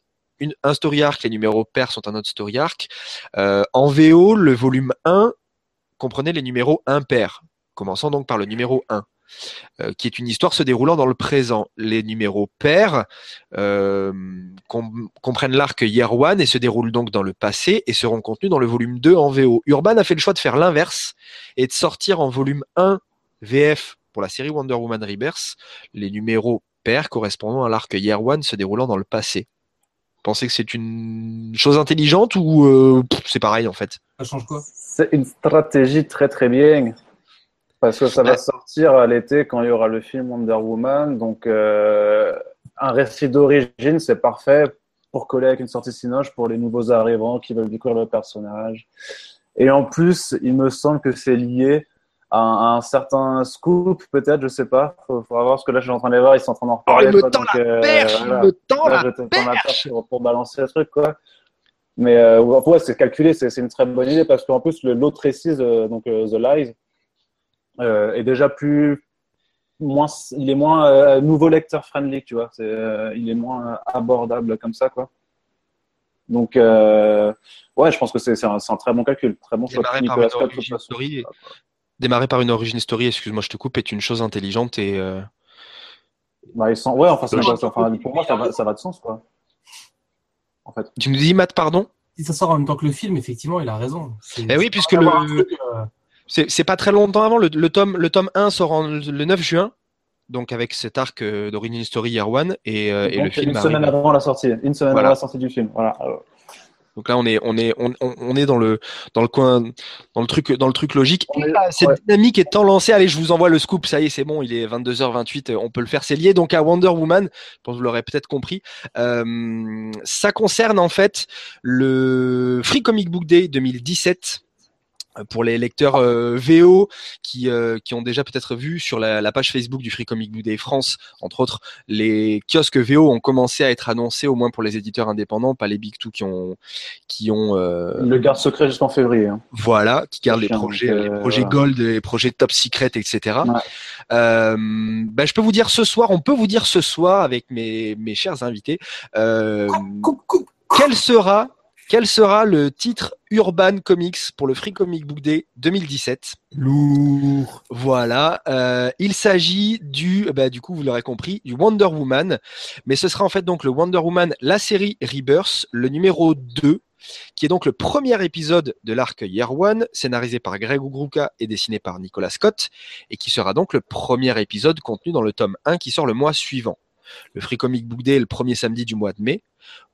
un story arc, les numéros pairs sont un autre story arc. Euh, en VO, le volume 1 comprenait les numéros impairs, commençant donc par le numéro 1, euh, qui est une histoire se déroulant dans le présent. Les numéros pairs euh, com- comprennent l'arc Year One et se déroulent donc dans le passé et seront contenus dans le volume 2 en VO. Urban a fait le choix de faire l'inverse et de sortir en volume 1 VF pour la série Wonder Woman Rebirth les numéros pairs correspondant à l'arc Year One se déroulant dans le passé. Pensez que c'est une chose intelligente ou euh, c'est pareil en fait? Ça change quoi? C'est une stratégie très très bien. Parce que ça va Ouais. sortir à l'été quand il y aura le film Wonder Woman. Donc, euh, un récit d'origine, c'est parfait pour coller avec une sortie Cinoche pour les nouveaux arrivants qui veulent découvrir le personnage. Et en plus, il me semble que c'est lié un, un certain scoop, peut-être, je sais pas. Faut, faut voir ce que là, je suis en train de les voir, ils sont en train d'en Oh, reparler. il me tend la euh, perche, voilà. il me tend Là, la je perche. pour, pour balancer le truc, quoi. Mais euh, ouais, c'est calculé, c'est c'est une très bonne idée parce qu'en plus, le l'autre précise, euh, donc euh, The Lies, euh, est déjà plus. Moins, il est moins euh, nouveau lecteur friendly, tu vois. C'est, euh, il est moins abordable comme ça, quoi. Donc, euh, ouais, je pense que c'est c'est un, c'est un très bon calcul, très bon choix. Nicolas Scott, Démarrer par une origin story, excuse-moi, je te coupe, est une chose intelligente et euh, Bah, ils sont... Ouais, enfin, pour moi, ça va, ça va de sens, quoi. En fait. tu nous dis Matt, pardon? Si ça sort en même temps que le film, effectivement, il a raison. Eh oui, puisque le- euh, C'est pas très longtemps avant. Le, le tome, le tome 1 sort en- le 9 juin. Donc avec cet arc euh, d'Origin Story Year One et, euh, et Donc, le film une arrive. semaine avant la sortie, une semaine Voilà. avant la sortie du film. Voilà. Euh, Donc là on est on est on, est dans le dans le coin dans le truc dans le truc logique. Là, cette ouais. dynamique étant lancée, allez je vous envoie le scoop. Ça y est c'est bon, il est 22h28, euh, on peut le faire. C'est lié donc à Wonder Woman. Je pense que vous l'aurez peut-être compris. Euh, ça concerne en fait le Free Comic Book Day 2017 euh, pour les lecteurs euh, VO qui, euh, qui ont déjà peut-être vu sur la, la page Facebook du Free Comic Book Day France, entre autres, les kiosques VO ont commencé à être annoncés, au moins pour les éditeurs indépendants, pas les Big Two qui ont, qui ont euh, le garde secret jusqu'en février. hein. voilà, qui gardent les projets, donc, les euh, projets. Gold, les projets Top Secret, etc. Ouais. Euh, ben, je peux vous dire ce soir, on peut vous dire ce soir avec mes, mes chers invités, euh, quel sera quel sera le titre Urban Comics pour le Free Comic Book Day 2017 Lourd. Voilà, euh, il s'agit du, bah, du coup vous l'aurez compris, du Wonder Woman, mais ce sera en fait donc le Wonder Woman, la série Rebirth, le numéro 2, qui est donc le premier épisode de l'arc Year One, scénarisé par Greg Ugruka et dessiné par Nicolas Scott, et qui sera donc le premier épisode contenu dans le tome 1 qui sort le mois suivant. Le Free Comic Book Day est le premier samedi du mois de mai.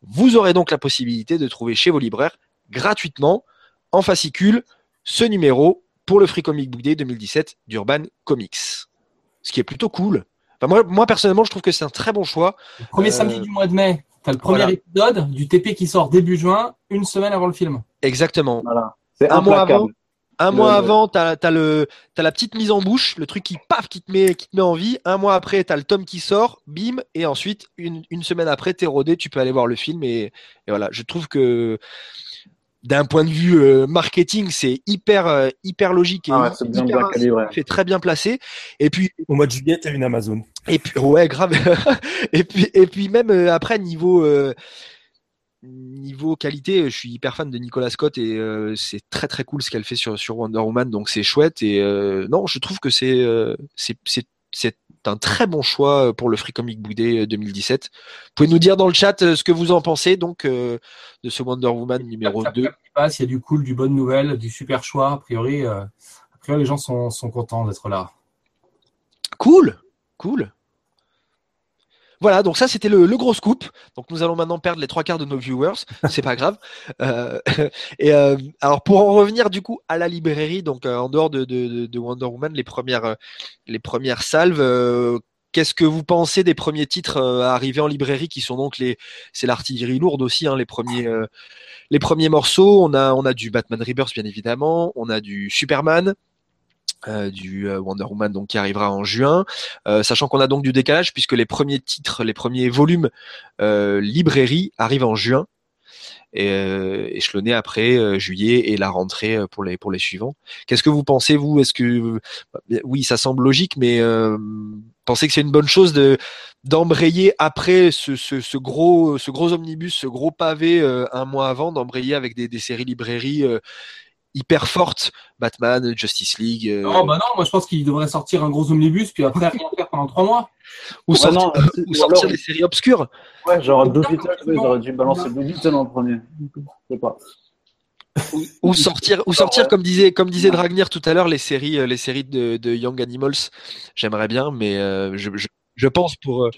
Vous aurez donc la possibilité de trouver chez vos libraires gratuitement, en fascicule, ce numéro pour le Free Comic Book Day 2017 d'Urban Comics. Ce qui est plutôt cool. Enfin, moi, moi, personnellement, je trouve que c'est un très bon choix. Le premier Euh, samedi du mois de mai, t'as le premier voilà. épisode du TP qui sort début juin, une semaine avant le film. Exactement. Voilà. C'est Un mois implacable. Un Le- mois avant, t'as as le t'as la petite mise en bouche, le truc qui paf qui te met qui te met en vie. Un mois après, t'as le tome qui sort, bim, et ensuite une, une semaine après, t'es rodé, tu peux aller voir le film et, et voilà. Je trouve que d'un point de vue euh, marketing, c'est hyper euh, hyper logique et Ah ouais, bien, hyper bien calibré. fait très bien placé. Et puis Au mois de juillet, t'as une Amazon. et puis ouais, grave. et puis et puis même euh, après niveau euh, niveau qualité, je suis hyper fan de Nicolas Scott et euh, c'est très très cool ce qu'elle fait sur sur Wonder Woman, donc c'est chouette et euh, non, je trouve que c'est euh, c'est un très bon choix pour le Free Comic Book Day 2017. Vous pouvez nous dire dans le chat euh, ce que vous en pensez donc euh, de ce Wonder Woman numéro Cap, 2. cap, qui passe, Il y a du cool, du bonne nouvelle, du super choix. A priori, euh, a priori les gens sont, sont contents d'être là. Cool, cool. Voilà, donc ça c'était le, le gros scoop. Donc nous allons maintenant perdre les trois quarts de nos viewers, c'est pas grave. Euh, et euh, alors pour en revenir du coup à la librairie, donc euh, en dehors de, de, de- de Wonder Woman, les premières euh, les premières salves. euh, Qu'est-ce que vous pensez des premiers titres euh, à arriver en librairie qui sont donc les c'est l'artillerie lourde aussi hein, les premiers euh, les premiers morceaux on a on a du Batman Rebirth bien évidemment on a du Superman euh, du euh, Wonder Woman qui arrivera en juin. Euh, sachant qu'on a donc du décalage puisque les premiers titres, les premiers volumes librairie arrivent en juin. Et échelonnés après juillet et la rentrée pour les suivants. Qu'est-ce que vous pensez vous? Oui, ça semble logique, mais pensez que c'est une bonne chose de d'embrayer après ce, gros omnibus, ce gros pavé un mois avant, d'embrayer avec des, des séries librairies hyper fortes, Batman, Justice League, euh, Non, bah non, moi je pense qu'il devrait sortir un gros omnibus, puis après rien faire pendant trois mois. ou Ouais, sortir, non, si- ou ou sortir alors- des séries obscures. Ouais, genre Blue Beetle, ils auraient dû balancer Blue Beetle en premier. Je sais pas. ou sortir ou sortir comme disait comme disait Dragnir tout à l'heure les séries euh, les séries de, de Young Animals j'aimerais bien mais euh, je, je, je pense pour euh,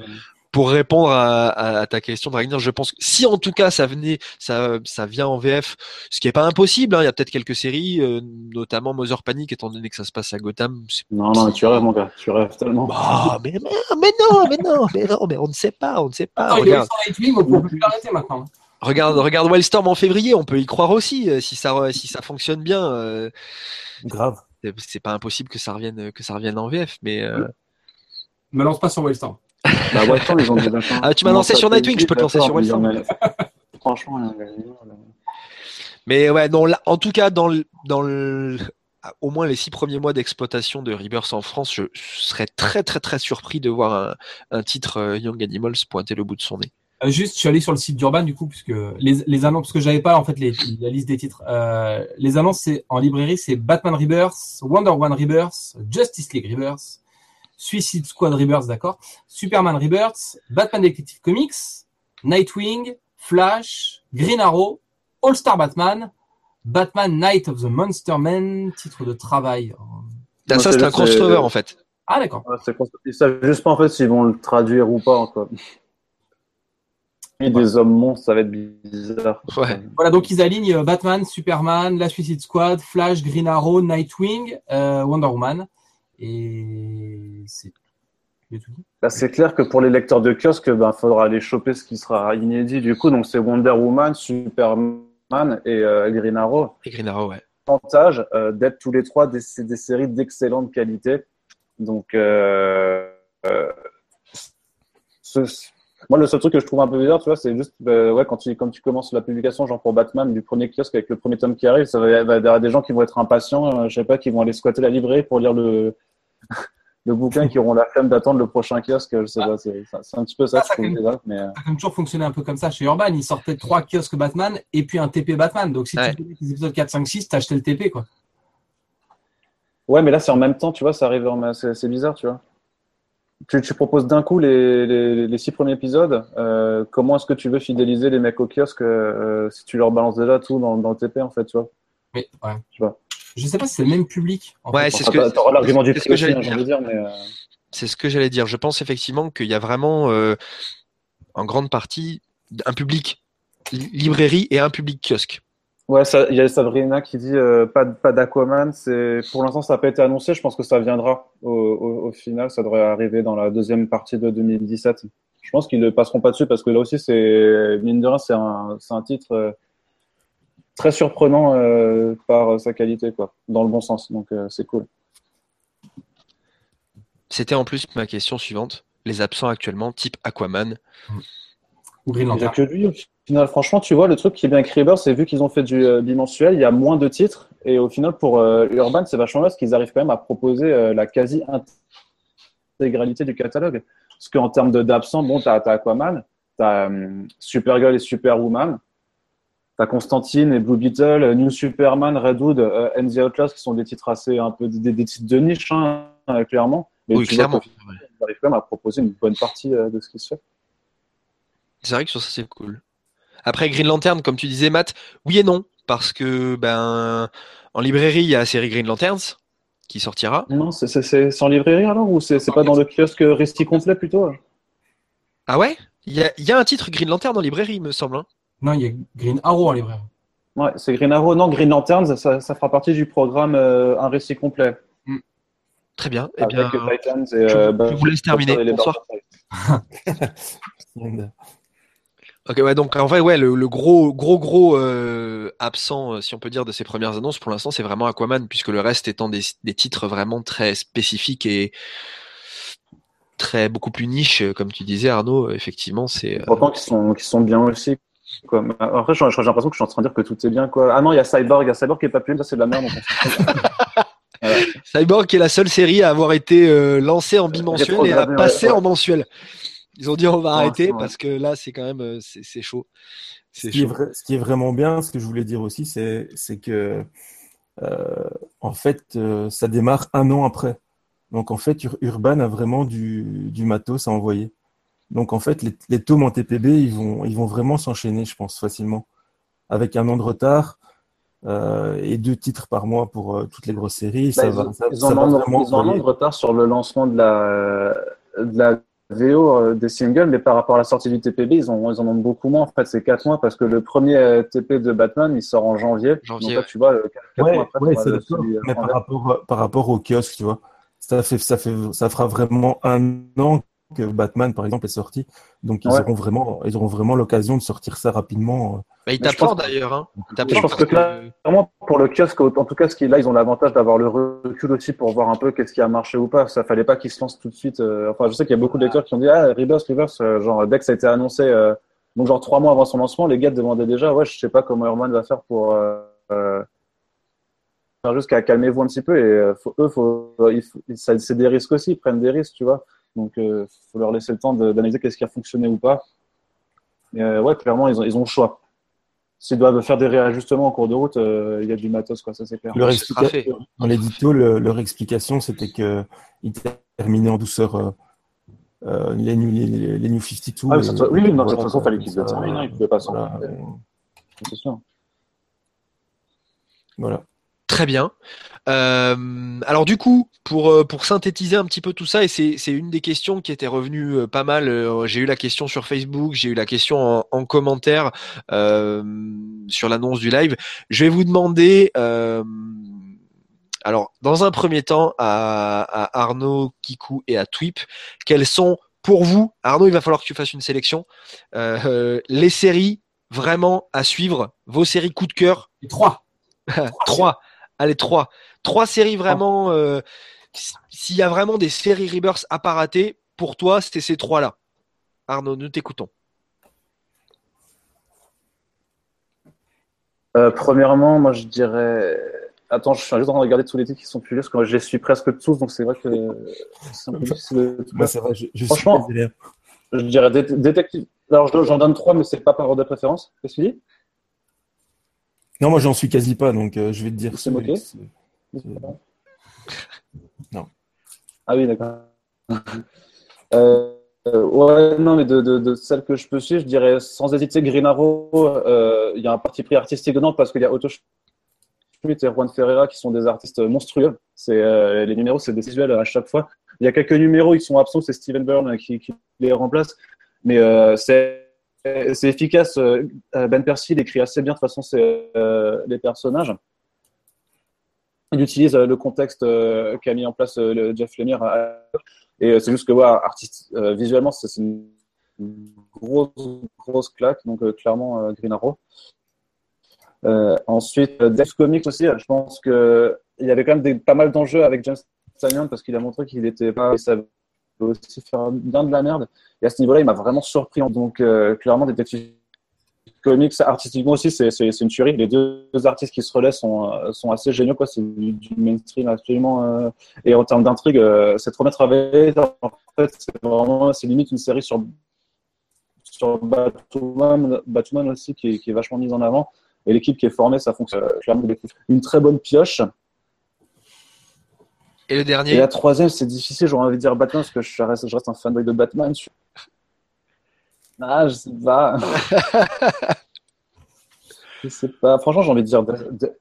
pour répondre à, à, à ta question Dragnir je pense que si en tout cas ça venait ça ça vient en VF ce qui est pas impossible hein, il y a peut-être quelques séries euh, notamment Mother Panic étant donné que ça se passe à Gotham Non, non, tu rêves, mon gars. Tu rêves tellement. bah, mais, mais, mais non mais non mais non mais on ne sait pas on ne sait pas Attends, il regarde son Nightwing, on peut plus l'arrêter maintenant. regarde regarde Wildstorm en février on peut y croire aussi euh, si ça re- si ça fonctionne bien euh, Grave. c'est- c'est pas impossible que ça revienne que ça revienne en VF mais euh, Me lance pas sur Wildstorm. Bah, ouais, attends, ils ont des vachement- Ah, tu m'as lancé sur Nightwing, je peux te lancer sur mais- Franchement, il y a un gars, là. mais ouais non là, en tout cas dans le dans le au moins les six premiers mois d'exploitation de Rebirth en France, je serais très très très surpris de voir un, un titre euh, Young Animals pointer le bout de son nez. Euh, juste, je suis allé sur le site d'Urban du coup, puisque les, les annonces, parce que j'avais pas en fait les, la liste des titres. Euh, les annonces, c'est en librairie, c'est Batman Rebirth, Wonder Woman Rebirth, Justice League Rebirth, Suicide Squad Rebirth, d'accord, Superman Rebirth, Batman Detective Comics, Nightwing, Flash, Green Arrow, All Star Batman, Batman Night of the Monster Man, titre de travail. Ça, c'est un crossover en fait. Ah d'accord. Ouais, Ils savent juste pas en fait s'ils vont le traduire ou pas. Quoi. Et des hommes monstres, ça va être bizarre. Ouais. Voilà, donc ils alignent euh, Batman, Superman, la Suicide Squad, Flash, Green Arrow, Nightwing, euh, Wonder Woman. Et c'est... Là, c'est clair que pour les lecteurs de kiosque, ben, faudra aller choper ce qui sera inédit. Du coup, donc c'est Wonder Woman, Superman et euh, Green Arrow. Et Green Arrow, ouais. Avantage euh, d'être tous les trois des, des séries d'excellente qualité. Donc, euh, euh, ce- moi, le seul truc que je trouve un peu bizarre, tu vois, c'est juste, ouais, quand tu, quand tu commences la publication, genre pour Batman, du premier kiosque avec le premier tome qui arrive, ça va, il va y avoir des gens qui vont être impatients, euh, je sais pas, qui vont aller squatter la librairie pour lire le, le bouquin, qui auront la flemme d'attendre le prochain kiosque, je sais pas, c'est, c'est un petit peu ça Ah, ça bizarre, mais, euh, Ça a toujours fonctionné un peu comme ça chez Urban. Ils sortaient trois kiosques Batman et puis un TP Batman. Donc si Ouais. tu voulais les épisodes 4, 5, 6, t'achetais le TP quoi. Ouais, mais là, c'est en même temps, tu vois, ça arrive en c'est c'est bizarre, tu vois. Tu, tu proposes d'un coup les, les, les six premiers épisodes. euh, comment est-ce que tu veux fidéliser les mecs au kiosque euh, si tu leur balances déjà tout dans, dans le TP, en fait, tu vois Mais ouais. Tu vois. Je sais pas si c'est le même public. en Ouais, c'est ce Enfin, que- T'auras l'argument du c'est ce prix que j'allais dire, mais... euh, C'est ce que j'allais dire. Je pense effectivement qu'il y a vraiment, euh, en grande partie, un public li- librairie et un public kiosque. Ouais, il y a Sabrina qui dit euh, pas, pas d'Aquaman. C'est pour l'instant ça n'a pas été annoncé. Je pense que ça viendra au, au, au final. Ça devrait arriver dans la deuxième partie de 2017. Je pense qu'ils ne passeront pas dessus parce que là aussi c'est mine de rien c'est un c'est un titre euh, très surprenant euh, par sa qualité quoi, dans le bon sens. Donc euh, c'est cool. C'était en plus ma question suivante. Les absents actuellement, type Aquaman. Ou Green Il n'y a Lantern. que lui au final. Franchement, tu vois le truc qui est bien avec Rebirth, c'est vu qu'ils ont fait du euh, bimensuel, il y a moins de titres et au final pour euh, Urban c'est vachement bien parce qu'ils arrivent quand même à proposer euh, la quasi intégralité du catalogue. Parce qu'en termes de- d'absents, bon, t'as as Aquaman, t'as Supergirl et Superwoman, t'as Constantine et Blue Beetle, euh, New Superman, Redwood, euh, and the Outlaws qui sont des titres assez un peu des, des titres de niche hein, euh, clairement. Mais Oui, tu clairement. Ils arrivent quand même à proposer une bonne partie euh, de ce qui se fait. C'est vrai que sur ça, c'est cool. Après, Green Lantern, comme tu disais, Matt, oui et non. Parce que, ben, en librairie, il y a la série Green Lanterns qui sortira. Non, c'est- en librairie alors ou c'est pas dans le kiosque récit complet plutôt Ah ouais? Il y a, il y a un titre Green Lantern en librairie, il me semble. hein. Non, il y a Green Arrow en librairie. Ouais, c'est Green Arrow. Non, Green Lanterns, ça, ça fera partie du programme euh, un récit complet. Très bien. Eh bien, euh, Titans et je- euh, je vous laisse terminer. Bonsoir. Ok, ouais, donc en fait, ouais, le, le gros, gros, gros euh, absent, euh, si on peut dire, de ces premières annonces, pour l'instant, c'est vraiment Aquaman, puisque le reste étant des, des titres vraiment très spécifiques et très beaucoup plus niche, euh, comme tu disais, Arnaud. Effectivement, c'est. euh, Pourtant, qui sont, qui sont bien aussi. Quoi. Après, j'ai l'impression que je suis en train de dire que tout est bien. Quoi. Ah non, il y a Cyborg. Il y a Cyborg qui est pas plus, ça c'est de la merde. fout. Cyborg qui est la seule série à avoir été euh, lancée en bimensuel et à ouais, passer ouais. en mensuel. Ils ont dit on va Ouais, arrêter parce que là, c'est quand même, euh, c'est c'est chaud. Ce C'est qui, est chaud. vrai- ce qui est vraiment bien, ce que je voulais dire aussi, c'est c'est que euh, en fait, euh, ça démarre un an après. Donc en fait, Ur- Urban a vraiment du, du matos à envoyer. Donc en fait, les, les tomes en TPB, ils vont, ils vont vraiment s'enchaîner, je pense, facilement. Avec un an de retard euh, et deux titres par mois pour euh, toutes les grosses séries, Bah, ça ils va, ça, ils ça ont va un an de- retard sur le lancement de la, de la VO euh, des singles, mais par rapport à la sortie du TPB, ils, ont, ils en ont beaucoup moins. En fait, c'est 4 mois parce que le premier TP de Batman, il sort en janvier. Janvier, Donc là, ouais. tu vois, 4 Ouais, mois après, ouais, c'est d'accord. Mais par rapport, par rapport au kiosque, tu vois, ça fait, ça fait, ça fera vraiment un an que Batman, par exemple, est sorti. Donc, ils Ouais. auront vraiment, ils auront vraiment l'occasion de sortir ça rapidement. euh. Bah, il que- d'ailleurs. Hein. Je pense que là- Vraiment, pour le kiosque, en tout cas, ce qui là, ils ont l'avantage d'avoir le recul aussi pour voir un peu qu'est-ce qui a marché ou pas. Ça fallait pas qu'ils se lancent tout de suite. euh, Enfin, je sais qu'il y a beaucoup de lecteurs qui ont dit Ah, Rebirth, Rebirth, euh, genre, dès que ça a été annoncé, euh, donc genre trois mois avant son lancement, les gars demandaient déjà Ouais, je sais pas comment Herman va faire pour. Euh, faire juste qu'à calmez-vous un petit peu. Et euh, faut- eux, faut, il faut- ça- c'est des risques aussi, ils prennent des risques, tu vois. Donc, euh, faut leur laisser le temps d'analyser qu'est-ce qui a fonctionné ou pas. Mais euh, ouais, clairement, ils ont, ils ont le choix. S'ils doivent faire des réajustements en cours de route, euh, il y a du matos, quoi, ça c'est clair. Leur ce sera explica- Dans l'édito, le- leur explication, c'était que ils terminaient en douceur euh, les, New- les, les New 52. Ah, oui, ça oui, oui, non, de toute façon, ça- fallait qu'ils le terminent, ils pouvaient pas s'en voilà, c'est sûr. Voilà. Très bien. Euh, alors du coup, pour, euh, pour synthétiser un petit peu tout ça, et c'est une des questions qui était revenue euh, pas mal, j'ai eu la question sur Facebook, j'ai eu la question en, en commentaire euh, sur l'annonce du live. Je vais vous demander, euh, alors dans un premier temps, à, à Arnaud, Kikou et à Twip, quelles sont pour vous, Arnaud, il va falloir que tu fasses une sélection, les séries vraiment à suivre, vos séries coup de cœur, trois. trois. Allez, trois. Trois séries vraiment. euh, S'il y a vraiment des séries Rebirth à pas rater, pour toi, c'était ces trois-là. Arnaud, nous t'écoutons. Euh, premièrement, moi je dirais. Attends, je suis juste en train de regarder tous les titres qui sont publiés parce que moi, je les suis presque tous, donc c'est vrai que c'est un peu difficile de tout Moi, faire. ça va, je, je Franchement, suis. Je dirais dé- détective. Alors je- j'en donne trois, mais c'est pas par ordre de préférence. Qu'est-ce que tu dis? Non, moi, j'en suis quasi pas, donc euh, je vais te dire. C'est moqué Non. Ah oui, d'accord. Euh, euh, ouais, non, mais de, de, de celles que je peux suivre, je dirais sans hésiter Green Arrow. Il y a un parti pris artistique dedans parce qu'il y a Otto Schmidt et Juan Ferreira qui sont des artistes monstrueux. C'est les numéros, c'est des visuels à chaque fois. Il y a quelques numéros, ils sont absents, c'est Steven Byrne qui, qui les remplace, mais euh, c'est c'est efficace. Euh, Ben Percy il écrit assez bien de toute façon euh, les personnages. Il utilise euh, le contexte qu'a mis en place Jeff Lemire et c'est juste que ouais, artiste, visuellement, c'est une grosse, grosse claque. Donc, clairement, Green Arrow. Ensuite, Death Comics aussi. Je pense que il y avait quand même pas mal d'enjeux avec James Tynion parce qu'il a montré qu'il était pas, aussi faire bien de la merde. Et à ce niveau-là, il m'a vraiment surpris. Donc, euh, clairement, Detective Comics, artistiquement aussi, c'est une tuerie. Les deux artistes qui se relaient sont, euh, assez géniaux. C'est du, mainstream absolument. euh, et en termes d'intrigue, euh, c'est trop bien travaillé. En fait, c'est vraiment, c'est limite une série sur, Batman, aussi qui est, qui est vachement mise en avant. Et l'équipe qui est formée, ça fonctionne euh, clairement. Une très bonne pioche. Et le Et dernier la troisième, c'est difficile. J'aurais envie de dire Batman parce que je reste, je reste un fanboy de Batman. Je- Ah, je sais pas. je sais pas. Franchement, j'ai envie de dire. De- de-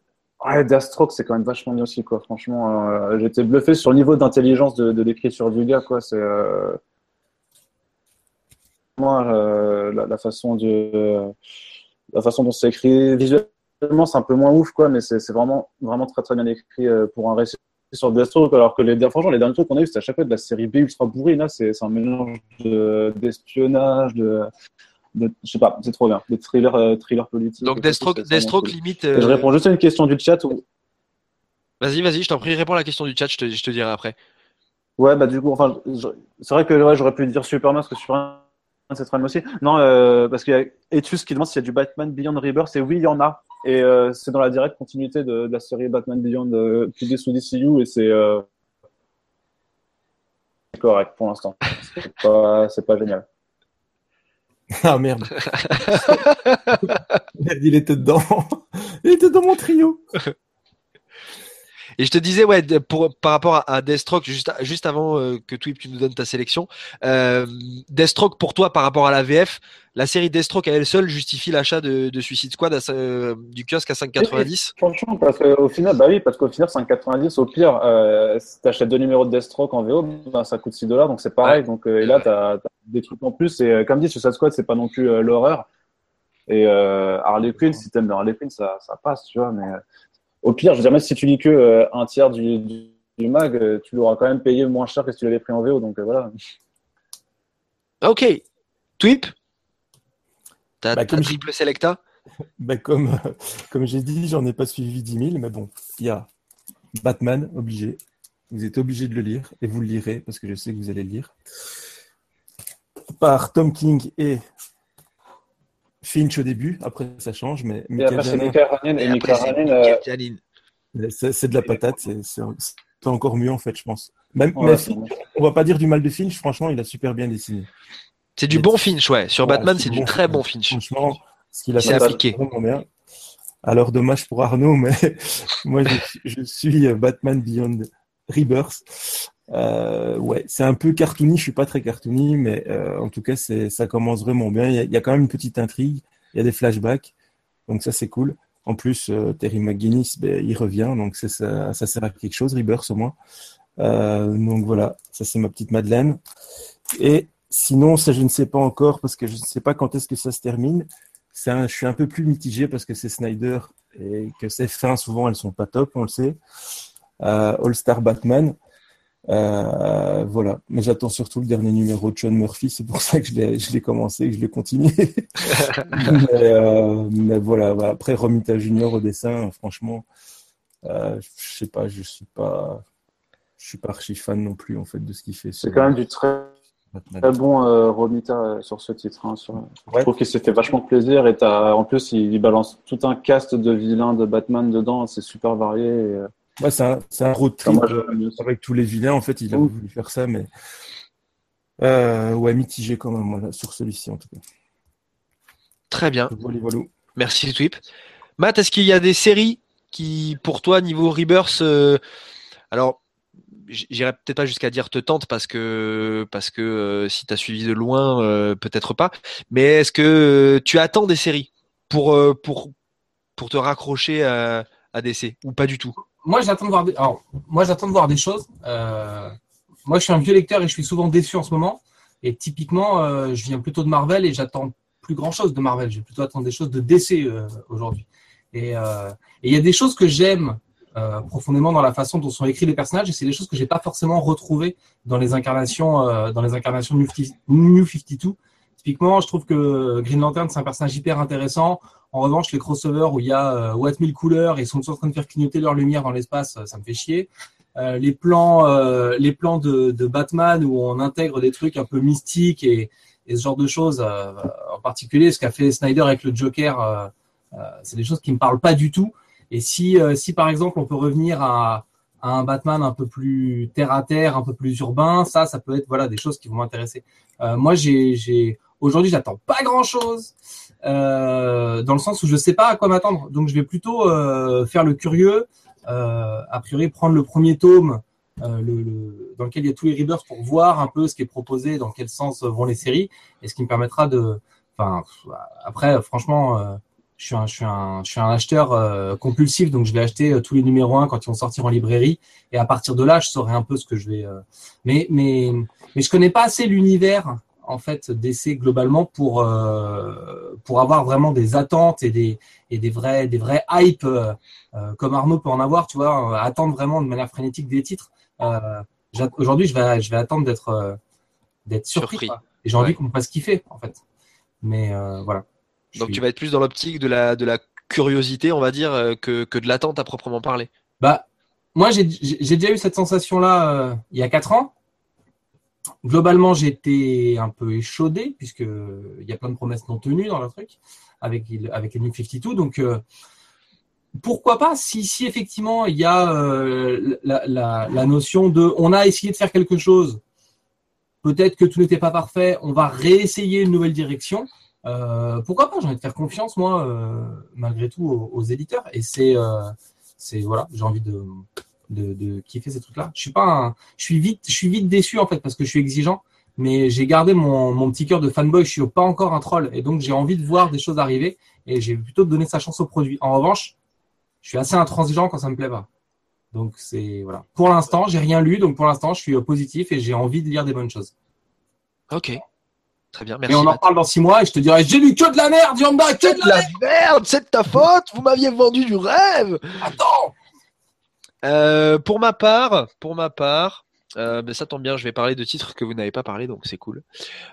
Ouais, Deathstroke, c'est quand même vachement bien aussi, quoi. Franchement, euh, j'étais bluffé sur le niveau d'intelligence de, de l'écriture du gars, quoi. C'est. euh, Moi, euh, la, la façon de. La façon dont c'est écrit visuellement, c'est un peu moins ouf, quoi, mais c'est vraiment, vraiment très, très bien écrit pour un récit sur Deathstroke, alors que les, franchement, les derniers trucs qu'on a eu, c'était à chaque fois de la série B ultra bourrine. Là, c'est un mélange de- d'espionnage, de, de, je sais pas, c'est trop bien. Des thrillers, euh, thrillers politiques. Donc Deathstroke, Deathstroke cool. limite. Je euh, réponds juste à une question du chat. Où... Vas-y, vas-y, je t'en prie, réponds à la question du chat, je te, je te dirai après. Ouais, bah du coup, enfin, je- c'est vrai que ouais, j'aurais pu dire Superman parce que Superman, c'est très bien aussi. Non, euh, parce qu'il y a Etus qui demande s'il y a du Batman Beyond Rebirth, et oui, il y en a. Et euh, c'est dans la directe continuité de, de la série Batman Beyond euh, publiée sous DCU, et c'est euh, c'est correct pour l'instant. C'est pas, c'est pas génial. Ah merde. Merde, il était dedans. Il était dans mon trio. Et je te disais, ouais, pour, par rapport à, à Deathstroke, juste, juste avant euh, que Twip, tu nous donnes ta sélection, euh, Deathstroke, pour toi, par rapport à la VF, la série Deathstroke à elle seule justifie l'achat de, de Suicide Squad à, euh, du kiosque à 5,90 Franchement, parce qu'au final, bah oui, parce qu'au final, 5,90 au pire, euh, si t'achètes deux numéros de Deathstroke en VO, bah, ça coûte 6 dollars, donc c'est pareil. Donc, et là, t'as as des trucs en plus. Et comme dit, Suicide Squad, c'est pas non plus l'horreur. Et euh, Harley Quinn, si t'aimes bien Harley Quinn, ça, ça passe, tu vois. Mais au pire, je veux dire, même si tu lis que euh, un tiers du, du, du mag, euh, tu l'auras quand même payé moins cher que si tu l'avais pris en VO. Donc euh, voilà. Ok. Twip T'as Bah, comme triple Selecta Bah, comme comme j'ai dit, j'en ai pas suivi 10 000, mais bon, il y a Batman, obligé. Vous êtes obligé de le lire, et vous le lirez, parce que je sais que vous allez le lire. Par Tom King et Finch au début, après ça change, mais après, c'est Janin, Mika Ranin. Et, Et Mika après, c'est Ranin, Michael Janin. c'est c'est de la patate, c'est encore mieux en fait, je pense. Même, ouais, mais on va pas dire du mal de Finch, franchement, il a super bien dessiné. C'est du bon Finch, ouais. Sur Ouais, Batman, c'est du bon. très bon Finch. Franchement, ce qu'il a fait, c'est appliqué. vraiment bien. Alors, dommage pour Arnaud, mais moi, je, je suis Batman Beyond Rebirth. Euh, ouais, c'est un peu cartoony, je suis pas très cartoony, mais euh, en tout cas, c'est, ça commence vraiment bien. Il y, a, quand même une petite intrigue, il y a des flashbacks, donc ça, c'est cool. En plus, euh, Terry McGuinness, ben, il revient, donc ça, ça, sert à quelque chose, Rebirth au moins. Donc voilà, ça c'est ma petite Madeleine. Et sinon, ça je ne sais pas encore parce que je ne sais pas quand est-ce que ça se termine. Un, je suis un peu plus mitigé parce que c'est Snyder et que ses fins souvent elles sont pas top, on le sait. All Star Batman. Euh, voilà, mais j'attends surtout le dernier numéro de John Murphy, c'est pour ça que je l'ai commencé et que je l'ai continué. mais, euh, mais, voilà, après Romita Junior au dessin, franchement, euh, je sais pas, je suis pas, je suis pas archi fan non plus en fait de ce qu'il fait. C'est quand même du très, très bon euh, Romita sur ce titre. Hein, sur... Je trouve qu'il s'est fait vachement plaisir et as, en plus il, balance tout un cast de vilains de Batman dedans, c'est super varié. Et, Ouais, c'est un, un, road trip euh, avec tous les vilains. En fait, il a voulu faire ça, mais euh, ouais, mitigé quand même voilà, sur celui-ci en tout cas. Très bien. Voilà, voilà. Merci Twip. Matt, est-ce qu'il y a des séries qui, pour toi, niveau Rebirth, euh, alors j'irai peut-être pas jusqu'à dire te tente parce que parce que euh, si tu as suivi de loin, euh, peut-être pas. Mais est-ce que tu attends des séries pour pour pour te raccrocher à, à DC ou pas du tout? Moi, j'attends de voir des, alors, moi, j'attends de voir des choses. Euh, moi, je suis un vieux lecteur et je suis souvent déçu en ce moment. Et typiquement, euh, je viens plutôt de Marvel et j'attends plus grand chose de Marvel. Je vais plutôt attendre des choses de DC euh, aujourd'hui. Et il y a des choses que j'aime profondément dans la façon dont sont écrits les personnages et c'est des choses que j'ai pas forcément retrouvées dans les incarnations, dans les incarnations New 52. Typiquement, je trouve que Green Lantern, c'est un personnage hyper intéressant. En revanche, les crossovers où il y a euh, mille couleurs et ils sont tous en train de faire clignoter leur lumière dans l'espace, ça me fait chier. Euh, les plans, euh, les plans de, Batman où on intègre des trucs un peu mystiques et, ce genre de choses, euh, en particulier ce qu'a fait Snyder avec le Joker, euh, c'est des choses qui me parlent pas du tout. Et si, si par exemple on peut revenir à, à, un Batman un peu plus terre à terre, un peu plus urbain, ça, ça peut être voilà des choses qui vont m'intéresser. moi, j'ai aujourd'hui, j'attends pas grand chose. Euh, dans le sens où je sais pas à quoi m'attendre. Donc je vais plutôt euh, faire le curieux, euh, a priori prendre le premier tome euh, le, le, dans lequel il y a tous les readers pour voir un peu ce qui est proposé, dans quel sens vont les séries, et ce qui me permettra de. Enfin, après, franchement, je suis un, je suis un, je suis un acheteur compulsif, donc je vais acheter tous les numéros 1 quand ils vont sortir en librairie, et à partir de là, je saurai un peu ce que je vais. mais mais mais je connais pas assez l'univers en fait d'essais globalement pour euh, pour avoir vraiment des attentes et des et des vrais des vrais hype euh, euh, comme Arnaud peut en avoir tu vois attendre vraiment de manière frénétique des titres. Aujourd'hui je vais je vais attendre d'être d'être surpris, et j'ai envie qu'on me fasse kiffer en fait. Mais voilà. Donc tu vas être plus dans l'optique de la de la curiosité on va dire que que de l'attente à proprement parler. Bah moi j'ai j'ai déjà eu cette sensation là il y a quatre ans globalement, j'étais un peu échaudé, puisque il y a plein de promesses non tenues dans le truc, avec, avec les New 52. Donc, euh, pourquoi pas, si, si effectivement il y a euh, la, notion de on a essayé de faire quelque chose, peut-être que tout n'était pas parfait, on va réessayer une nouvelle direction. Euh, pourquoi pas J'ai envie de faire confiance, moi, euh, malgré tout, aux, aux éditeurs. Et c'est, euh, c'est voilà, j'ai envie de, de, de kiffer ces trucs-là. Je suis pas un, je suis vite, je suis vite déçu en fait parce que je suis exigeant, mais j'ai gardé mon, mon petit cœur de fanboy. Je suis pas encore un troll et donc j'ai envie de voir des choses arriver et j'ai plutôt donné sa chance au produit. En revanche, je suis assez intransigeant quand ça me plaît pas. Donc c'est voilà. Pour l'instant, j'ai rien lu, donc pour l'instant, je suis positif et j'ai envie de lire des bonnes choses. Ok. Très bien, merci. Et on en reparle dans six mois et je te dirai j'ai lu que de la merde, Yamba, que de la merde, c'est de ta faute, vous m'aviez vendu du rêve. Attends. Euh, pour ma part, pour ma part, euh, ben ça tombe bien, je vais parler de titres que vous n'avez pas parlé, donc c'est cool.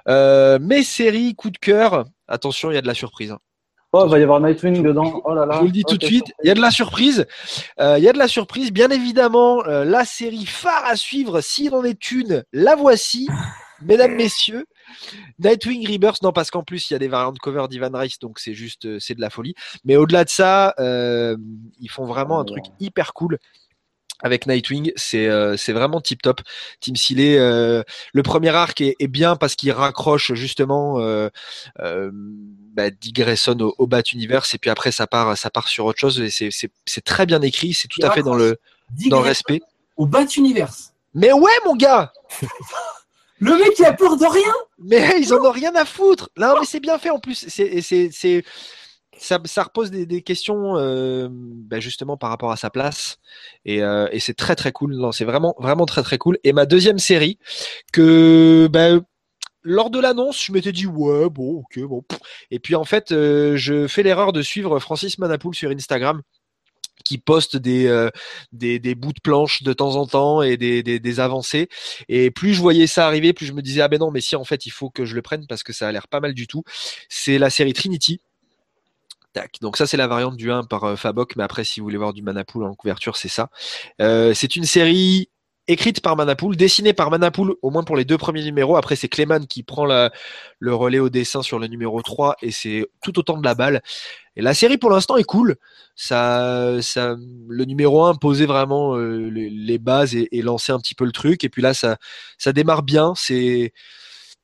Euh, mes séries coup de cœur, attention, il y a de la surprise. Hein. Oh, il va y avoir Nightwing dedans. Oh là là. Je vous le dis tout de suite, il y a de la surprise. Euh, il y a de la surprise. Bien évidemment, la série phare à suivre, s'il en est une, la voici, mesdames, messieurs. Nightwing Rebirth, non, parce qu'en plus, il y a des variantes cover d'Ivan Rice, donc c'est juste, c'est de la folie. Mais au-delà de ça, ils font vraiment un truc hyper cool avec Nightwing, c'est euh, c'est vraiment tip top. Tim Seeley, euh, le premier arc est, est bien parce qu'il raccroche justement euh, euh, bah, Dick Grayson au, au Bat Universe et puis après ça part ça part sur autre chose et c'est très bien écrit, c'est tout Il à fait dans le Dick dans le respect. Au Bat Universe. Mais ouais mon gars, Le mec, il a peur de rien. mais ils en ont rien à foutre. Non mais c'est bien fait en plus. C'est ça, ça repose des, questions euh, bah, justement par rapport à sa place et, euh, c'est très très cool. C'est vraiment vraiment très très cool. Et ma deuxième série que bah, lors de l'annonce, je m'étais dit ouais bon ok bon. Et puis en fait, euh, je fais l'erreur de suivre Francis Manapoul sur Instagram qui poste des, bouts de planche de temps en temps et des avancées. Et plus je voyais ça arriver, plus je me disais ah ben non mais si en fait il faut que je le prenne parce que ça a l'air pas mal du tout. C'est la série Trinity. Donc ça c'est la variante du 1 par euh, Fabok, mais après si vous voulez voir du Manapool en couverture c'est ça. Euh, c'est une série écrite par Manapool, dessinée par Manapool au moins pour les deux premiers numéros. Après c'est Clayman qui prend le relais au dessin sur le numéro 3 et c'est tout autant de la balle. La série pour l'instant est cool. Le numéro 1 posait vraiment euh, les, bases et, lançait un petit peu le truc. Et puis là ça, démarre bien.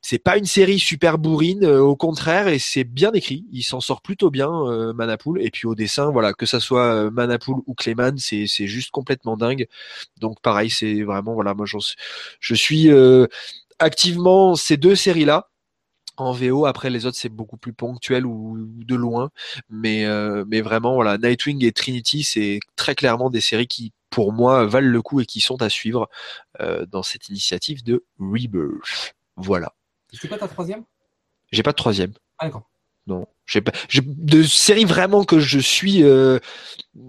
C'est pas une série super bourrine, euh, au contraire, et c'est bien écrit. Il s'en sort plutôt bien, euh, Manapool. Et puis au dessin, voilà, que ça soit euh, Manapool ou Clayman, c'est c'est juste complètement dingue. Donc pareil, c'est vraiment voilà, moi je suis euh, activement ces deux séries-là en VO. Après les autres, c'est beaucoup plus ponctuel ou, ou de loin, mais euh, mais vraiment voilà, Nightwing et Trinity, c'est très clairement des séries qui pour moi valent le coup et qui sont à suivre euh, dans cette initiative de Rebirth. Voilà. C'est quoi ta troisième? J'ai pas de troisième. Ah d'accord. Non, j'ai pas. De séries vraiment que je suis euh,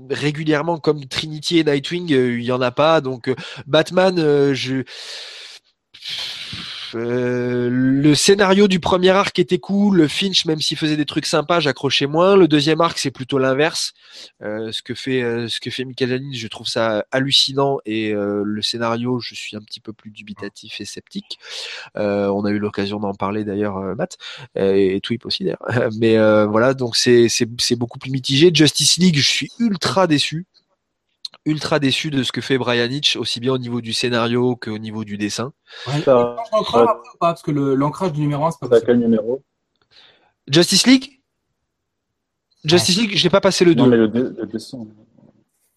régulièrement comme Trinity et Nightwing, euh, il y en a pas. Donc euh, Batman, euh, je. Euh, le scénario du premier arc était cool. Le Finch, même s'il faisait des trucs sympas, j'accrochais moins. Le deuxième arc, c'est plutôt l'inverse. Euh, ce que fait euh, ce que fait Michael Janin, je trouve ça hallucinant. Et le scénario, je suis un petit peu plus dubitatif et sceptique. On a eu l'occasion d'en parler d'ailleurs, Matt euh, et Twip aussi d'ailleurs. Mais voilà, donc c'est beaucoup plus mitigé. Justice League, je suis ultra déçu, ultra déçu de ce que fait Brian Hitch, aussi bien au niveau du scénario qu'au niveau du dessin. Ouais. Ça- Tu changes l'ancrage après ou pas? Parce que le- l'ancrage du numéro 1, c'est pas T'as possible. quel numéro? Justice League, Justice League, je n'ai pas passé le 2. Non, mais le, le dessin.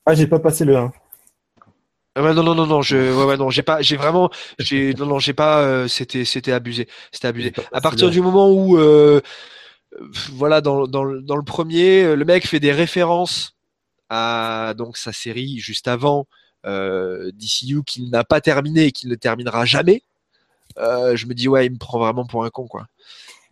Ah, j'ai pas passé le 1. Ah ouais, non non non non, je ouais, ouais non, j'ai pas j'ai vraiment j'ai non non, j'ai pas euh, c'était c'était abusé, c'était abusé. J'ai À partir du moment où euh, voilà dans dans le- dans le premier, euh, le mec fait des références à donc sa série juste avant euh, DCU qu'il n'a pas terminé et qu'il ne terminera jamais. Euh, je me dis ouais, il me prend vraiment pour un con quoi.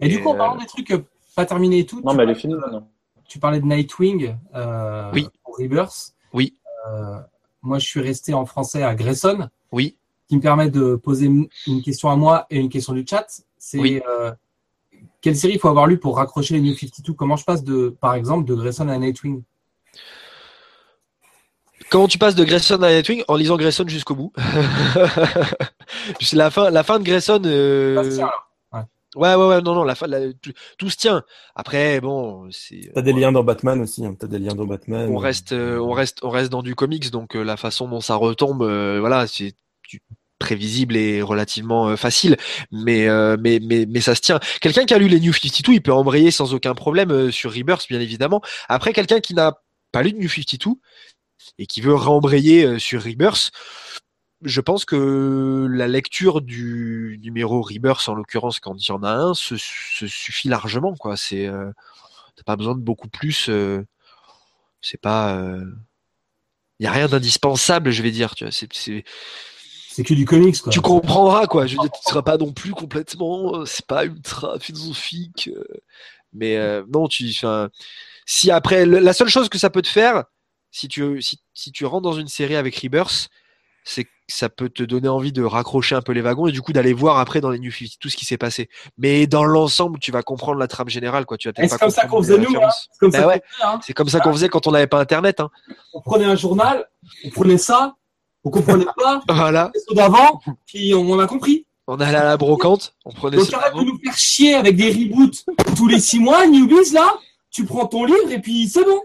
Et du coup, en euh, parlant des trucs euh, pas terminés et tout, Non, tu, mais elle est finie maintenant. tu parlais de Nightwing euh, Oui. pour Rebirth. Oui. Euh, moi, je suis resté en français à Grayson, Oui. qui me permet de poser une une question à moi et une question du chat. C'est Oui. euh, quelle série il faut avoir lu pour raccrocher les New 52 Comment je passe de, par exemple, de Grayson à Nightwing? Comment tu passes de Grayson à Nightwing en lisant Grayson jusqu'au bout? La fin, la fin de Grayson. euh, alors. Ouais, ouais, ouais, non, non, la fin, la- tout, tout se tient. Après, bon, c'est. T'as des liens dans Batman aussi. Hein. T'as des liens dans Batman. On reste, euh, on reste, on reste dans du comics, donc euh, la façon dont ça retombe, euh, voilà, c'est prévisible et relativement euh, facile, mais, euh, mais, mais, mais ça se tient. Quelqu'un qui a lu les New 52, il peut embrayer sans aucun problème euh, sur Rebirth, bien évidemment. Après, quelqu'un qui n'a pas lu de New 52 et qui veut rembrayer euh, sur Rebirth, je pense que la lecture du numéro Rebirth, en l'occurrence, quand il y en a un, se, se suffit largement, quoi. C'est, euh, t'as pas besoin de beaucoup plus. euh, c'est pas, il y a rien d'indispensable, je vais dire. Tu vois, c'est, c'est- C'est que du comics, quoi. tu comprendras, quoi. Je veux dire, tu seras pas non plus complètement, euh, c'est pas ultra philosophique, euh, mais euh, non, tu, si après, le- la seule chose que ça peut te faire, si tu, si, si tu rentres dans une série avec Rebirth, c'est ça peut te donner envie de raccrocher un peu les wagons et du coup d'aller voir après dans les New 50 tout ce qui s'est passé. Mais dans l'ensemble, tu vas comprendre la trame générale, quoi. Tu vas c'est comme ça qu'on faisait nous, hein. C'est comme ça ouais. qu'on faisait, hein. C'est comme ça qu'on faisait quand on n'avait pas Internet. Hein. On prenait un journal, on prenait ça, on comprenait pas, Voilà, d'avant, puis on a compris. on allait à la brocante, on prenait Donc arrête de nous faire chier avec des reboots tous les six mois, Newbies, là. Tu prends ton livre et puis c'est bon.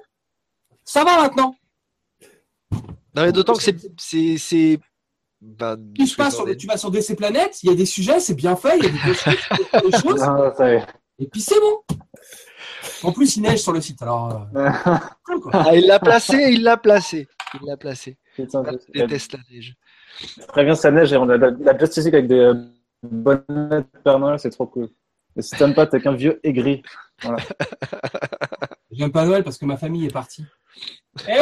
Ça va maintenant. Non, mais d'autant que c'est, c'est, c'est, ben, Tu, vas sur, tu vas sur DC Planète, il y a des sujets, c'est bien fait, il y a des des choses, Ah, ça y est. et puis c'est bon. En plus, il neige sur le site, alors. euh, cool. Ah, il l'a placé, il l'a placé. Il l'a placé. Putain, Je il y a- déteste la neige. Très bien, ça neige et on a la, la Justice League avec des euh, bonnets de Père Noël, c'est trop cool. Et si t'aimes pas, t'es qu'un vieux aigri. Je J'aime pas Noël parce que ma famille est partie. Eh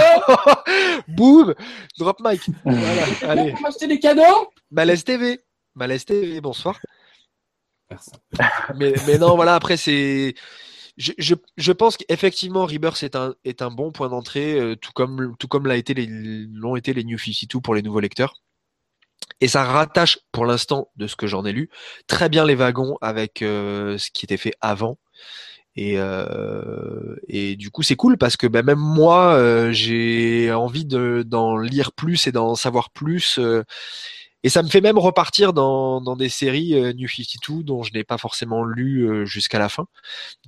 Boum Drop mic. Voilà, allez. Pour m'acheter des cadeaux Malaise TV. Malaise TV, bonsoir. Mais, mais non, voilà, après, c'est. Je, je, je pense qu'effectivement, Rebirth est un, est un bon point d'entrée, euh, tout comme, tout comme l'a été les, l'ont été les New 52 pour les nouveaux lecteurs. Et ça rattache, pour l'instant, de ce que j'en ai lu, très bien les wagons avec euh, ce qui était fait avant. Et, euh, et du coup, c'est cool parce que bah, même moi, euh, j'ai envie de, d'en lire plus et d'en savoir plus. euh, et ça me fait même repartir dans, dans des séries euh, New 52 dont je n'ai pas forcément lu euh, jusqu'à la fin.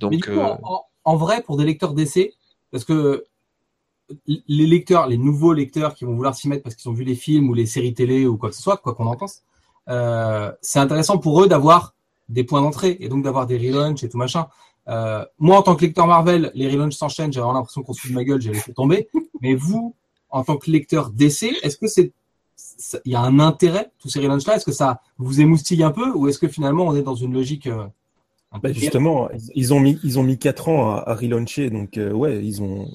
Mais Donc, du coup, euh, en, vrai, pour des lecteurs d'essai, parce que les lecteurs, les nouveaux lecteurs qui vont vouloir s'y mettre parce qu'ils ont vu les films ou les séries télé ou quoi que ce soit, quoi qu'on en pense, c'est intéressant pour eux d'avoir des points d'entrée et donc d'avoir des relaunchs et tout machin. Euh, moi, en tant que lecteur Marvel, les relaunchs s'enchaînent, j'ai vraiment l'impression qu'on se fout de ma gueule, j'ai laissé tomber. Mais vous, en tant que lecteur d'essai, est-ce que c'est ça- il y a un intérêt tous ces relaunchs là Est-ce que ça vous émoustille un peu ou est-ce que finalement on est dans une logique euh, un peu Bah, justement, ils ont mis ils ont mis quatre ans à, à relauncher, donc euh, ouais, ils ont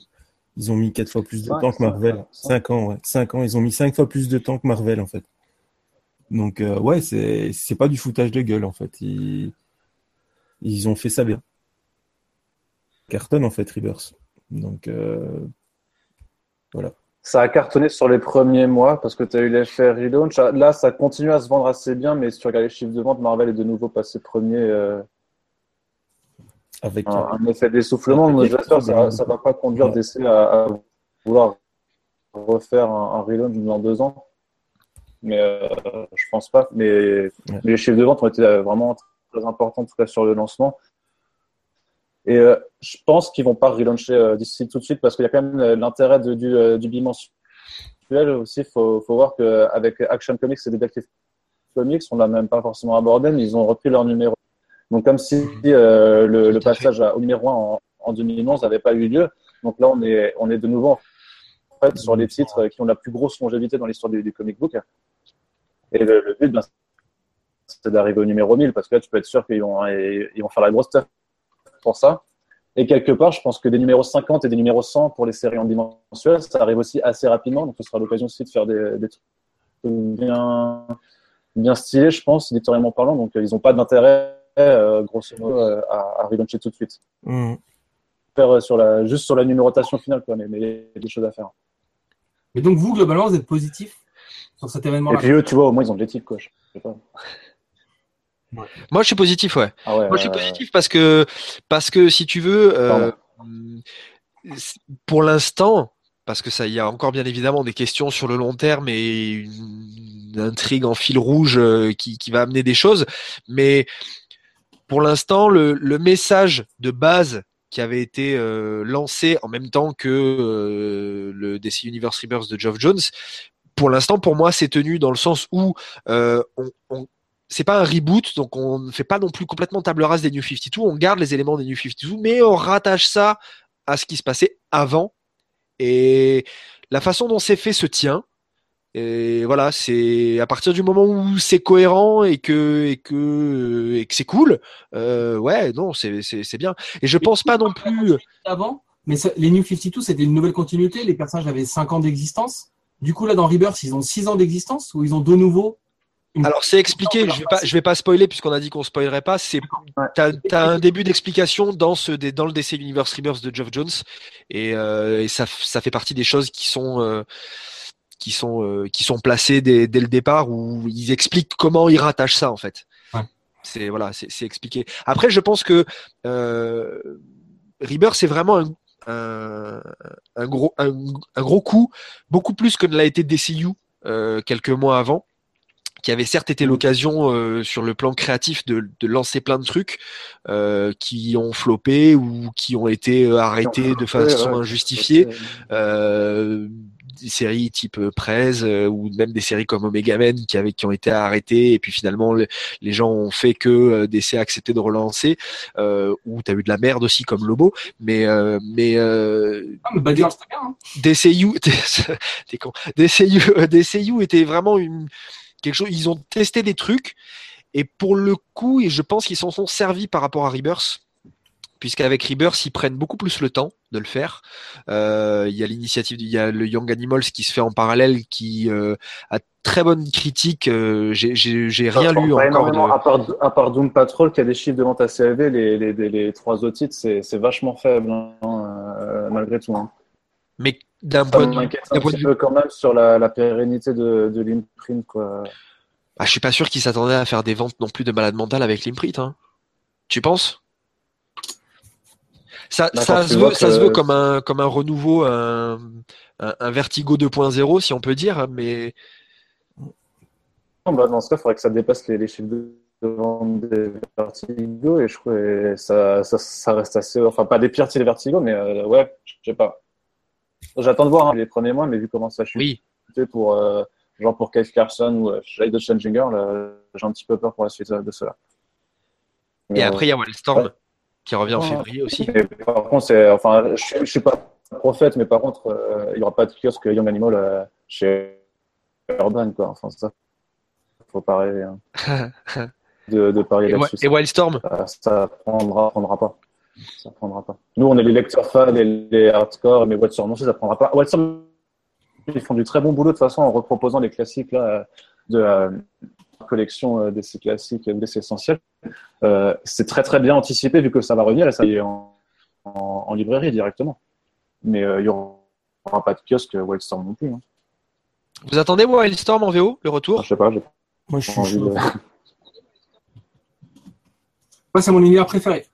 ils ont mis quatre fois plus de temps que Marvel. cinq, Cinq ans, ouais, cinq ans. Ils ont mis cinq fois plus de temps que Marvel en fait. Donc euh, ouais, c'est c'est pas du foutage de gueule en fait. Ils ils ont fait ça bien. Carton en fait, Rebirth. Donc euh, voilà. Ça a cartonné sur les premiers mois parce que tu as eu l'effet relaunch. Là, ça continue à se vendre assez bien, mais si tu regardes les chiffres de vente, Marvel est de nouveau passé premier. euh, Avec un, un effet d'essoufflement. J'espère que ça ça va pas conduire Ouais. DC à, à vouloir refaire un, un relaunch dans deux ans. Mais euh, je pense pas. Mais, mais les chiffres de vente ont été euh, vraiment très importants, en tout cas sur le lancement. Et euh, je pense qu'ils vont pas relauncher euh, d'ici tout de suite parce qu'il y a quand même euh, l'intérêt du, euh, du bimensuel aussi. Il faut, faut voir qu'avec Action Comics et Detective Comics, on l'a même pas forcément abordé, mais ils ont repris leur numéro. Donc comme si euh, le, le passage à- au numéro 1 en, en 2011 n'avait pas eu lieu. Donc là, on est, on est de nouveau en fait, sur les titres qui ont la plus grosse longévité dans l'histoire du, du comic book. Et le, le but, ben, c'est d'arriver au numéro 1000 parce que là, tu peux être sûr qu'ils vont, ils vont faire la grosse stuff pour ça. Et quelque part, je pense que des numéros 50 et des numéros 100 pour les séries en bimensuel, ça arrive aussi assez rapidement. Donc, ce sera l'occasion aussi de faire des, des trucs bien, bien stylés, je pense, éditorialement parlant. Donc, ils n'ont pas d'intérêt, euh, grosso modo, euh, à, à relauncher tout de suite. Faire euh, sur la, juste sur la numérotation finale, quoi, mais mais il y a des choses à faire. Mais donc vous, globalement, vous êtes positif sur cet Et événement-là puis eux, tu vois, au moins, ils ont des titres, quoi. Je sais pas. Moi, je suis positif, ouais. Ah ouais, Moi, je suis positif parce que, parce que si tu veux, euh, pour l'instant, parce que ça, il y a encore bien évidemment des questions sur le long terme et une, une intrigue en fil rouge euh, qui, qui va amener des choses, mais pour l'instant, le, le message de base qui avait été euh, lancé en même temps que euh, le DC Universe Rebirth de Geoff Jones, pour l'instant, pour moi, c'est tenu dans le sens où euh, on, on c'est pas un reboot, donc on ne fait pas non plus complètement table rase des New 52, on garde les éléments des New 52, mais on rattache ça à ce qui se passait avant. Et la façon dont c'est fait se tient. Et voilà, c'est à partir du moment où c'est cohérent et que et que et que c'est cool, euh, ouais, non, c'est bien. Et je pense pas non plus. avant, mais ça- les New 52, c'était une nouvelle continuité. Les personnages avaient 5 ans d'existence. Du coup, là, dans Rebirth, ils ont 6 ans d'existence ou ils ont de nouveau Alors c'est expliqué. Je vais pas je vais pas spoiler puisqu'on a dit qu'on spoilerait pas. C'est. T'as as un début d'explication dans ce dans le DC Universe Rebirth de Geoff Jones et, euh, et ça ça fait partie des choses qui sont euh, qui sont euh, qui sont placées dès, dès le départ où ils expliquent comment ils rattachent ça en fait. Ouais. C'est voilà c'est c'est expliqué. Après je pense que euh, Rebirth c'est vraiment un, un un gros un, un gros coup beaucoup plus que ne l'a été DCU euh, quelques mois avant qui avait certes été l'occasion euh, sur le plan créatif de, de lancer plein de trucs euh, qui ont floppé ou qui ont été euh, arrêtés de façon injustifiée. Euh, des séries type euh, Prez euh, ou même des séries comme Omega Men qui avaient qui ont été arrêtées et puis finalement le- les gens ont fait que euh, DC a accepté de relancer euh, ou t'as eu de la merde aussi comme Lobo mais euh, mais euh, Ah, mais. DCU, t'es con. DCU, DCU était vraiment une, quelque chose. Ils ont testé des trucs et pour le coup, et je pense qu'ils s'en sont servis par rapport à Rebirth. puisqu'avec Rebirth, ils prennent beaucoup plus le temps de le faire. Euh, il y a l'initiative, il y a le Young Animals qui se fait en parallèle, qui euh, a très bonne critique. Euh, j'ai- rien Pas lu encore. De... à, part, à part Doom Patrol qui a des chiffres de vente assez élevés, les, les, les, les trois autres titres, c'est vachement faible, hein, malgré tout. Hein. Mais d'un point de un point de vue- peu quand même sur la, la pérennité de, de l'imprint. quoi. ah, je suis pas sûr qu'ils s'attendaient à faire des ventes non plus de malade mental avec l'imprint. Hein. Tu penses? Ça, ça, se veut, vois ça que- se veut comme un, comme un renouveau, un, un, un Vertigo 2.0, si on peut dire, mais Non, bah, dans ce cas, il faudrait que ça dépasse les, les chiffres de vente des Vertigo et je trouve que ça, ça, ça reste assez. Enfin, pas des pires les Vertigo, mais euh, ouais, je sais pas. J'attends de voir hein, les premiers mois, mais vu comment ça chute oui. pour, euh, genre pour Cave Carson ou euh, Shade the Changing Girl, euh, j'ai un petit peu peur pour la suite euh, de cela. Et après, il y a Wildstorm ouais. qui revient en février aussi. Par contre, enfin, je, je suis pas prophète, mais par contre, euh, il y aura pas de kiosque Young Animal euh, chez Urban, quoi. Enfin, ça. Faut pas rêver hein, de, de parier là-dessus. et Wildstorm? Ça, ça prendra, prendra pas. Ça prendra pas. Nous, on est les lecteurs fans et les hardcore, mais Wildstorm non, ça prendra pas. Ils font du très bon boulot de toute façon en reproposant les classiques là de la collection euh, DC classiques et DC essentiels. Euh, c'est très très bien anticipé vu que ça va revenir et ça y est en, en, en librairie directement. Mais euh, il n'y aura pas de kiosque Wildstorm non plus. Hein. Vous attendez Wildstorm en VO, le retour? Je sais pas, Moi, je suis envie chaud. de... Moi, c'est mon univers préféré.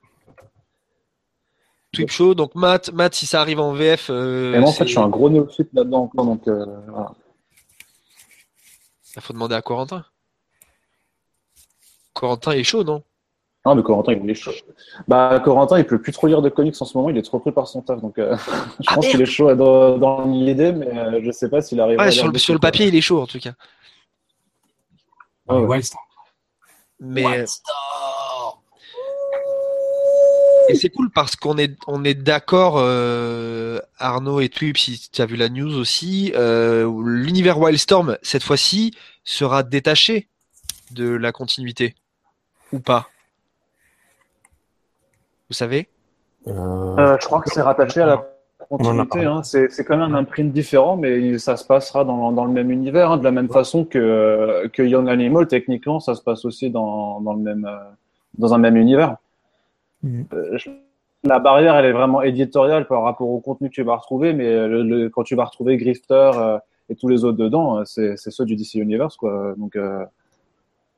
Tweep Show, donc Matt, Matt, si ça arrive en VF, euh, Et moi, en fait, je suis un gros néophyte là-dedans encore, donc euh, voilà. il faut demander à Corentin. Corentin est chaud, non? Non, mais Corentin, il est chaud. Bah, Corentin, il peut plus trop lire de comics en ce moment, il est trop pris par son taf, donc euh, je Ah, pense qu'il est chaud dans, dans l'idée, mais euh, je sais pas s'il arrive à Ouais, lire sur le, sur le papier, il est chaud en tout cas. Ah ouais. Wildstorm. Mais Wildstorm. Et c'est cool parce qu'on est on est d'accord, euh, Arnaud et Twip, si tu as vu la news aussi, euh, l'univers Wildstorm cette fois-ci sera détaché de la continuité ou pas Vous savez? Euh, Euh, je crois que c'est rattaché à la continuité. Hein. C'est c'est quand même un imprint différent, mais ça se passera dans, dans le même univers, hein, de la même façon que, que Young Animal. Techniquement, ça se passe aussi dans, dans, le même, euh, dans un même univers. Euh, je- la barrière, elle est vraiment éditoriale par rapport au contenu que tu vas retrouver, mais euh, le, le- quand tu vas retrouver Grifter euh, et tous les autres dedans, c'est ceux du DC Universe. Quoi. Donc,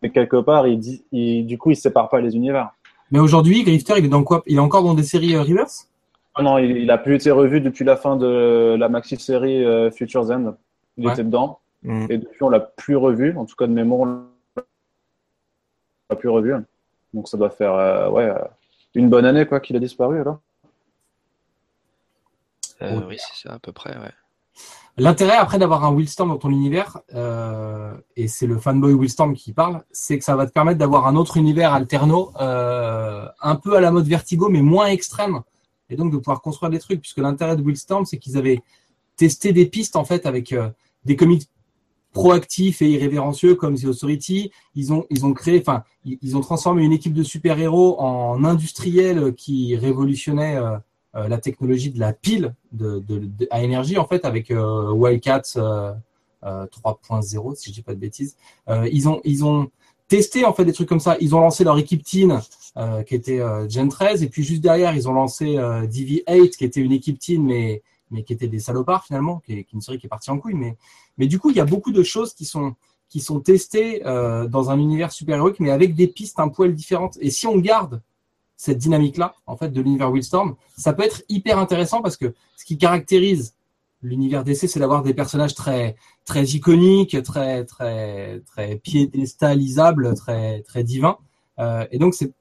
mais quelque part, il dit, il, du coup, il sépare pas les univers. Mais aujourd'hui, Grifter, il est dans quoi? Il est encore dans des séries Reverse? Ah non, il, il a plus été revu depuis la fin de la maxi série euh, Futures End. Il Ouais. était dedans mm. et depuis on l'a plus revu. En tout cas de mémoire, on l'a plus revu. Donc ça doit faire euh, ouais une bonne année quoi qu'il a disparu alors. Euh. Oui, c'est ça à peu près. Ouais. L'intérêt après d'avoir un Willstorm dans ton univers, euh, et c'est le fanboy Willstorm qui parle, c'est que ça va te permettre d'avoir un autre univers alterno, euh, un peu à la mode Vertigo, mais moins extrême, et donc de pouvoir construire des trucs, puisque l'intérêt de Willstorm, c'est qu'ils avaient testé des pistes en fait avec euh, des comics proactifs et irrévérencieux comme The Authority. Ils ont ils ont créé, enfin ils, ont transformé une équipe de super héros en industriels qui révolutionnaient euh, euh, la technologie de la pile de, de, de- à énergie en fait avec euh, Wildcats euh, euh, 3.0 si je dis pas de bêtises. Euh, ils ont ils ont testé en fait des trucs comme ça. Ils ont lancé leur équipe teen euh, qui était euh, Gen 13 et puis juste derrière ils ont lancé euh, DV8 qui était une équipe teen mais mais qui était des salopards finalement, qui est, une série qui est partie en couille. Mais mais du coup il y a beaucoup de choses qui sont qui sont testées euh, dans un univers super héroïque mais avec des pistes un poil différentes. Et si on garde cette dynamique-là, en fait, de l'univers Wildstorm, ça peut être hyper intéressant parce que ce qui caractérise l'univers DC, c'est d'avoir des personnages très, très iconiques, très, très, très piédestalisables, très, très divins. Euh, et donc, c'est,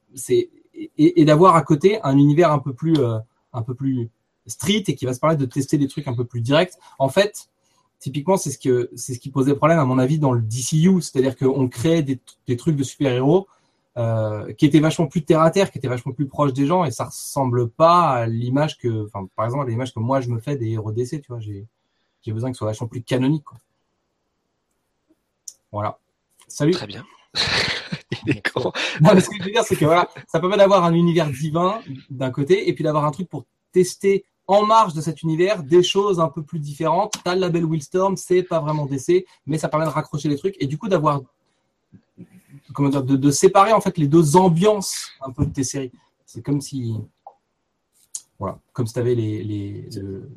et, et d'avoir à côté un univers un peu plus, euh, un peu plus street et qui va se permettre de tester des trucs un peu plus directs. En fait, typiquement, c'est ce que, c'est ce qui posait problème, à mon avis, dans le DCU. C'est-à-dire qu'on crée des, des trucs de super-héros euh, qui était vachement plus terre à terre, qui était vachement plus proche des gens, et ça ressemble pas à l'image que, enfin, par exemple, à l'image que moi je me fais des héros DC, tu vois, j'ai, j'ai besoin que ce soit vachement plus canonique, quoi. Voilà. Salut. Très bien. Il est con. Non, mais ce que je veux dire, c'est que voilà, ça permet d'avoir un univers divin d'un côté, et puis d'avoir un truc pour tester en marge de cet univers des choses un peu plus différentes. T'as le label Willstorm, c'est pas vraiment DC, mais ça permet de raccrocher les trucs et du coup d'avoir comment dire, de, de séparer en fait les deux ambiances un peu de tes séries. C'est comme si voilà, comme si t'avais les, les le-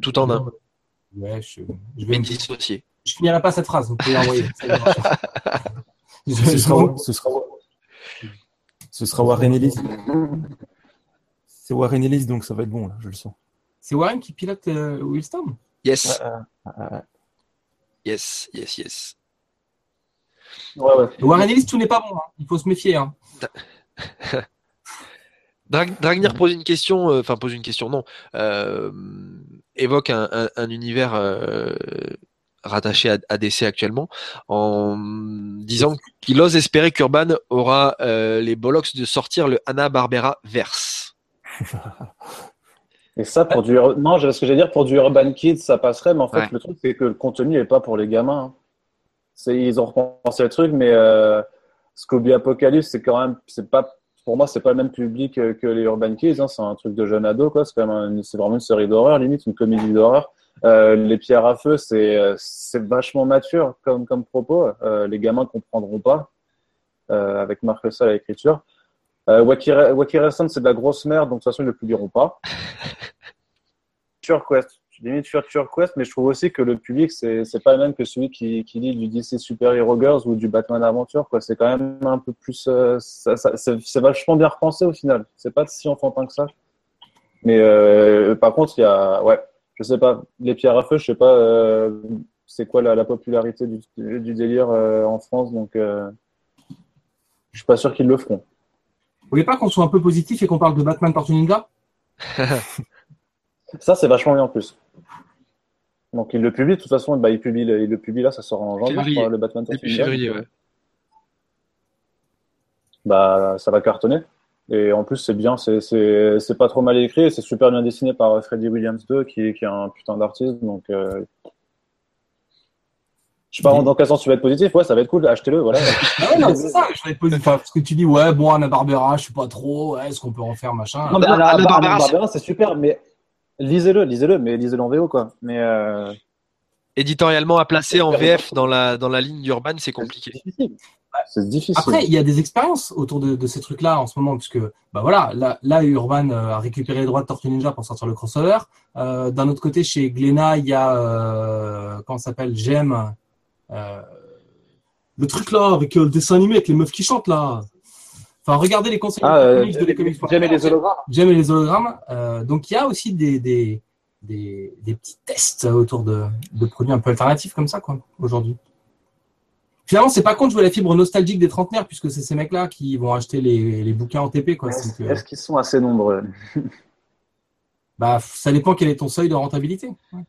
Tout en un. Ouais, je, je Mais vais dissocié. je finirai pas cette phrase, vous pouvez l'envoyer. Ça va marcher. Je- Ce sera, ce sera, ce sera Warren Ellis. C'est Warren Ellis, donc ça va être bon, là, je le sens. C'est Warren qui pilote euh, Willstorm Yes, yes, yes, yes. Ouais, ouais. Warren Ellis, tout n'est pas bon. hein. Il faut se méfier. Hein. Drag- Dragnir pose une question, euh, enfin pose une question, non, euh, évoque un, un- un univers euh, rattaché à, à DC actuellement, en disant qu'il ose espérer qu'Urban aura euh, les bollocks de sortir le Hanna Barbera verse. Et ça, pour du. Non, ce que j'allais dire, pour du Urban Kids, ça passerait, mais en fait, Ouais. le truc, c'est que le contenu n'est pas pour les gamins. hein. C'est, ils ont repensé le truc, mais euh, Scooby Apocalypse, c'est quand même. C'est pas, pour moi, c'est pas le même public que, que les Urban Kids. hein. C'est un truc de jeune ado, quoi. C'est quand même un- c'est vraiment une série d'horreur, limite, une comédie d'horreur. Euh, les pierres à feu, c'est, euh, c'est vachement mature comme, comme propos. Euh, les gamins comprendront pas, euh, avec Marc Russell à l'écriture. Euh, Wacky, Ra- Wacky Racing, c'est de la grosse merde, donc de toute façon, ils ne le publieront pas. Future Quest, je limite Future Quest, mais je trouve aussi que le public, c'est c'est pas le même que celui qui, qui lit du DC Super Hero Girls ou du Batman Aventure. quoi. C'est quand même un peu plus. euh, c'est c'est vachement bien repensé au final. C'est pas si enfantin que ça. Mais euh, par contre, il y a. Ouais, je sais pas. Les pierres à feu, je sais pas. euh, c'est quoi la, la popularité du, du délire euh, en France, donc. euh, je suis pas sûr qu'ils le feront. Vous voulez pas qu'on soit un peu positif et qu'on parle de Batman Tortue Ninja Ça, c'est vachement bien en plus. Donc, il le publie. De toute façon, bah, il, publie, le- il le publie là, ça sort en janvier, Février. crois, le Batman Début février, euh, ouais. Bah, ça va cartonner. Et en plus, c'est bien, c'est- c'est c'est pas trop mal écrit, et c'est super bien dessiné par Freddie Williams 2, qui, qui est un putain d'artiste. Donc, euh... je sais pas dans quel sens tu vas être positif. Ouais, ça va être cool, achetez-le, voilà. Ah ouais, non, c'est ça. Je vais être positif. Enfin, parce que tu dis, ouais, bon, Anna Barbera, je sais pas trop. ouais, Est-ce qu'on peut en faire machin? Non, mais Anna- Anna- Anna Anna Barbera, Barbera, c'est super, mais lisez-le, lisez-le, mais lisez-le en VO, quoi. Mais euh... Éditorialement à placer en VF dans la, dans la ligne d'Urban, c'est c'est compliqué. difficile. C'est difficile. Après, il y a des expériences autour de, de ces trucs-là en ce moment, puisque bah voilà, là, là Urban euh, a récupéré les droits de Tortue Ninja pour sortir le crossover. Euh, D'un autre côté, chez Glénat, il y a euh, comment ça s'appelle, Gem, euh, le truc là avec euh, le dessin animé avec les meufs qui chantent là. Enfin, regardez les conseils ah, euh, de les comics. j'aime les hologrammes. J'aime les hologrammes. Euh, donc il y a aussi des, des, des, des petits tests autour de, de produits un peu alternatifs comme ça, quoi, aujourd'hui. Finalement, c'est pas con de jouer la fibre nostalgique des trentenaires, puisque c'est ces mecs-là qui vont acheter les, les bouquins en TP, quoi. Est-ce Donc, euh, est-ce qu'ils sont assez nombreux bah, ça dépend quel est ton seuil de rentabilité. Ouais.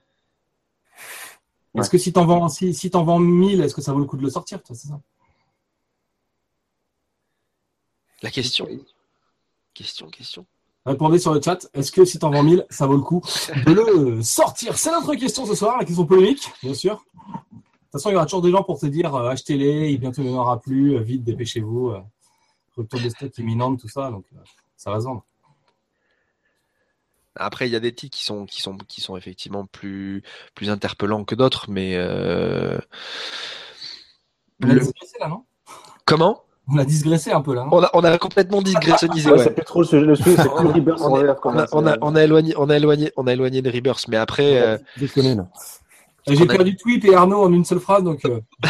Est-ce que si t'en vends, si, si t'en vends 1000, est-ce que ça vaut le coup de le sortir, toi, c'est ça? La question. Question, question. Répondez sur le chat. Est-ce que si t'en vends 1000, ça vaut le coup de le sortir? C'est notre question ce soir, la question polémique, bien sûr. De toute façon, il y aura toujours des gens pour te dire euh, achetez-les, et bientôt il n'y en aura plus, euh, vite, dépêchez-vous. Euh, rupture de stock imminente, tout ça, donc euh, ça va se vendre. Après, il y a des titres qui sont, qui sont, qui sont effectivement plus, plus interpellants que d'autres, mais euh, le- digressé là, non? Comment? On a digressé un peu là, non on a, on a complètement digressionnisé. Ouais, ouais. c'est plus trop le sujet, le sujet, c'est plus On- Rebirth a, même. on a, on a éloigné, on a éloigné, on a éloigné de Rebirth, mais après, euh, là. J'ai perdu Tweep et Arnaud en une seule phrase, donc. euh,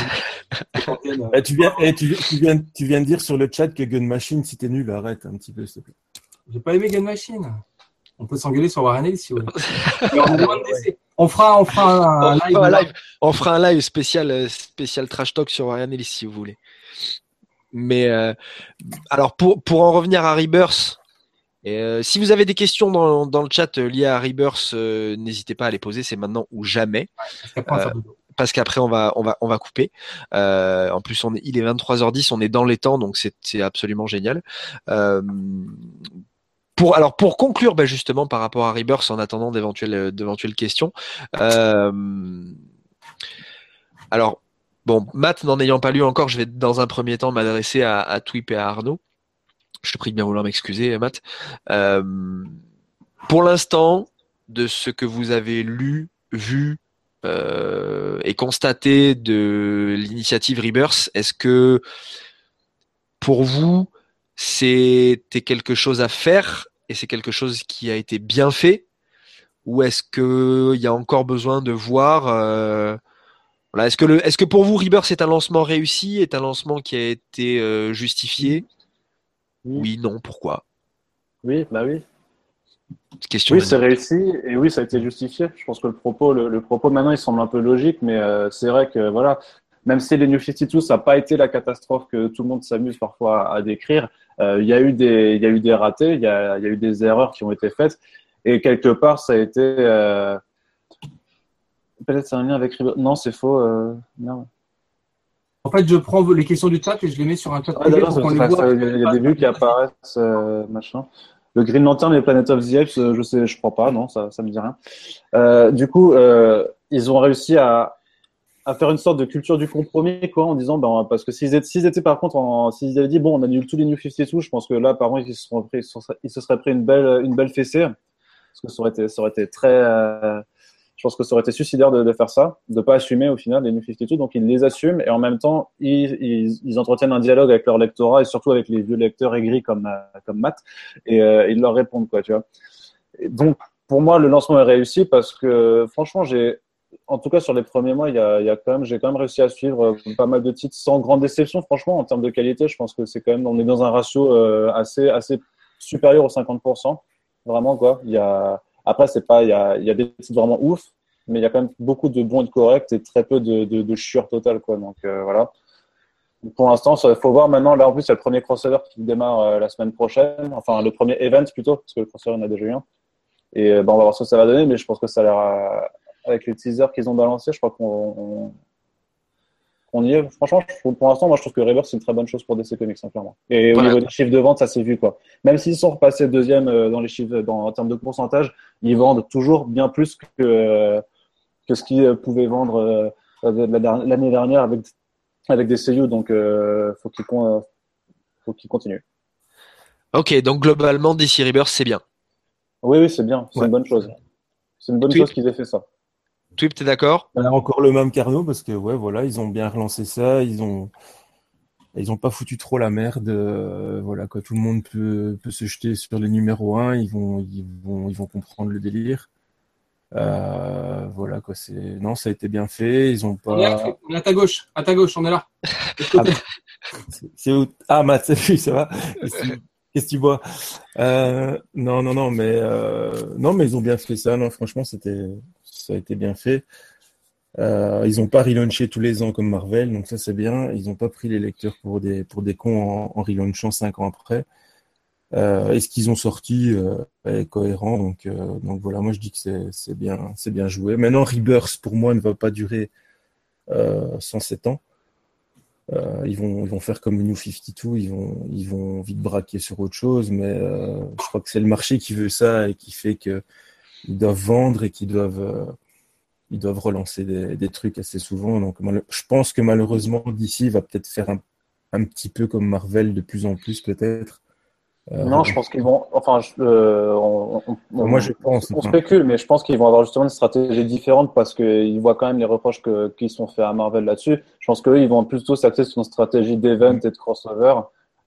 Eh, tu, viens, eh, tu, viens- tu, viens, tu viens de dire sur le chat que Gun Machine, si t'es nul, arrête un petit peu, s'il te plaît. J'ai pas aimé Gun Machine. On peut s'engueuler sur Warren Ellis si vous voulez. On, fera, on fera un, on, live. fera un live, on fera un live spécial, euh, spécial trash talk sur Ryan Ellis si vous voulez. Mais euh, alors pour, pour en revenir à Rebirth, et, euh, si vous avez des questions dans, dans le chat euh, liées à Rebirth, euh, n'hésitez pas à les poser, c'est maintenant ou jamais. Parce qu'après, on va parce qu'après on va on va on va couper. Euh, en plus on est, il est 23h10, on est dans les temps donc c'est absolument génial. Euh, pour alors pour conclure bah, justement par rapport à Rebirth en attendant d'éventuelles d'éventuelles questions. Euh, alors Bon, Matt, n'en ayant pas lu encore, je vais dans un premier temps m'adresser à, à Twip et à Arnaud. Je te prie de bien vouloir m'excuser, Matt. Euh, pour l'instant, de ce que vous avez lu, vu euh, et constaté de l'initiative Rebirth, est-ce que pour vous, c'était quelque chose à faire et c'est quelque chose qui a été bien fait? Ou est-ce qu'il y a encore besoin de voir euh, voilà, est-ce que, le, est-ce que pour vous, Rebirth est un lancement réussi, est un lancement qui a été euh, justifié? Oui. non, pourquoi? Oui, bah oui. Question oui, c'est réussi et oui, ça a été justifié. Je pense que le propos, le, propos maintenant, il semble un peu logique, mais euh, c'est vrai que voilà, même si les New 52, ça n'a pas été la catastrophe que tout le monde s'amuse parfois à, décrire, euh, il y a eu des, y a eu des ratés, il y a, y a, eu des erreurs qui ont été faites et quelque part, ça a été peut-être c'est un lien avec non, c'est faux, non. En fait, je prends les questions du chat et je les mets sur un chat privé pour qu'on les voit. Il y a des vues qui apparaissent, euh, machin. Le Green Lantern et Planet of the Apes, euh, je sais, je crois pas, non, ça, ça me dit rien. Euh, du coup, euh, ils ont réussi à, à faire une sorte de culture du compromis, quoi, en disant, ben, parce que s'ils étaient, s'ils étaient par contre, s'ils avaient dit, bon, on annule tous les New 52, je pense que là, par contre, ils se, seraient pris, ils se seraient pris une belle, une belle fessée, parce que ça aurait été, ça aurait été très, euh, je pense que ça aurait été suicidaire de, faire ça, de pas assumer au final les New 52. Donc ils les assument et en même temps ils, entretiennent un dialogue avec leur lectorat et surtout avec les vieux lecteurs aigris comme euh, comme Matt et euh, ils leur répondent quoi, tu vois. Donc pour moi le lancement est réussi parce que franchement j'ai en tout cas sur les premiers mois y a, j'ai quand même réussi à suivre euh, pas mal de titres sans grande déception franchement en termes de qualité je pense que c'est quand même on est dans un ratio assez assez supérieur aux 50% vraiment quoi il y a après, c'est pas, il y a, y a, des titres vraiment ouf, mais il y a quand même beaucoup de bons et de corrects et très peu de, de, de totale, quoi. Donc, euh, voilà. Pour l'instant, il faut voir maintenant. Là, en plus, il y a le premier crossover qui démarre euh, la semaine prochaine. Enfin, le premier event plutôt, parce que le crossover, on a déjà eu un. Et euh, ben, on va voir ce que ça va donner, mais je pense que ça a l'air, avec les teasers qu'ils ont balancés, je crois qu'on on y est. Franchement, pour l'instant, moi, je trouve que Rebirth, c'est une très bonne chose pour DC Comics, clairement. Et au niveau des chiffres de vente, ça s'est vu, quoi. Même s'ils sont repassés deuxième euh, dans les chiffres, dans, en termes de pourcentage, ils vendent toujours bien plus que, euh, que ce qu'ils pouvaient vendre euh, l'année dernière avec, avec des CU. Donc, faut qu'ils faut qu'ils continuent. Ok, donc globalement, DC Rebirth, c'est bien. Oui, oui, c'est bien. C'est une bonne chose. C'est une bonne chose qu'ils aient fait ça. Twip, t'es d'accord? On a encore le même Carnot parce que ouais, voilà, ils ont bien relancé ça, ils ont ils ont pas foutu trop la merde. Euh, voilà quoi, tout le monde peut, peut se jeter sur les numéros 1, ils vont ils vont ils vont comprendre le délire. Euh, voilà quoi, c'est non, ça a été bien fait. Ils ont pas. On est à ta gauche, à ta gauche, on est là. ah, c'est où? Ah Matt, ça va Qu'est-ce que tu vois euh, Non, non, non, mais euh, non, mais ils ont bien fait ça. Non, franchement, c'était ça a été bien fait. Euh, ils n'ont pas relaunché tous les ans comme Marvel, donc ça c'est bien. Ils n'ont pas pris les lecteurs pour des pour des cons en, en relaunchant cinq ans après. Euh, et ce qu'ils ont sorti euh, est cohérent, donc donc voilà. Moi je dis que c'est bien bien joué. Maintenant Rebirth pour moi ne va pas durer 107 ans. ils vont ils vont faire comme New 52, ils vont ils vont vite braquer sur autre chose, mais je crois que c'est le marché qui veut ça et qui fait que ils doivent vendre et qu'ils doivent, euh, ils doivent relancer des, des, trucs assez souvent. Donc, je pense que malheureusement, DC va peut-être faire un, un, petit peu comme Marvel de plus en plus, peut-être. Euh, non, je pense qu'ils vont. Enfin, je, euh, on, on, moi, je pense. On spécule, mais je pense qu'ils vont avoir justement une stratégie différente parce qu'ils voient quand même les reproches que, qui sont faits à Marvel là-dessus. Je pense qu'eux, ils vont plutôt s'axer sur une stratégie d'event et de crossover,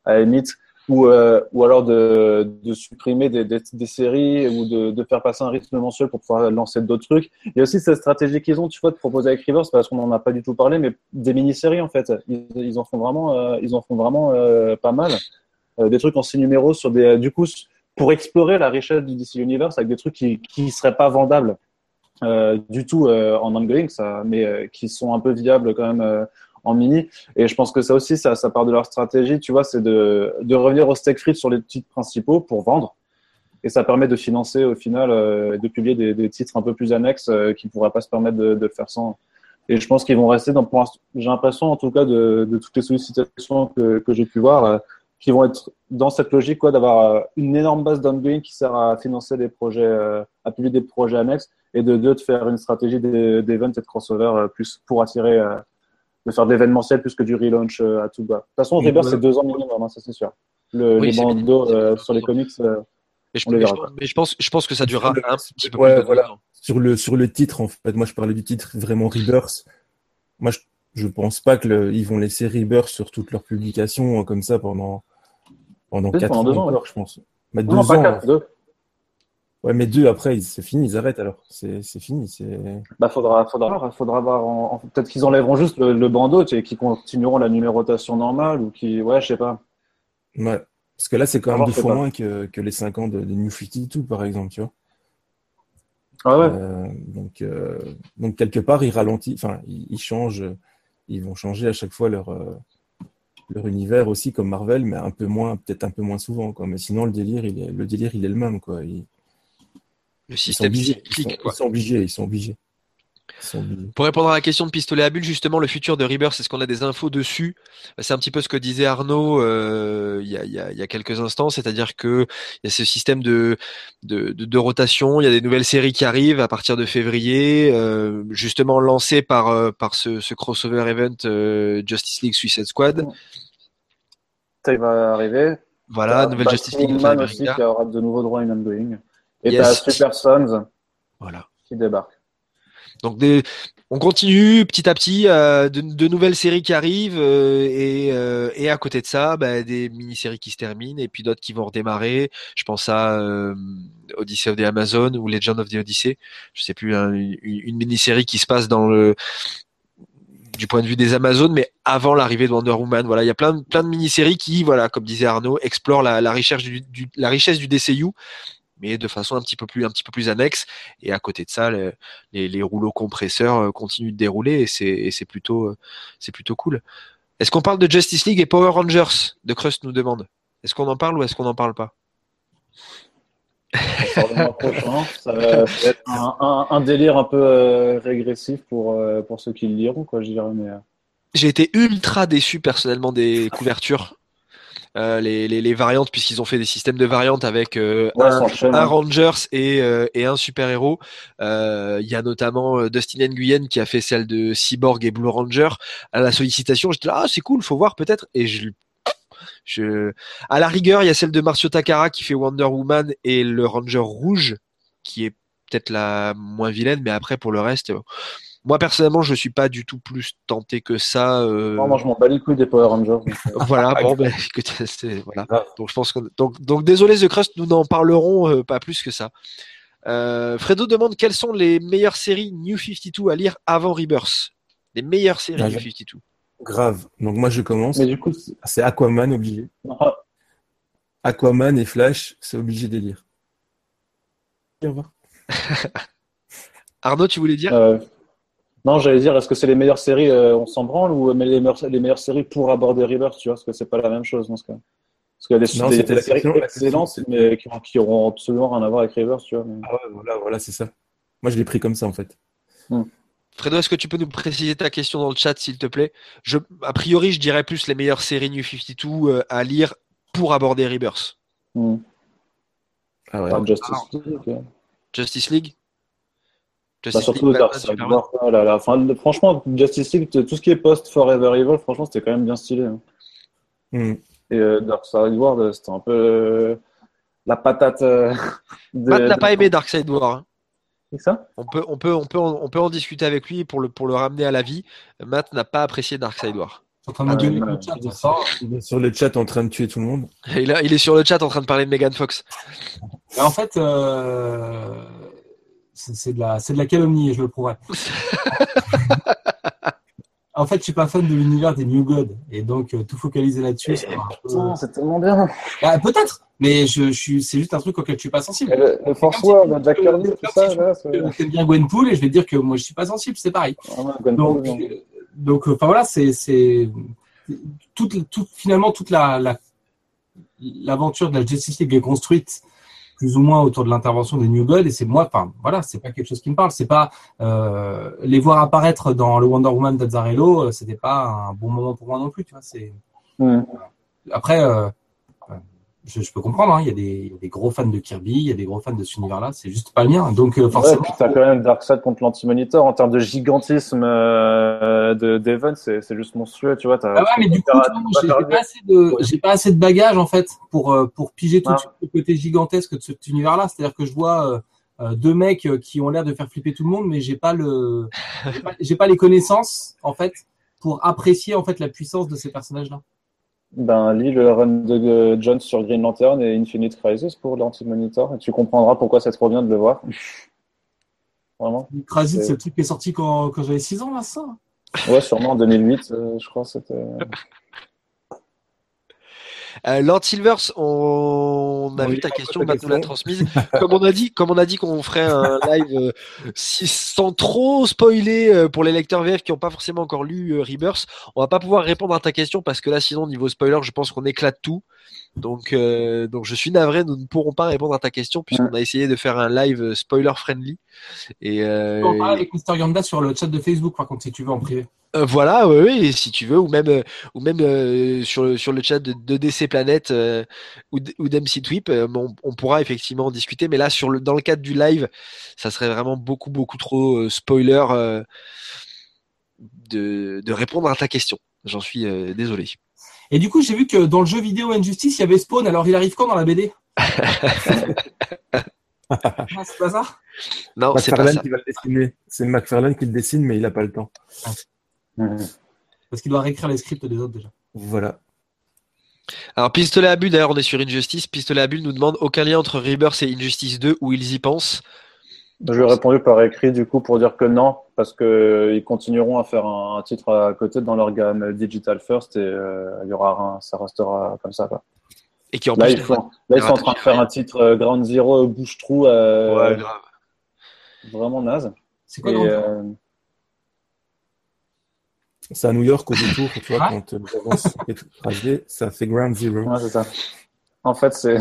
à la limite ou, euh, ou alors de, de supprimer des, des, des, séries ou de, de, faire passer un rythme mensuel pour pouvoir lancer d'autres trucs. Il y a aussi cette stratégie qu'ils ont, tu vois, de proposer avec Rivers, parce qu'on n'en a pas du tout parlé, mais des mini-séries en fait. Ils, en font vraiment, euh, ils en font vraiment euh, pas mal. Euh, des trucs en six numéros sur des, du coup, pour explorer la richesse du DC Universe avec des trucs qui qui seraient pas vendables euh, du tout en ongoing, ça, mais qui sont un peu viables quand même en mini. Et je pense que ça aussi, ça, part de leur stratégie, tu vois, c'est de, revenir au steak frites sur les titres principaux pour vendre. Et ça permet de financer au final, euh, de publier des, titres un peu plus annexes euh, qui ne pourraient pas se permettre de, faire sans. Et je pense qu'ils vont rester dans, j'ai l'impression en tout cas de, toutes les sollicitations que, que j'ai pu voir, euh, qui vont être dans cette logique quoi, d'avoir euh, une énorme base d'ongoing qui sert à financer des projets, euh, à publier des projets annexes, et de deux, de faire une stratégie d'event et de crossover plus pour attirer de faire de l'événementiel plus que du relaunch euh, à tout bas. De toute façon, Rebirth, c'est deux ans minimum, hein, ça c'est sûr. Le, Oui, les bandeaux euh, sur les comics, euh, Mais je, On les mais je- verra pas. mais je pense, je pense que ça durera un petit peu Ouais, plus voilà. Sur le, sur le titre, en fait, moi je parlais du titre vraiment Rebirth. Moi je, je pense pas que le- ils vont laisser Rebirth sur toutes leurs publications euh, comme ça pendant, pendant Peut-être 4 pendant ans deux ans, encore, je pense. Mais deux non, pas ans. quatre, deux. Ouais, mais deux après, c'est fini, ils arrêtent alors. C'est fini. Bah, faudra, faudra, faudra voir. En, en- Peut-être qu'ils enlèveront juste le, le bandeau et qu'ils continueront la numérotation normale ou qui, ouais, je sais pas. Ouais. Parce que là, c'est quand même Alors, deux fois pas- moins que, que les 5 ans de, de New 52, par exemple, tu vois. Ah ouais. Euh, donc, euh, donc quelque part, ils ralentissent, enfin, ils, ils changent, ils vont changer à chaque fois leur, euh, leur univers aussi, comme Marvel, mais un peu moins, peut-être un peu moins souvent, quoi. Mais sinon, le délire, il est, le délire, il est le même, quoi. Le ils sont système ils cyclique, sont, quoi. ils sont obligés, ils sont obligés. Ils sont obligés. Pour répondre à la question de pistolet à bulles, justement, le futur de Rebirth, est-ce qu'on a des infos dessus? C'est un petit peu ce que disait Arnaud euh, il, y a, il, y a, il y a quelques instants, c'est-à-dire que il y a ce système de, de, de, de rotation, il y a des nouvelles séries qui arrivent à partir de février, euh, justement lancées par, euh, par ce, ce crossover event euh, Justice League Suicide Squad. Ça il va arriver. Voilà, nouvelle Justice League. Aussi qui aura de nouveaux droits in ongoing. Et Yes. t'as Super Sons Voilà. qui débarque. Donc des, on continue petit à petit, euh, de, de nouvelles séries qui arrivent euh, et, euh, et à côté de ça, bah, des mini-séries qui se terminent et puis d'autres qui vont redémarrer. Je pense à Odyssey of the Amazon ou Legend of the Odyssey. Je sais plus hein, une, une mini-série qui se passe dans le du point de vue des Amazones, mais avant l'arrivée de Wonder Woman. Voilà, il y a plein de, plein de mini-séries qui, voilà, comme disait Arnaud, explorent la, la richesse du, du- la richesse du DCU, mais de façon un petit peu plus un petit peu plus annexe. Et à côté de ça, le- les, les rouleaux compresseurs euh, continuent de dérouler et c'est plutôt euh, c'est plutôt cool. Est-ce qu'on parle de Justice League et Power Rangers? De Crust nous demande. Est-ce qu'on en parle ou est-ce qu'on n'en parle pas? Prochain. Ça va, être un, un- un délire un peu euh, régressif pour, euh, pour ceux qui le liront, quoi, je dirais. Mais, J'ai été ultra déçu personnellement des couvertures. Euh, les, les, les variantes, puisqu'ils ont fait des systèmes de variantes avec euh, ouais, un, un hein. Rangers et, euh, et un super-héros. Euh, Il y a notamment euh, Dustin Nguyen qui a fait celle de Cyborg et Blue Ranger. À la sollicitation, j'étais là, ah c'est cool, faut voir peut-être. Et je, je, à la rigueur, il y a celle de Marcio Takara qui fait Wonder Woman et le Ranger rouge qui est peut-être la moins vilaine, mais après pour le reste, euh, moi personnellement, je suis pas du tout plus tenté que ça. euh, Non, moi, je m'en bats les couilles des Power Rangers. euh, voilà, bon, ben, écoute, c'est, voilà. Donc, je pense que, donc, donc, désolé, The Crust, nous n'en parlerons euh, pas plus que ça. Euh, Fredo demande quelles sont les meilleures séries New 52 à lire avant Rebirth? Les meilleures séries Ah, New je- 52. Grave. Donc moi, je commence. Mais du coup, c'est- C'est Aquaman obligé. ah, Aquaman et Flash, c'est obligé de les lire. Au revoir. Arnaud, tu voulais dire? Euh, non, j'allais dire, est-ce que c'est les meilleures séries, euh, on s'en branle, ou mais les meilleures, les meilleures séries pour aborder Rebirth, tu vois, parce que c'est pas la même chose dans ce cas? Parce qu'il y a des, Non, des- c'était des la séries question- excellentes, mais qui, qui auront absolument rien à voir avec Rebirth, tu vois. mais- Ah ouais, voilà, voilà, c'est ça. Moi, je l'ai pris comme ça, en fait. Fredo, est-ce que tu peux nous préciser ta question dans le chat, s'il te plaît? Je, A priori, je dirais plus les meilleures séries New 52 euh, à lire pour aborder Rebirth. Hmm. Ah ouais. Enfin, Justice League, euh. Justice League? Bah, surtout League, Dark Side War, oh là là. Enfin, le- franchement, Justice League, tout ce qui est post Forever Evil, franchement, c'était quand même bien stylé. hein. Hmm. Et euh, Dark Side War, euh, c'était un peu euh, la patate. Euh, de, Matt n'a de- pas aimé Darkseid War. hein. C'est ça? On peut, on, peut, on, peut en, on peut en discuter avec lui pour le, pour le ramener à la vie. Matt n'a pas apprécié Darkseid War. Je suis en train de Ah, gueuler ouais, le chat de ça. Il est sur le chat en train de tuer tout le monde. Et là, il est sur le chat en train de parler de Megan Fox. En fait, euh, c'est de la, c'est de la calomnie et je le prouverai. en fait, je suis pas fan de l'univers des New Gods et donc euh, tout focaliser là-dessus. c'est Putain, c'est tellement bien. Ah, Peut-être, mais je, je suis, c'est juste un truc auquel je suis pas sensible. Et Le, le Force War, le Jack Kirby, tout ça, là, c'est. Euh, J'aime bien Gwenpool et je vais dire que moi je suis pas sensible, c'est pareil. Ah ouais, Donc, Pool, euh, donc, enfin voilà, c'est, c'est toute, toute, finalement toute la, la, l'aventure de la Justice League est construite plus ou moins autour de l'intervention des New Gods et c'est moi, enfin voilà, c'est pas quelque chose qui me parle, c'est pas euh, les voir apparaître dans le Wonder Woman d'Azzarello, euh, c'était pas un bon moment pour moi non plus, tu vois. C'est après, euh, je, je peux comprendre. hein, Il y, a des- il y a des gros fans de Kirby, il y a des gros fans de cet univers-là. C'est juste pas le mien. Donc euh, Ouais, forcément. puis t'as quand même Darkseid contre l'Anti-Monitor. En termes de gigantisme euh, de d'Evan, c'est c'est juste monstrueux, tu vois. t'as- Ah ouais, mais du coup, j'ai pas assez de, j'ai pas assez de bagages en fait pour euh, pour piger tout de Ah. suite le côté gigantesque de cet univers-là. C'est-à-dire que je vois euh, euh, deux mecs euh, qui ont l'air de faire flipper tout le monde, mais j'ai pas le, j'ai pas, j'ai pas les connaissances en fait pour apprécier en fait la puissance de ces personnages-là. Ben, lis le run de Jones sur Green Lantern et Infinite Crisis pour l'Anti-Monitor et tu comprendras pourquoi c'est trop bien de le voir. Vraiment. Krasit, C'est- c'est le truc qui est sorti quand, quand j'avais 6 ans là, ça? Ouais, sûrement en 2008, euh, je crois. C'était. Euh, Lord Silvers, on a vu ta question, Matt nous l'a transmise. comme on a dit, comme on a dit qu'on ferait un live euh, si- sans trop spoiler euh, pour les lecteurs VF qui n'ont pas forcément encore lu euh, Rebirth, on va pas pouvoir répondre à ta question parce que là, sinon niveau spoiler, je pense qu'on éclate tout. Donc, euh, donc je suis navré, nous ne pourrons pas répondre à ta question puisqu'on a essayé de faire un live spoiler friendly. Et, euh, On parle avec Mr. Yanda sur le chat de Facebook, par contre, si tu veux en privé. euh, voilà, oui, oui, si tu veux, ou même, ou même sur, le, sur le chat de, de DC Planet euh, ou, ou d'MC Tweep, on, on pourra effectivement en discuter. Mais là, sur le, dans le cadre du live, ça serait vraiment beaucoup, beaucoup trop spoiler de, de répondre à ta question. J'en suis désolé. Et du coup, j'ai vu que dans le jeu vidéo Injustice, il y avait Spawn. Alors, il arrive quand dans la BD Ah, C'est pas ça? Non, c'est pas McFarlane ça. qui va le dessiner. C'est McFarlane qui le dessine, mais il n'a pas le temps. Parce qu'il doit réécrire les scripts des autres déjà. Voilà. Alors, Pistolet à Bulle, d'ailleurs, on est sur Injustice. Pistolet à Bulle nous demande aucun lien entre Rebirth et Injustice 2 où ils y pensent. Je lui ai répondu par écrit du coup pour dire que non, parce que ils continueront à faire un, un titre à côté dans leur gamme Digital First et euh, il y aura un, ça restera comme ça. Quoi. Et qui en Là, plus. ils, font, là, ils sont en train de faire un titre euh, Ground Zero bouche-trou euh, Ouais, grave. vraiment naze. C'est quoi euh, C'est à New York au détour, tu vois, Ah. quand euh, rasée, ça fait ground zero. ouais, c'est ça. En fait, c'est.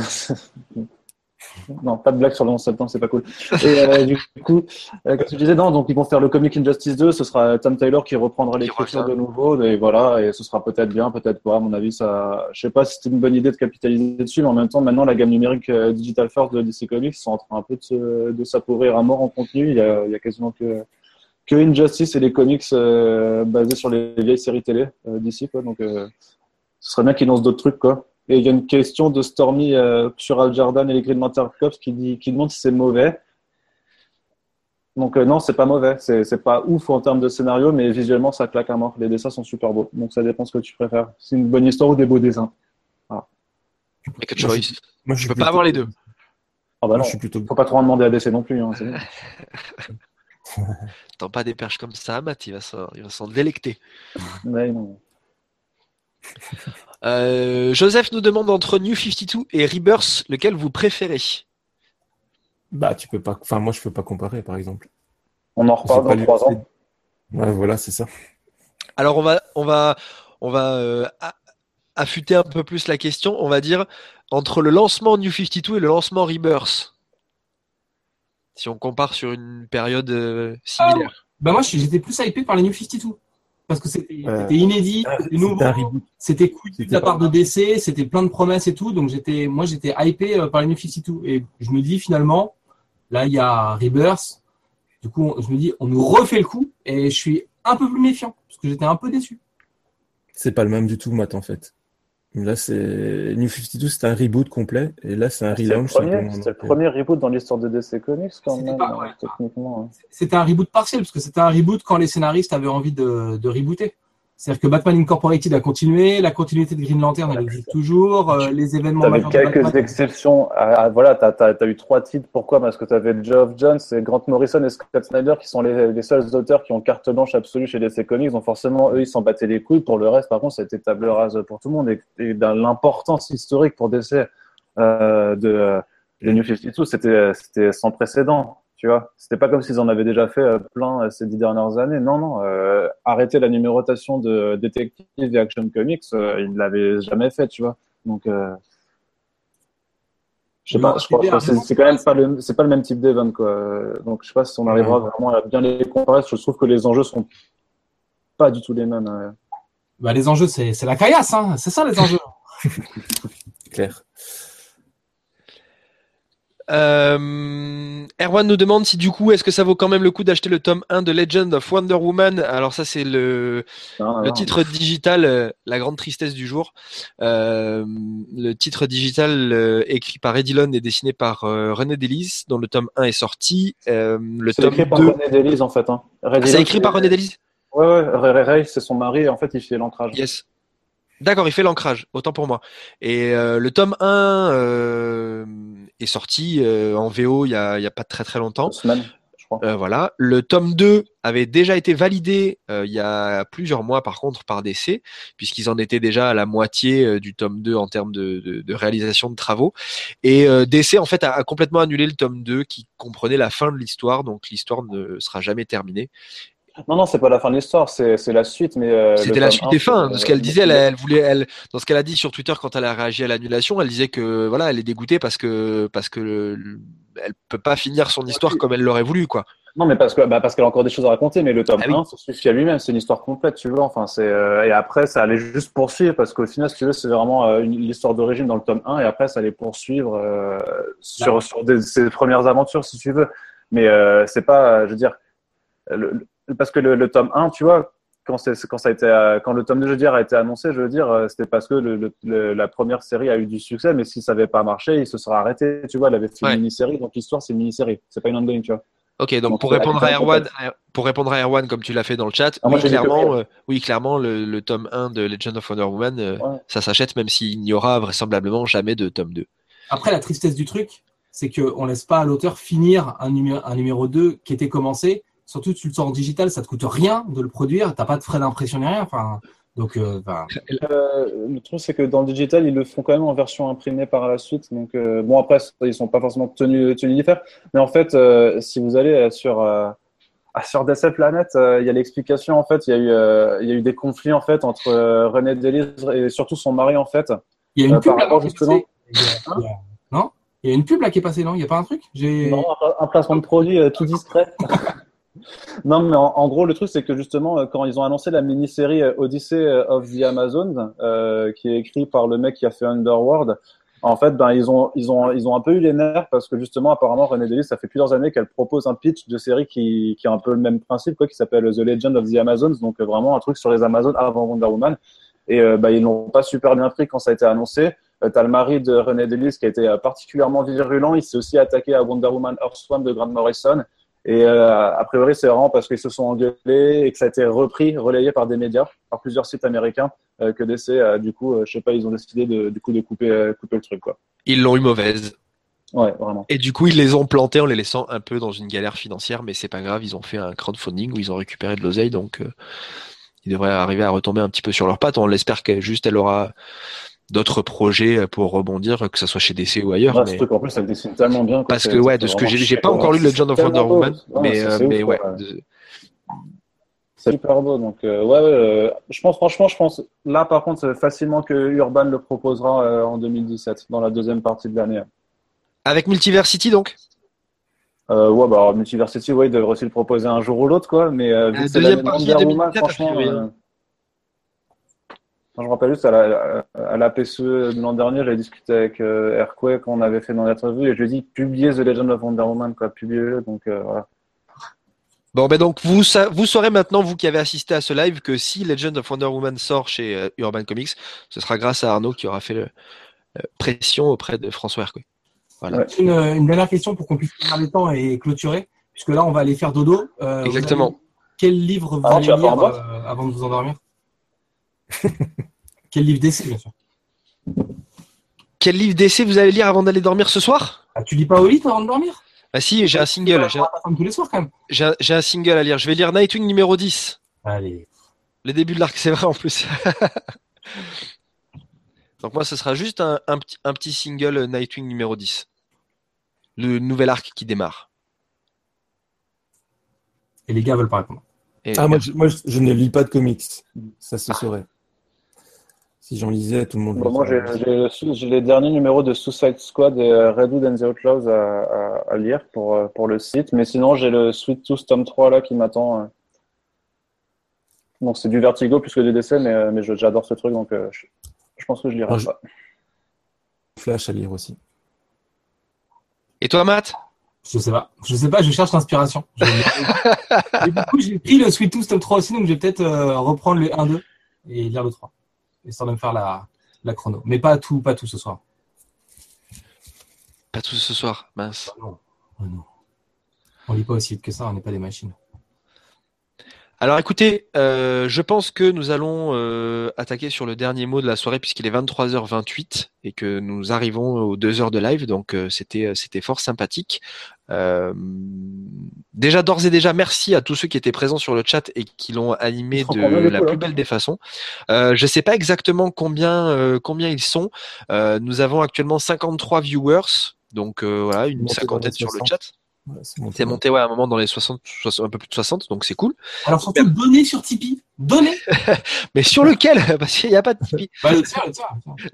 non, pas de blague sur le 11 septembre, c'est pas cool. Et euh, du coup, euh, que je disais Non, donc ils vont faire le Comic Injustice 2, ce sera Tom Taylor qui reprendra l'écriture de nouveau, et voilà, et ce sera peut-être bien, peut-être pas. À mon avis, ça. Je sais pas si c'était une bonne idée de capitaliser dessus, mais en même temps, maintenant, la gamme numérique euh, Digital First de DC Comics sont en train un peu de, se- de s'appauvrir à mort en contenu. Il y a, il y a quasiment que que Injustice et les comics euh, basés sur les vieilles séries télé d'ici quoi donc ce serait bien qu'ils lancent d'autres trucs quoi et il y a une question de Stormy euh, sur Al Jordan et les Green Lantern Cops qui dit qui demande si c'est mauvais donc euh, non c'est pas mauvais c'est pas ouf en termes de scénario mais visuellement ça claque à mort les dessins sont super beaux donc ça dépend ce que tu préfères c'est une bonne histoire ou des beaux dessins Make a Moi, choice. Moi, Je suis peux pas avoir les deux. ah bah Moi, non je suis plutôt. faut pas trop en demander à DC non plus hein. Tant pas des perches comme ça, Matt, il va s'en, il va s'en délecter. Ouais, non. Euh, Joseph nous demande entre New 52 et Rebirth, lequel vous préférez? Bah, tu peux pas. Enfin, moi, je peux pas comparer, par exemple. on en reparle pas dans trois ans Ouais, voilà, c'est ça. Alors on va, on va, on va euh, affûter un peu plus la question. On va dire entre le lancement New 52 et le lancement Rebirth. Si on compare sur une période euh, similaire. Bah moi, j'étais plus hypé par les New 52. Parce que c'était Euh, inédit, Ah, c'était nouveau, c'était cool de la part de DC, c'était plein de promesses et tout. Donc j'étais, moi, j'étais hypé euh, par les New 52. Et je me dis finalement, là, il y a Rebirth. Du coup, on- je me dis, on nous refait le coup. Et je suis un peu plus méfiant. Parce que j'étais un peu déçu. C'est pas le même du tout, Matt, en fait. Là, c'est. New 52, c'était un reboot complet. Et là, c'est un le relaunch. premier, simplement. c'était le Donc, euh, premier reboot dans l'histoire de DC Comics quand même, pas- ouais. techniquement. hein. C'était un reboot partiel. Parce que c'était un reboot quand les scénaristes avaient envie de, de rebooter. C'est-à-dire que Batman Incorporated a continué, la continuité de Green Lantern, elle existe toujours, euh, les événements majeurs de quelques Batman- exceptions. Ah, voilà, t'as as, eu trois titres. Pourquoi? Parce que t'avais Geoff Jones et Grant Morrison et Scott Snyder qui sont les, les seuls auteurs qui ont carte blanche absolue chez DC Comics. Donc forcément, eux, ils s'en battaient les couilles. Pour le reste, par contre, c'était table rase pour tout le monde. Et, l'importance historique pour DC euh, de euh, les New 52, c'était c'était sans précédent. Tu vois, c'était pas comme s'ils en avaient déjà fait euh, plein euh, ces dix dernières années. Non, non. Euh, arrêter la numérotation de Detective et Action Comics, euh, ils l'avaient jamais fait. Tu vois. Donc euh, je sais pas, je crois c'est que c'est c'est quand même pas le, c'est pas le même type d'event, quoi. Donc, je sais pas si on arrivera vraiment à bien les comparer. Je trouve que les enjeux sont pas du tout les mêmes. euh. Bah, les enjeux, c'est c'est la caillasse, hein. c'est ça les enjeux. clair. Euh, Erwan nous demande si du coup, est-ce que ça vaut quand même le coup d'acheter le tome 1 de Legend of Wonder Woman? Alors ça, c'est le, Non, le non. titre digital, euh, la grande tristesse du jour. Euh, le titre digital écrit par Eddie Lund et dessiné par René Delis, dont le tome 1 est sorti. Le C'est tome écrit par 2... René Delis en fait. Hein. Ah, c'est écrit par René Delis? Ouais, ouais, Ray, Ray, Ray, c'est son mari et en fait il fait l'ancrage. Yes. D'accord, il fait l'ancrage, autant pour moi. Et le tome 1 euh, est sorti euh, en VO il y a, pas très très longtemps. Je crois. Euh, voilà. Le tome 2 avait déjà été validé euh, il y a plusieurs mois par contre par DC, puisqu'ils en étaient déjà à la moitié du tome 2 en termes de, de- de réalisation de travaux. Et DC en fait a, a complètement annulé le tome 2 qui comprenait la fin de l'histoire, donc l'histoire ne sera jamais terminée. Non, non, c'est pas la fin de l'histoire, c'est la suite. mais euh, C'était la suite 1, des fins. De ce qu'elle disait, elle, elle voulait, elle, dans ce qu'elle a dit sur Twitter quand elle a réagi à l'annulation, elle disait que voilà, elle est dégoûtée parce que parce que le- le- elle peut pas finir son histoire comme elle l'aurait voulu, quoi. Non, mais parce que bah, parce qu'elle a encore des choses à raconter, mais le tome Ah oui. 1 se suffit à lui-même, c'est une histoire complète, tu vois. Enfin, c'est euh, et après ça allait juste poursuivre parce qu'au final, si tu veux, c'est vraiment euh, l'histoire d'origine dans le tome 1 et après ça allait poursuivre euh, sur sur des, ses premières aventures, si tu veux. Mais c'est pas, je veux dire, le- parce que le, le tome 1, tu vois, quand c'est quand ça a été euh, quand le tome 2 je veux dire a été annoncé, je veux dire, euh, c'était parce que le, le- le- la première série a eu du succès, mais si ça avait pas marché, il se serait arrêté, tu vois. Elle avait fait Ouais. une mini-série, donc l'histoire c'est une mini-série, c'est pas une ongoing, tu vois. Ok, donc Donc, pour répondre à Erwan, complète. pour répondre à Erwan comme tu l'as fait dans le chat, Ah, oui clairement, oui. euh, oui clairement le, le tome 1 de Legend of Wonder Woman, euh, Ouais. ça s'achète même s'il n'y aura vraisemblablement jamais de tome 2. Après, la tristesse du truc, c'est qu'on laisse pas à l'auteur finir un numéro 2 qui était commencé. Surtout, tu le sors en digital, ça te coûte rien de le produire. T'as pas de frais d'impression ni rien. Enfin, donc, euh, Euh, le truc, c'est que dans le digital, ils le font quand même en version imprimée par la suite. Donc, euh, bon, après, ils sont pas forcément tenus, tenus d'y faire. Mais en fait, si vous allez sur, sur DC Planet, il y a l'explication. En fait, il y a eu, il y a eu des conflits en fait entre René Delis et surtout son mari en fait. il y a une pub par là, rapport, qui est justement- y a- il y a- Non Il y a une pub là qui est passée, non? Il y a pas un truc? Non, un, placement de produit tout discret. non, mais en, gros, le truc, c'est que justement, euh, quand ils ont annoncé la mini-série euh, Odyssey euh, of the Amazon, euh, qui est écrit par le mec qui a fait Underworld, en fait, ben, ils ont, ils ont, ils ont un peu eu les nerfs parce que justement, apparemment, René Delis, ça fait plusieurs années qu'elle propose un pitch de série qui, qui a un peu le même principe, quoi, qui s'appelle The Legend of the Amazons, donc vraiment un truc sur les Amazones avant Wonder Woman. Et euh, bah, ils l'ont pas super bien pris quand ça a été annoncé. Euh, T'as le mari de René Delis qui a été particulièrement virulent. Il s'est aussi attaqué à Wonder Woman Earthswarm de Grant Morrison. Et euh, a priori, c'est vraiment parce qu'ils se sont engueulés et que ça a été repris, relayé par des médias, par plusieurs sites américains, euh, que DC, euh, du coup, je sais pas, ils ont décidé de, du coup de couper, couper le truc, quoi. Ils l'ont eu mauvaise. Ouais, vraiment. Et du coup, ils les ont plantés en les laissant un peu dans une galère financière, mais c'est pas grave, ils ont fait un crowdfunding où ils ont récupéré de l'oseille, donc ils devraient arriver à retomber un petit peu sur leurs pattes. On l'espère qu'elle juste elle aura d'autres projets pour rebondir, que ce soit chez DC ou ailleurs. Ouais, mais- Ce truc, en plus, ça le dessine tellement bien. quoi, Parce que ouais, de ce que j'ai j'ai pas encore lu Legend of Wonder. Woman, mais euh, c'est mais ouf, ouais. de- C'est super beau. Donc, euh, ouais, euh, je pense, franchement, je pense, là, par contre, facilement que Urban le proposera euh, en 2017, dans la deuxième partie de l'année. Avec Multiversity donc? Euh, ouais, bah, alors, Multiversity, ouais, ils devraient aussi le proposer un jour ou l'autre, quoi. Mais euh, vu La que c'est deuxième la partie Wonder 2017, Woman, a franchement, priori, euh, hein. Je me rappelle juste à la, à la PSE de l'an dernier, j'avais discuté avec euh, Airquake, on avait fait dans l'interview, et je lui ai dit, publiez The Legend of Wonder Woman, quoi, publiez-le. Donc, euh, voilà. Bon, ben donc vous, sa- vous saurez maintenant, vous qui avez assisté à ce live, que si Legend of Wonder Woman sort chez euh, Urban Comics, ce sera grâce à Arnaud qui aura fait le, euh, pression auprès de François Hercouet. Voilà. Ouais. Une, une dernière question pour qu'on puisse finir les temps et clôturer, puisque là, on va aller faire dodo. Euh, Exactement. avez- Quel livre vous Ah, allez lire euh, avant de vous endormir? Quel livre d'essai, bien sûr. Quel livre d'essai vous allez lire avant d'aller dormir ce soir? Ah, tu lis pas au lit avant de dormir? Ah si, j'ai un single. J'ai un, j'ai un- single à lire. Je vais lire Nightwing numéro 10. Allez. Le début de l'arc, c'est vrai en plus. Donc moi, ce sera juste un, un petit, un petit single euh, Nightwing numéro 10. Le nouvel arc qui démarre. Et les gars veulent pas répondre. Et- Ah, moi, je, moi, je- je ne lis pas de comics. Ça se saurait. Si j'en lisais, tout le monde Bon, moi, j'ai le les derniers numéros de Suicide Squad et euh, Redwood and the Outlaws à, à, à lire pour, euh, pour le site. Mais sinon, j'ai le Sweet Tooth tome 3 là qui m'attend. euh. Donc, c'est du Vertigo plus que du DC, mais, mais je- j'adore ce truc, donc je, je pense que je lirai Ah, je- pas. Flash à lire aussi. Et toi, Matt? Je sais pas. Je sais pas, je cherche l'inspiration. Du coup, j'ai pris le Sweet Tooth Tome 3 aussi, donc je vais peut-être euh, reprendre le 1-2 et lire le 3. Histoire de me faire la, la chrono. Mais pas tout, pas tout ce soir. Pas tout ce soir, mince. Oh non. Oh non. On lit pas aussi vite que ça, on n'est pas des machines. Alors écoutez, euh, je pense que nous allons euh, attaquer sur le dernier mot de la soirée puisqu'il est 23h28 et que nous arrivons aux deux heures de live, donc euh, c'était euh, c'était fort sympathique. Euh, déjà d'ores et déjà merci à tous ceux qui étaient présents sur le chat et qui l'ont animé de la plus belle des façons. Euh, je sais pas exactement combien euh, combien ils sont. Nous avons actuellement 53 viewers, donc voilà une cinquantaine sur le 60. chat. C'est monté. C'est monté ouais, à un moment dans les 60, 60 un peu plus de 60, donc c'est cool. Alors surtout, donnez sur Tipeee. Donnez Mais sur lequel? Parce qu'il n'y a pas de Tipeee. bah, le tien, le tien.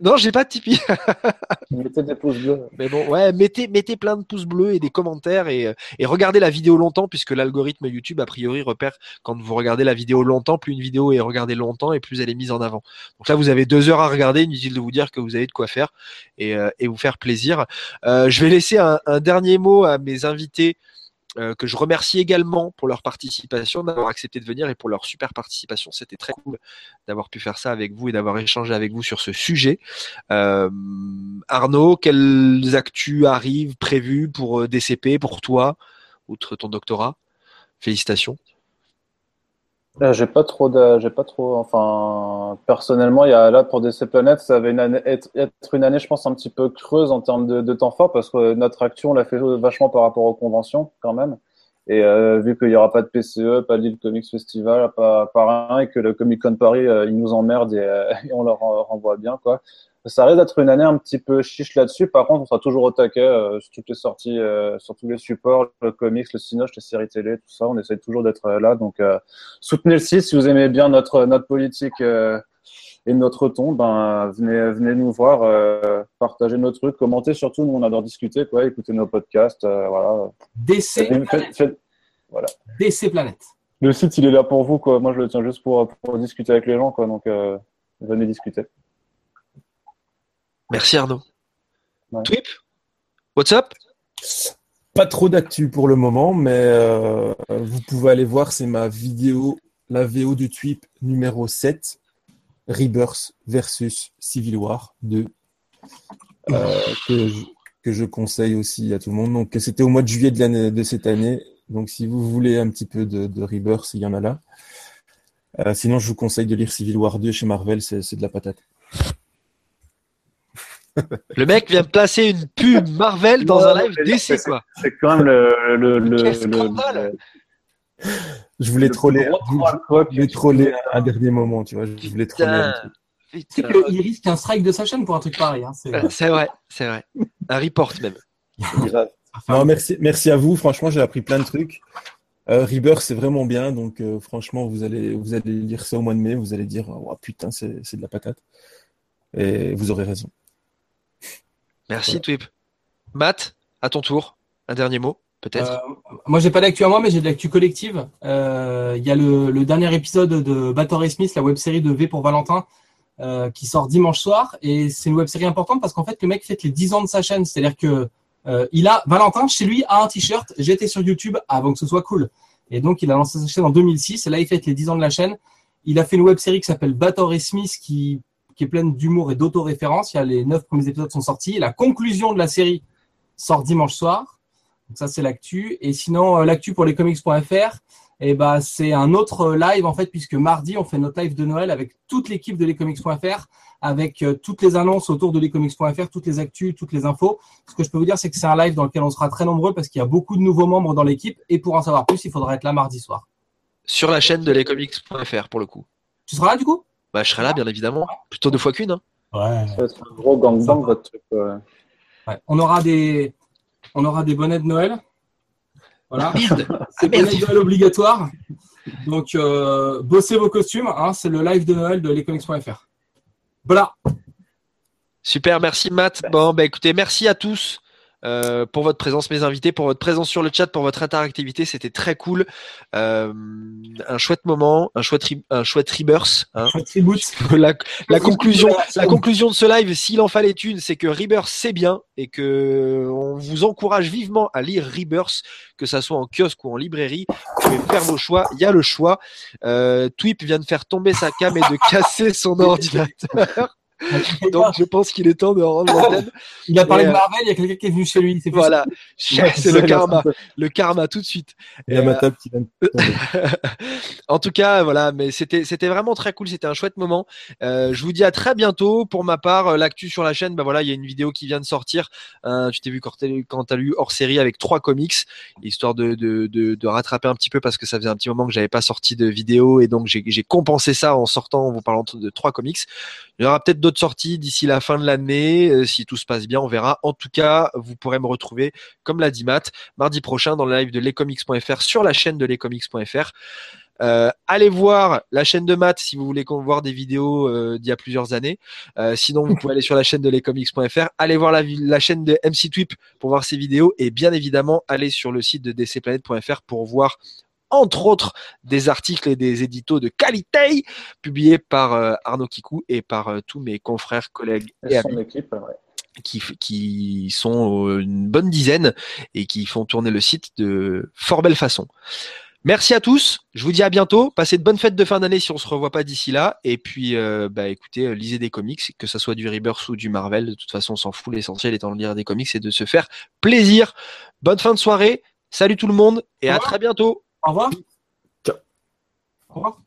Non, j'ai pas de Tipeee. Mettez des pouces bleus. Mais bon, ouais, mettez, mettez plein de pouces bleus et des commentaires et, euh, et regardez la vidéo longtemps puisque l'algorithme YouTube a priori repère quand vous regardez la vidéo longtemps, plus une vidéo est regardée longtemps et plus elle est mise en avant. Donc là, vous avez deux heures à regarder. Inutile de vous dire que vous avez de quoi faire et, euh, et vous faire plaisir. Euh, je vais laisser un, un dernier mot à mes invités. Euh, que je remercie également pour leur participation, d'avoir accepté de venir et pour leur super participation. C'était très cool d'avoir pu faire ça avec vous et d'avoir échangé avec vous sur ce sujet. Euh, Arnaud, quelles actus arrivent prévues pour euh, DCP, pour toi, outre ton doctorat? Félicitations. Là, j'ai pas trop j'ai pas trop, enfin, personnellement, il y a là pour DC Planète, ça va une année, être, être une année, je pense, un petit peu creuse en termes de, de temps fort parce que notre action, on l'a fait vachement par rapport aux conventions, quand même. Et euh, vu qu'il y aura pas de PCE, pas de Lille Comics Festival, pas, pas rien, et que le Comic Con Paris, euh, ils nous emmerdent et, euh, et on leur en- renvoie bien, quoi. Ça risque d'être une année un petit peu chiche là-dessus. Par contre, on sera toujours au taquet euh, sur toutes les sorties, euh, sur tous les supports, le comics, le cinoche, les séries télé, tout ça. On essaie toujours d'être euh, là. Donc, soutenez le site si vous aimez bien notre notre politique et notre ton. Ben venez venez nous voir, euh, partagez nos trucs, commentez surtout. Nous on adore discuter, quoi. Écoutez nos podcasts, euh, voilà. DC Faites- Planète. faites- DC Planète. le site il est là pour vous, quoi. Moi je le tiens juste pour pour discuter avec les gens, quoi. Donc euh, venez discuter. Merci Arnaud. Ouais. Twip What's up? Pas trop d'actu pour le moment, mais euh, vous pouvez aller voir, c'est ma vidéo, la VO du Tweep numéro 7, Rebirth versus Civil War 2, euh, que, je, que je conseille aussi à tout le monde. Donc c'était au mois de juillet de, l'année, de cette année, donc si vous voulez un petit peu de, de Rebirth, il y en a là. Euh, sinon, je vous conseille de lire Civil War 2 chez Marvel, c'est, c'est de la patate. Le mec vient de placer une pub Marvel dans Non, un live c'est- quoi. C'est quand même le le le, Quel le- scandale le- Je voulais le troller, je troller à un dernier moment, tu vois. Je voulais troller un truc. Tu sais Putain. qu'il risque un strike de sa chaîne pour un truc pareil. Hein. C'est- Euh, C'est vrai, c'est vrai. Un report même. Non, merci, merci à vous. Franchement, j'ai appris plein de trucs. Euh, Rebirth, c'est vraiment bien. Donc, euh, franchement, vous allez, vous allez lire ça au mois de mai. Vous allez dire, oh, putain, c'est, c'est de la patate. Et vous aurez raison. Merci Voilà. Twip. Matt, à ton tour, un dernier mot, peut-être? Euh, moi, j'ai pas d'actu à moi, mais j'ai de l'actu collective. Euh, Il y a le, le dernier épisode de Battle et Smith, la web série de V pour Valentin, euh, qui sort dimanche soir. Et c'est une web série importante parce qu'en fait, le mec fête les 10 ans de sa chaîne. C'est-à-dire que euh, il a Valentin chez lui a un t-shirt. J'étais sur YouTube avant que ce soit cool. Et donc, il a lancé sa chaîne en 2006. Et là, il fête les 10 ans de la chaîne. Il a fait une web série qui s'appelle Battle et Smith, qui qui est pleine d'humour et d'autoréférence. Il y a les neuf premiers épisodes sont sortis. La conclusion de la série sort dimanche soir. Donc ça c'est l'actu. Et sinon euh, l'actu pour les comics.fr, et bah c'est un autre euh, live en fait puisque mardi on fait notre live de Noël avec toute l'équipe de lescomics.fr, avec euh, toutes les annonces autour de lescomics.fr, toutes les actus, toutes les infos. Ce que je peux vous dire c'est que c'est un live dans lequel on sera très nombreux parce qu'il y a beaucoup de nouveaux membres dans l'équipe et pour en savoir plus il faudra être là mardi soir. Sur la chaîne de lescomics.fr pour le coup. Tu seras là du coup? Bah, je serai là, bien évidemment. Plutôt deux fois qu'une. Hein. Ouais. Ça va être un gros gangbang votre truc. ouais. Ouais. On aura des on aura des bonnets de Noël. Voilà. Merde. C'est bonnets de Noël obligatoire. Donc euh, bossez vos costumes, hein, c'est le live de Noël de lescomics.fr. Voilà. Super, merci Matt. Bon, bah écoutez, merci à tous euh, pour votre présence, mes invités, pour votre présence sur le chat, pour votre interactivité. C'était très cool. Euh, un chouette moment, un chouette, un chouette rebirth. Hein. la, la conclusion, la conclusion de ce live, s'il en fallait une, c'est que Rebirth c'est bien et que on vous encourage vivement à lire Rebirth, que ça soit en kiosque ou en librairie. Vous pouvez faire vos choix. Il y a le choix. Euh, Twip vient de faire tomber sa cam et de casser son ordinateur. Donc je pense qu'il est temps de rendre l'antenne. Il a parlé de euh, Marvel, il y a quelqu'un qui est venu chez lui. Voilà, c'est le karma, le karma tout de suite. Il y a ma table qui vient. en tout cas, voilà, mais c'était c'était vraiment très cool, c'était un chouette moment. Euh, je vous dis à très bientôt. Pour ma part, euh, l'actu sur la chaîne, bah voilà, il y a une vidéo qui vient de sortir. Euh, tu t'es vu quand tu as lu hors série avec trois comics, histoire de, de, de, de, rattraper un petit peu parce que ça faisait un petit moment que j'avais pas sorti de vidéo et donc j'ai compensé ça en sortant en vous parlant de trois comics. Il y aura peut-être d'autres sorties d'ici la fin de l'année. Euh, si tout se passe bien, on verra. En tout cas, vous pourrez me retrouver, comme l'a dit Matt, mardi prochain dans le live de lescomics.fr sur la chaîne de lescomics.fr. Euh, allez voir la chaîne de Matt si vous voulez voir des vidéos euh, d'il y a plusieurs années. sinon, vous pouvez aller sur la chaîne de lescomics.fr. Allez voir la, la, chaîne de MC Twip pour voir ses vidéos. Et bien évidemment, allez sur le site de dcplanet.fr pour voir entre autres des articles et des éditos de qualité publiés par euh, Arnaud Kikou et par euh, tous mes confrères, collègues et, amis. Qui, qui, sont euh, une bonne dizaine et qui font tourner le site de fort belle façon. Merci à tous. Je vous dis à bientôt. Passez de bonnes fêtes de fin d'année si on se revoit pas d'ici là. Et puis, bah, écoutez, lisez des comics, que ce soit du Rebirth ou du Marvel. De toute façon, on s'en fout. L'essentiel étant de lire des comics et de se faire plaisir. Bonne fin de soirée. Salut tout le monde et à très bientôt. Au revoir. Ciao. Au revoir.